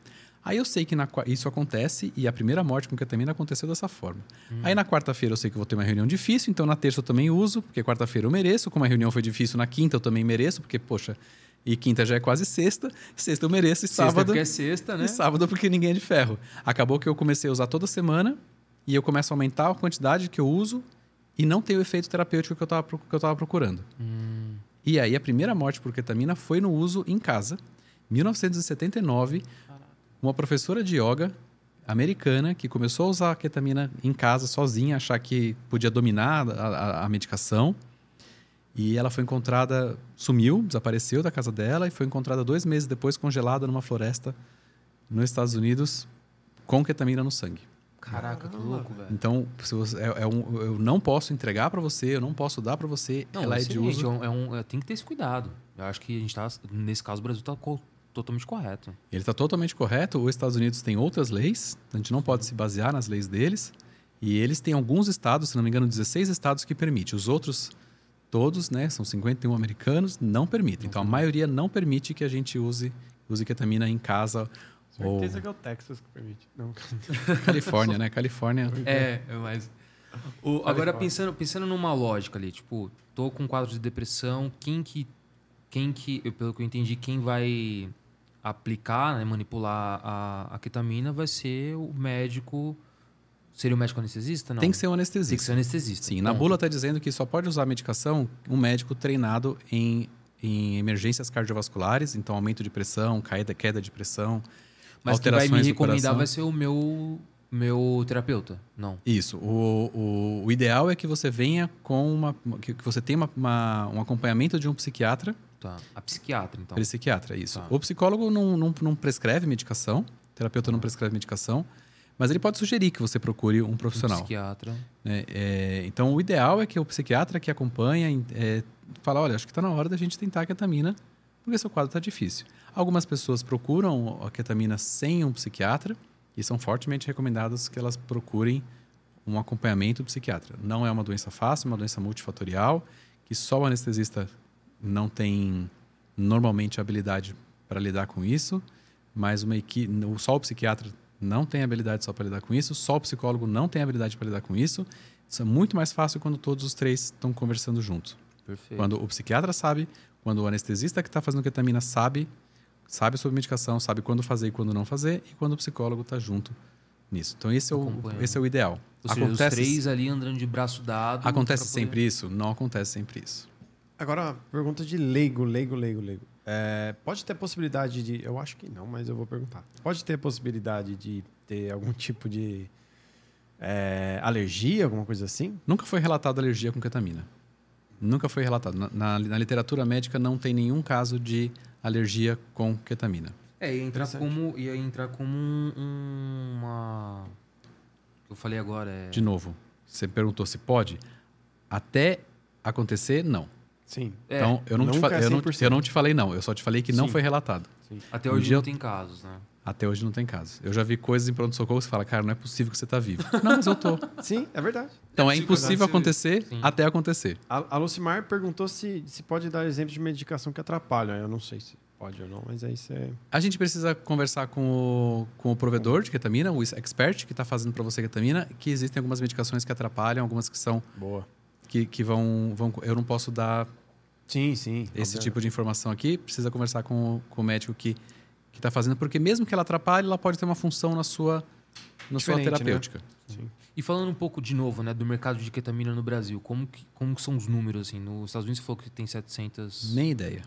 Aí eu sei que na isso acontece e a primeira morte com ketamina aconteceu dessa forma. Aí na quarta-feira eu sei que vou ter uma reunião difícil, então na terça eu também uso, porque quarta-feira eu mereço. Como a reunião foi difícil, na quinta eu também mereço, porque, poxa, e quinta já é quase sexta. Sexta eu mereço e Sexta sábado. porque é sexta, né? E sábado porque ninguém é de ferro. Acabou que eu comecei a usar toda semana e eu começo a aumentar a quantidade que eu uso e não tem o efeito terapêutico que eu estava que eu tava procurando. E aí a primeira morte por ketamina foi no uso em casa. 1979, uma professora de yoga americana que começou a usar a ketamina em casa sozinha, achar que podia dominar a, a- a medicação. E ela foi encontrada, sumiu, desapareceu da casa dela e foi encontrada dois meses depois congelada numa floresta nos Estados Unidos com ketamina no sangue. Caraca, que louco, velho. Então, se você- é- é um- eu não posso entregar para você, eu não posso dar para você. Não, ela é de excelente, uso. é um- é um- é- tem que ter esse cuidado. Eu acho que a gente tá, nesse caso, o Brasil tá totalmente correto. Ele está totalmente correto. Os Estados Unidos tem outras leis, a gente não pode se basear nas leis deles. E eles têm alguns estados, se não me engano, 16 estados que permite. Os outros, todos, né, são 51 americanos, não permitem. Então a maioria não permite que a gente use, use ketamina em casa ou Certeza que é o Texas que permite. Não. <laughs> Califórnia, né? Califórnia. É, é mais. O- agora, pensando, pensando numa lógica ali, tipo, tô com um quadro de depressão, quem que. Quem que, eu- pelo que eu entendi, quem vai aplicar, né, manipular a, a ketamina vai ser o médico. Seria o médico anestesista? Não. Tem que ser um Tem que anestesista. ser anestesista. Sim, na Ponto. bula está dizendo que só pode usar a medicação um médico treinado em, em emergências cardiovasculares, então aumento de pressão, queda, queda de pressão, Mas quem vai me recomendar vai ser o meu, meu terapeuta. Não. Isso. O, o, o ideal é que você venha com uma. que, que você tenha uma- uma- um acompanhamento de um psiquiatra. Tá. A psiquiatra, então. Psiquiatra, isso. Tá. O psicólogo não, não, não prescreve medicação, o terapeuta não prescreve medicação, mas ele pode sugerir que você procure um Um profissional. psiquiatra. né? É, então, o ideal é que o psiquiatra que acompanha é, fala: olha, acho que está na hora da gente tentar a ketamina, porque seu quadro está difícil. Algumas pessoas procuram a ketamina sem um psiquiatra e são fortemente recomendadas que elas procurem um acompanhamento psiquiatra. Não é uma doença fácil, é uma doença multifatorial, que só o anestesista não tem normalmente habilidade para lidar com isso, mas uma equipe, só o psiquiatra não tem habilidade só para lidar com isso, só o psicólogo não tem habilidade para lidar com isso. Isso é muito mais fácil quando todos os três estão conversando juntos. Perfeito. Quando o psiquiatra sabe, quando o anestesista que está fazendo ketamina sabe, sabe sobre medicação, sabe quando fazer e quando não fazer, e quando o psicólogo está junto nisso. Então esse é o, esse é o ideal. Ou seja, os três ali andando de braço dado. acontece pra poder- sempre isso? Não acontece sempre isso. Agora, pergunta de leigo, leigo, leigo, leigo. É, pode ter possibilidade de. Eu acho que não, mas eu vou perguntar. Pode ter possibilidade de ter algum tipo de é, alergia, alguma coisa assim? Nunca foi relatado alergia com ketamina. Nunca foi relatado. Na, na- na literatura médica não tem nenhum caso de alergia com ketamina. É, ia entrar como, ia entrar como um- um- uma. Eu falei agora, é. De novo, você perguntou se pode? Até acontecer, não. Sim. É, então, eu não, te fa- é eu, não, 100%. eu não te falei não. Eu só te falei que não Sim. foi relatado. Até um hoje dia não tem casos, né? Até hoje não tem caso. Eu já vi coisas em pronto-socorro que você fala, cara, não é possível que você tá vivo. não, mas eu tô. <laughs> Sim, é verdade. Então é, possível impossível acontecer. Sim. até acontecer. A, a Lucimar perguntou se, se pode dar exemplos de medicação que atrapalham. Eu não sei se pode ou não, mas aí você. A gente precisa conversar com o, com o provedor de ketamina, o expert que está fazendo para você ketamina, que existem algumas medicações que atrapalham, algumas que são Boa. Que, que vão, vão. Eu não posso dar Sim, sim. esse obviamente. tipo de informação aqui. Precisa conversar com, o- com o médico que que está fazendo, porque mesmo que ela atrapalhe, ela pode ter uma função na sua, na sua Diferente, né? terapêutica. Sim. E falando um pouco de novo, né, do mercado de ketamina no Brasil, como que, como que são os números assim? Nos Estados Unidos você falou que tem 700 Nem ideia.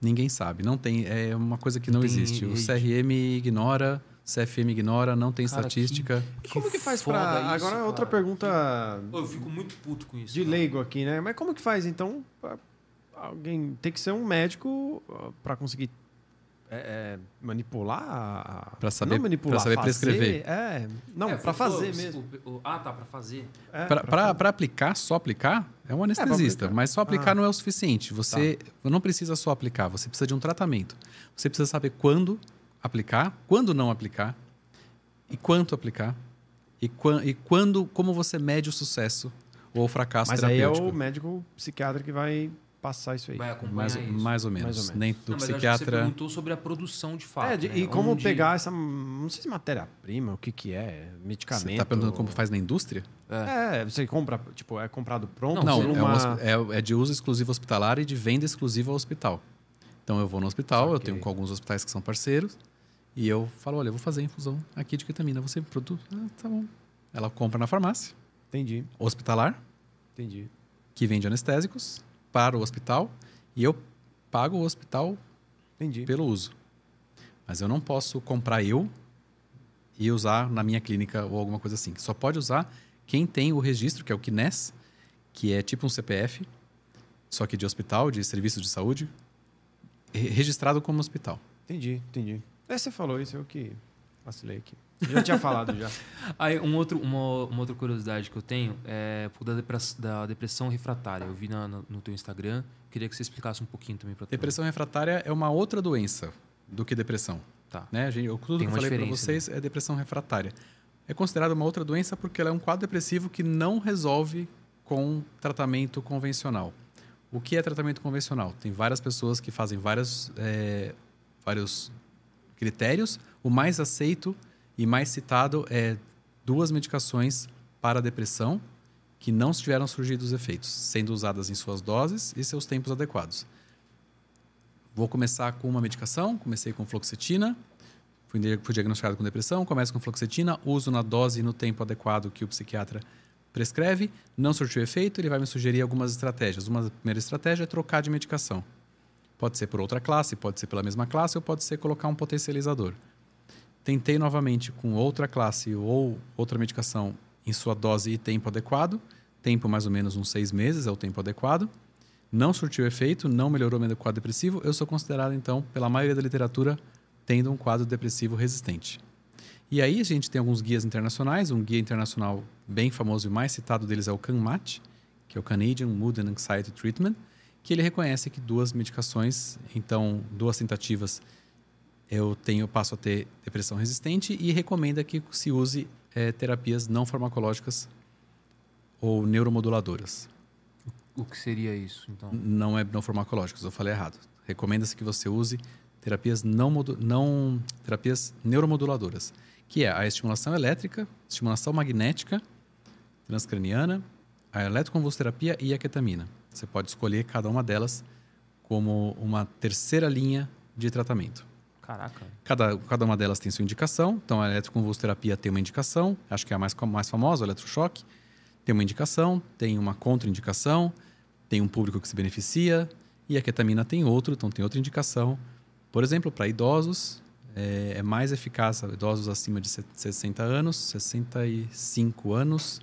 Ninguém sabe. Não tem. É uma coisa que não, Não existe. O rede. CRM ignora, CFM ignora, não tem Cara, estatística. Como que faz foda pra. isso, Agora, cara. outra pergunta eu fico muito puto com isso. de cara. leigo aqui, né? Mas como que faz, então, pra alguém tem que ser um médico uh, pra conseguir é, é, manipular? a- Pra saber- não manipular, pra saber fazer, prescrever. É, não, É, pra pô, fazer o- mesmo. o- o- ah, tá, pra fazer. É, Para aplicar, só aplicar, é um anestesista. aplicar. mas só aplicar Ah. não é o suficiente. Você não precisa só aplicar, você precisa de um tratamento. Você precisa saber quando aplicar, quando não aplicar, e quanto aplicar, e, quan- e quando, como você mede o sucesso ou o fracasso Mas aí é terapêutico. o médico psiquiatra que vai passar isso aí. Vai acompanhar mais, isso. mais ou menos. Mais ou menos. Nem Não, do mas acho que Você psiquiatra. perguntou sobre a produção de fato. É, de- né? e como Onde- pegar essa. Não sei se matéria-prima, o que que é, medicamento. Você está perguntando como faz na indústria? É, você compra, tipo, é comprado pronto? Não, por é, uma- um hosp- é- é de uso exclusivo hospitalar e de venda exclusiva ao hospital. Então eu vou no hospital, eu tenho com alguns hospitais que são parceiros, e eu falo, olha, eu vou fazer infusão aqui de ketamina. Você produz? Ah, tá bom. ela compra na farmácia Entendi, hospitalar, entendi. que vende anestésicos, para o hospital, e eu pago o hospital Entendi. pelo uso. Mas eu não posso comprar eu e usar na minha clínica ou alguma coisa assim. Só pode usar quem tem o registro, que é o KNES, que é tipo um CPF, só que de hospital, de serviço de saúde, re- registrado como hospital. Entendi, entendi. É, você falou isso, eu que vacilei aqui. Eu já tinha falado já. <laughs> Aí, um outro, uma, uma outra curiosidade que eu tenho é por da, depress- da depressão refratária. Eu vi na- na- no teu Instagram. Queria que você explicasse um pouquinho também para Depressão refratária é uma outra doença do que depressão. Tá. Né? Gente- eu, tudo Tem que eu falei para diferença, vocês é depressão refratária. É considerada uma outra doença porque ela é um quadro depressivo que não resolve com tratamento convencional. O que é tratamento convencional? Tem várias pessoas que fazem várias, é, vários critérios. O mais aceito e mais citado é duas medicações para a depressão que não tiveram surgido os efeitos, sendo usadas em suas doses e seus tempos adequados. Vou começar com uma medicação, comecei com fluoxetina, fui, dia- fui diagnosticado com depressão, começo com fluoxetina, uso na dose e no tempo adequado que o psiquiatra prescreve, não surtiu efeito, ele vai me sugerir algumas estratégias. Uma primeira estratégia é trocar de medicação. Pode ser por outra classe, pode ser pela mesma classe ou pode ser colocar um potencializador. Tentei novamente com outra classe ou outra medicação em sua dose e tempo adequado, tempo mais ou menos uns seis meses é o tempo adequado. Não surtiu efeito, não melhorou meu quadro depressivo, eu sou considerado, então, pela maioria da literatura, tendo um quadro depressivo resistente. E aí a gente tem alguns guias internacionais, um guia internacional bem famoso e mais citado deles é o CANMAT, que é o Canadian Mood and Anxiety Treatment, que ele reconhece que duas medicações, então duas tentativas, eu tenho passo a ter depressão resistente e recomenda que se use eh, terapias não farmacológicas ou neuromoduladoras. O que seria isso, então? Não é não farmacológicas, eu falei errado. Recomenda-se que você use terapias não, não terapias neuromoduladoras, que é a estimulação elétrica, estimulação magnética transcraniana, a eletroconvulsoterapia e a ketamina. Você pode escolher cada uma delas como uma terceira linha de tratamento. Caraca. Cada, cada uma delas tem sua indicação. Então, a eletroconvulsoterapia tem uma indicação, acho que é a mais, mais famosa, o eletrochoque. Tem uma indicação, tem uma contraindicação, tem um público que se beneficia, e a ketamina tem outro, então tem outra indicação. Por exemplo, para idosos, é, é mais eficaz, idosos acima de se- 60 anos, 65 anos,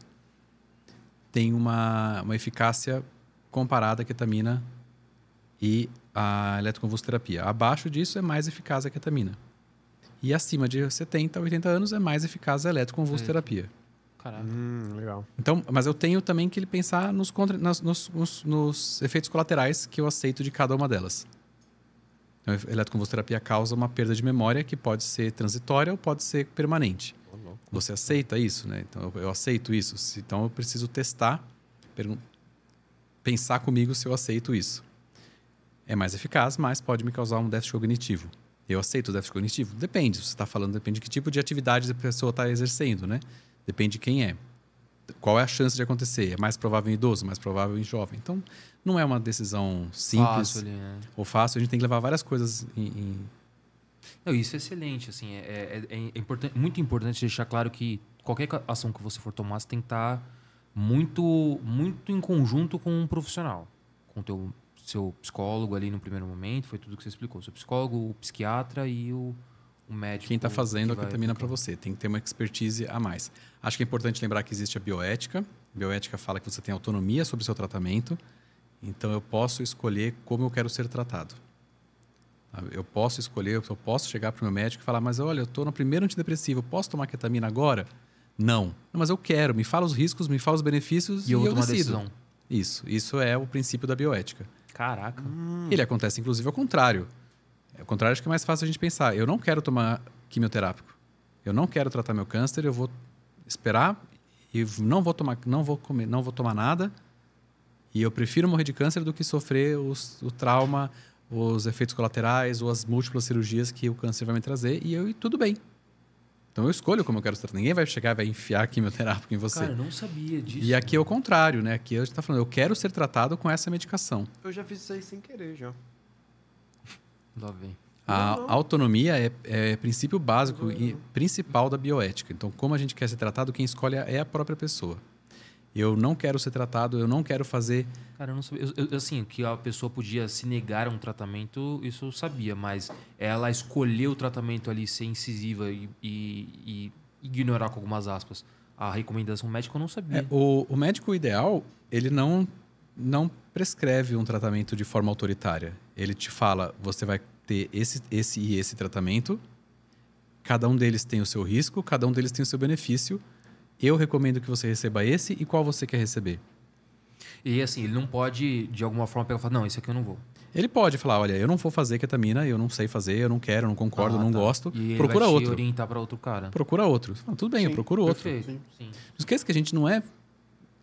tem uma, uma eficácia comparada à ketamina e a eletroconvulsoterapia. Abaixo disso é mais eficaz a ketamina. E acima de 70, 80 anos é mais eficaz a eletroconvulsoterapia. Caraca. Hum, legal. Então, mas eu tenho também que pensar nos, contra, nas- nos, nos- nos efeitos colaterais que eu aceito de cada uma delas. Então, a eletroconvulsoterapia causa uma perda de memória que pode ser transitória ou pode ser permanente. Você aceita isso, né? Então eu, eu aceito isso. Então eu preciso testar, pensar comigo se eu aceito isso. É mais eficaz, mas pode me causar um déficit cognitivo. Eu aceito o déficit cognitivo? Depende. Você está falando, depende de que tipo de atividade a pessoa está exercendo, né? Depende de quem é. Qual é a chance de acontecer? É mais provável em idoso, mais provável em jovem. Então, não é uma decisão simples Fácil né? ou fácil. A gente tem que levar várias coisas em, em Não, isso é excelente, assim, é, é, é importan- muito importante deixar claro que qualquer ação que você for tomar, você tem que estar muito, muito em conjunto com um profissional, com o teu seu psicólogo ali no primeiro momento, foi tudo que você explicou, seu psicólogo, o psiquiatra e o, o médico. quem está fazendo a que vai- ketamina para você. Tem que ter uma expertise a mais. Acho que é importante lembrar que existe a bioética. A bioética fala que você tem autonomia sobre o seu tratamento. Então, eu posso escolher como eu quero ser tratado. Eu posso escolher, eu posso chegar para o meu médico e falar, mas olha, eu estou no primeiro antidepressivo, posso tomar ketamina agora? Não. Não, mas eu quero. Me fala os riscos, me fala os benefícios E e eu decido. decisão. Isso. Isso é o princípio da bioética. Caraca. Ele acontece, inclusive, ao contrário. Ao contrário, acho que é mais fácil a gente pensar. Eu não quero tomar quimioterápico. Eu não quero tratar meu câncer, eu vou esperar e não vou tomar, não vou comer, não vou tomar nada. E eu prefiro morrer de câncer do que sofrer os- o trauma, os efeitos colaterais ou as múltiplas cirurgias que o câncer vai me trazer. E eu, e tudo bem. Então eu escolho como eu quero ser tratado. Ninguém vai chegar e vai enfiar quimioterápico em você. Cara, eu não sabia disso. e aqui é o contrário, né? Aqui a gente está falando, eu quero ser tratado com essa medicação. Eu já fiz isso aí sem querer, já. Lá vem. A autonomia é, é princípio básico e principal da bioética. Então, como a gente quer ser tratado, quem escolhe é a própria pessoa. Eu não quero ser tratado, eu não quero fazer. Cara, eu não sabia. Eu- eu- assim, que a pessoa podia se negar a um tratamento, isso eu sabia, mas ela escolher o tratamento ali, ser incisiva e, e- e ignorar com algumas aspas a recomendação médica, eu não sabia. É, o, o médico ideal, ele não, não prescreve um tratamento de forma autoritária. Ele te fala, você vai ter esse, esse e esse tratamento. Cada um deles tem o seu risco, cada um deles tem o seu benefício. Eu recomendo que você receba esse e qual você quer receber. E assim, ele não pode, de alguma forma, pegar e falar, não, esse aqui eu não vou. Ele pode falar, olha, eu não vou fazer ketamina, eu não sei fazer, eu não quero, eu não concordo, eu Ah, não tá. gosto. E ele Procura vai te outro. orientar para outro cara. Procura outro. Fala, Tudo bem, eu Sim, procuro outro. Perfeito. Sim. Não esqueça que a gente não é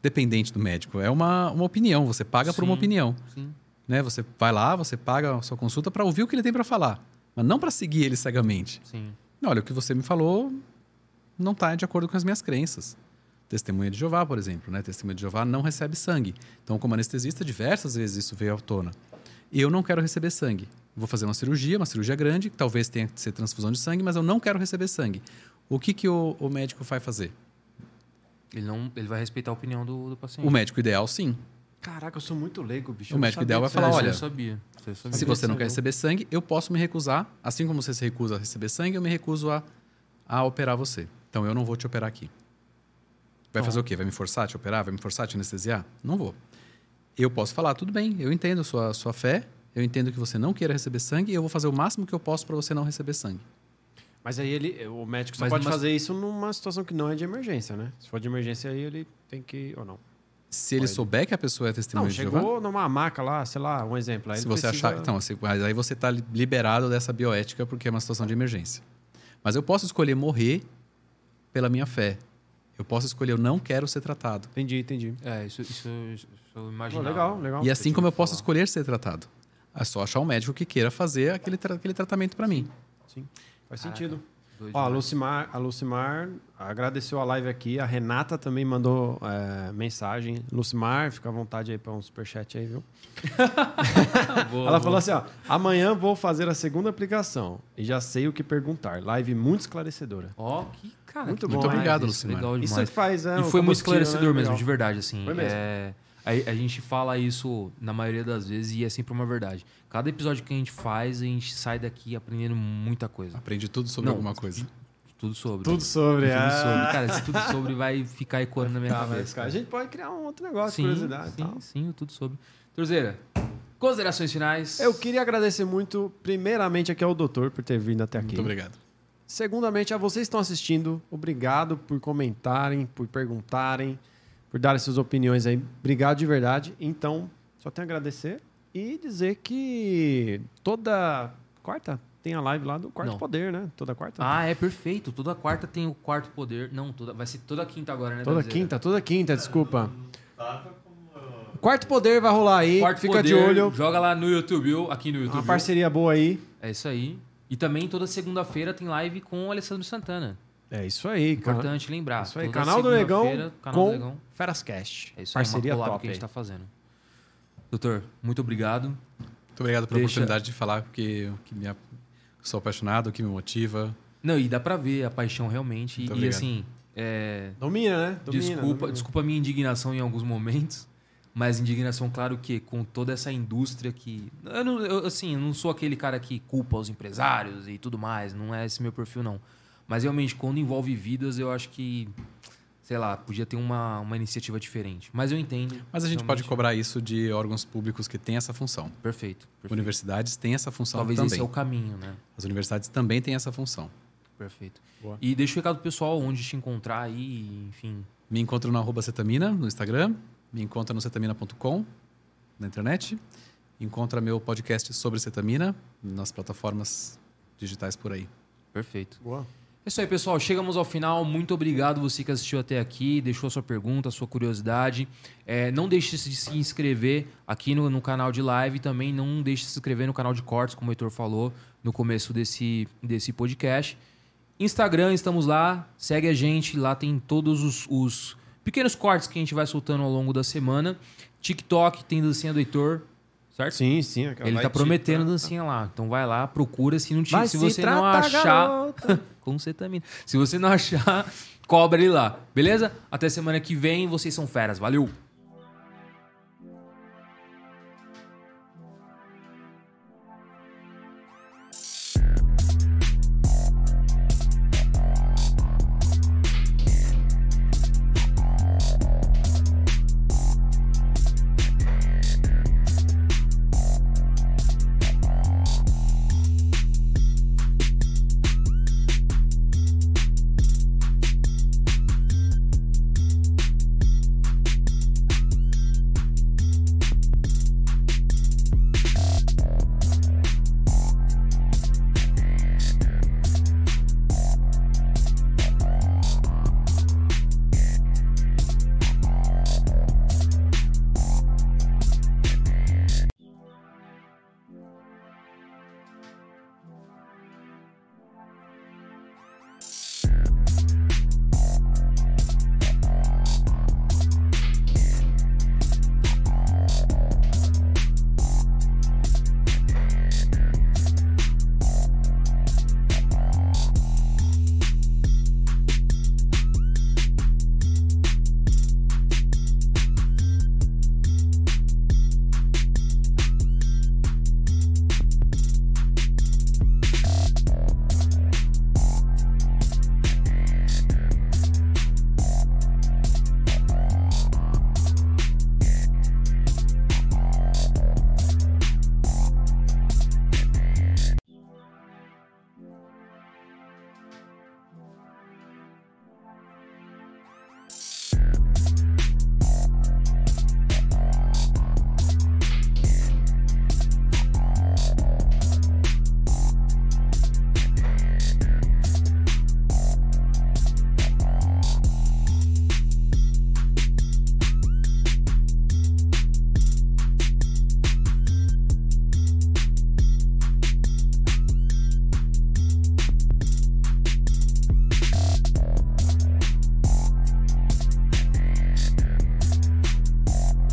dependente do médico, é uma, uma opinião, você paga por uma Sim. opinião. Sim. né? Você vai lá, você paga a sua consulta para ouvir o que ele tem para falar, mas não para seguir ele cegamente. Sim. Olha, o que você me falou não está de acordo com as minhas crenças. Testemunha de Jeová, por exemplo, né? Testemunha de Jeová não recebe sangue. Então, como anestesista, diversas vezes isso veio à tona. Eu não quero receber sangue. Vou fazer uma cirurgia, uma cirurgia grande, que talvez tenha que ser transfusão de sangue, mas eu não quero receber sangue. O que, que o, o médico vai fazer? Ele, não, ele vai respeitar a opinião do, do paciente. O médico ideal, sim. Caraca, eu sou muito leigo, bicho. O médico ideal vai falar, É, olha, eu sabia. Isso eu sabia. Se você não quer receber sangue, eu posso me recusar. Assim como você se recusa a receber sangue, eu me recuso a, a operar você. Então eu não vou te operar aqui. Vai fazer o quê? Vai me forçar a te operar? Vai me forçar a te anestesiar? Não vou. Eu posso falar, tudo bem, eu entendo a sua, sua fé, eu entendo que você não queira receber sangue e eu vou fazer o máximo que eu posso para você não receber sangue. Mas aí ele, o médico só Mas pode numa- fazer isso numa situação que não é de emergência, né? Se for de emergência, aí ele tem que. Ou não. Se ele Pode. souber que a pessoa é Não, testemunha de chegou Jeová, numa maca lá, sei lá, um exemplo. Aí se você precisa- achar. Então, mas aí você está liberado dessa bioética porque é uma situação de emergência. Mas eu posso escolher morrer pela minha fé. Eu posso escolher, eu não quero ser tratado. Entendi, entendi. É, isso, isso, isso eu imaginava. legal, legal. E assim como eu posso falar. escolher ser tratado. É só achar um médico que queira fazer aquele, tra- aquele tratamento para mim. Sim, faz sentido. doido Ó, a. Lucimar, a Lucimar agradeceu a live aqui. A Renata também mandou é, mensagem. Lucimar, fica à vontade aí para um superchat aí, viu? <laughs> Boa, Ela boa. falou assim: ó, amanhã vou fazer a segunda aplicação e já sei o que perguntar. Live muito esclarecedora. Ó, que cara. Muito que bom, Muito obrigado, isso, Lucimar. Legal Isso demais. que faz, é, E foi muito combustível, esclarecedor né? mesmo, Legal. de verdade, assim. Foi mesmo. É, a, a gente fala isso na maioria das vezes e é sempre uma verdade. Cada episódio que a gente faz, a gente sai daqui aprendendo muita coisa. Aprende tudo sobre Não. alguma coisa. Tudo sobre. Tudo sobre. Tudo ah. sobre. Cara, esse tudo sobre vai ficar ecoando na minha Tá, cabeça. cara, a gente pode criar um outro negócio, sim, curiosidade e sim, tal. sim, o tudo sobre. Torzeira, considerações finais. Eu queria agradecer muito, primeiramente, aqui ao doutor por ter vindo até aqui. Muito obrigado. Segundamente, a vocês que estão assistindo, obrigado por comentarem, por perguntarem, por darem suas opiniões aí. Obrigado de verdade. Então, só tenho a agradecer e dizer que toda quarta tem a live lá do Quarto Não. Poder, né? Toda quarta. Ah, é perfeito. Toda quarta tem o quarto poder. Não, toda, vai ser toda quinta agora, né? toda quinta, toda quinta, desculpa. O Quarto Poder vai rolar aí. Quarto Fica poder, de olho. Joga lá no YouTube, viu? aqui no YouTube. Uma parceria boa aí. É isso aí. E também toda segunda-feira tem live com o Alessandro Santana. É isso aí, cara. Importante lembrar. Isso aí, Toda canal do Negão canal com do Negão. Ferascast. É isso Parceria aí, uma collab top que a gente aí. tá fazendo. Doutor, muito obrigado. Muito obrigado pela Deixa- oportunidade de falar, porque que me, sou apaixonado, o que me motiva. Não, e dá pra ver a paixão realmente. Muito e obrigado. assim, é, Domina, né? Domina, desculpa, domina. desculpa a minha indignação em alguns momentos. Mas indignação, claro que com toda essa indústria que. Eu, não, eu, assim, eu não sou aquele cara que culpa os empresários e tudo mais. Não é esse meu perfil, não. Mas realmente, quando envolve vidas, eu acho que. Sei lá, podia ter uma, uma iniciativa diferente. Mas eu entendo. Mas a gente pode realmente. cobrar isso de órgãos públicos que têm essa função. Perfeito. perfeito. Universidades têm essa função Talvez também. esse é o caminho, né? As universidades também têm essa função. Perfeito. Boa. E deixa o recado pro pessoal onde te encontrar aí, enfim. Me encontra no arroba cetamina, no Instagram. Me encontra no cetamina.com, na internet. Encontra meu podcast sobre cetamina nas plataformas digitais por aí. Perfeito. Boa. É isso aí, pessoal. Chegamos ao final. Muito obrigado você que assistiu até aqui, deixou a sua pergunta, a sua curiosidade. É, não deixe de se inscrever aqui no, no canal de live. Também não deixe de se inscrever no canal de cortes, como o Heitor falou no começo desse, desse podcast. Instagram, estamos lá. Segue a gente. Lá tem todos os, os pequenos cortes que a gente vai soltando ao longo da semana. TikTok, tem dancinha do Heitor. certo? Sim, sim. Ele tá te prometendo tratar. dancinha lá. Então vai lá, procura. Se, não te, se se você não achar. <laughs> com cetamina. Se você não achar, <laughs> cobra ele lá. Beleza? Até semana que vem. Vocês são feras. Valeu!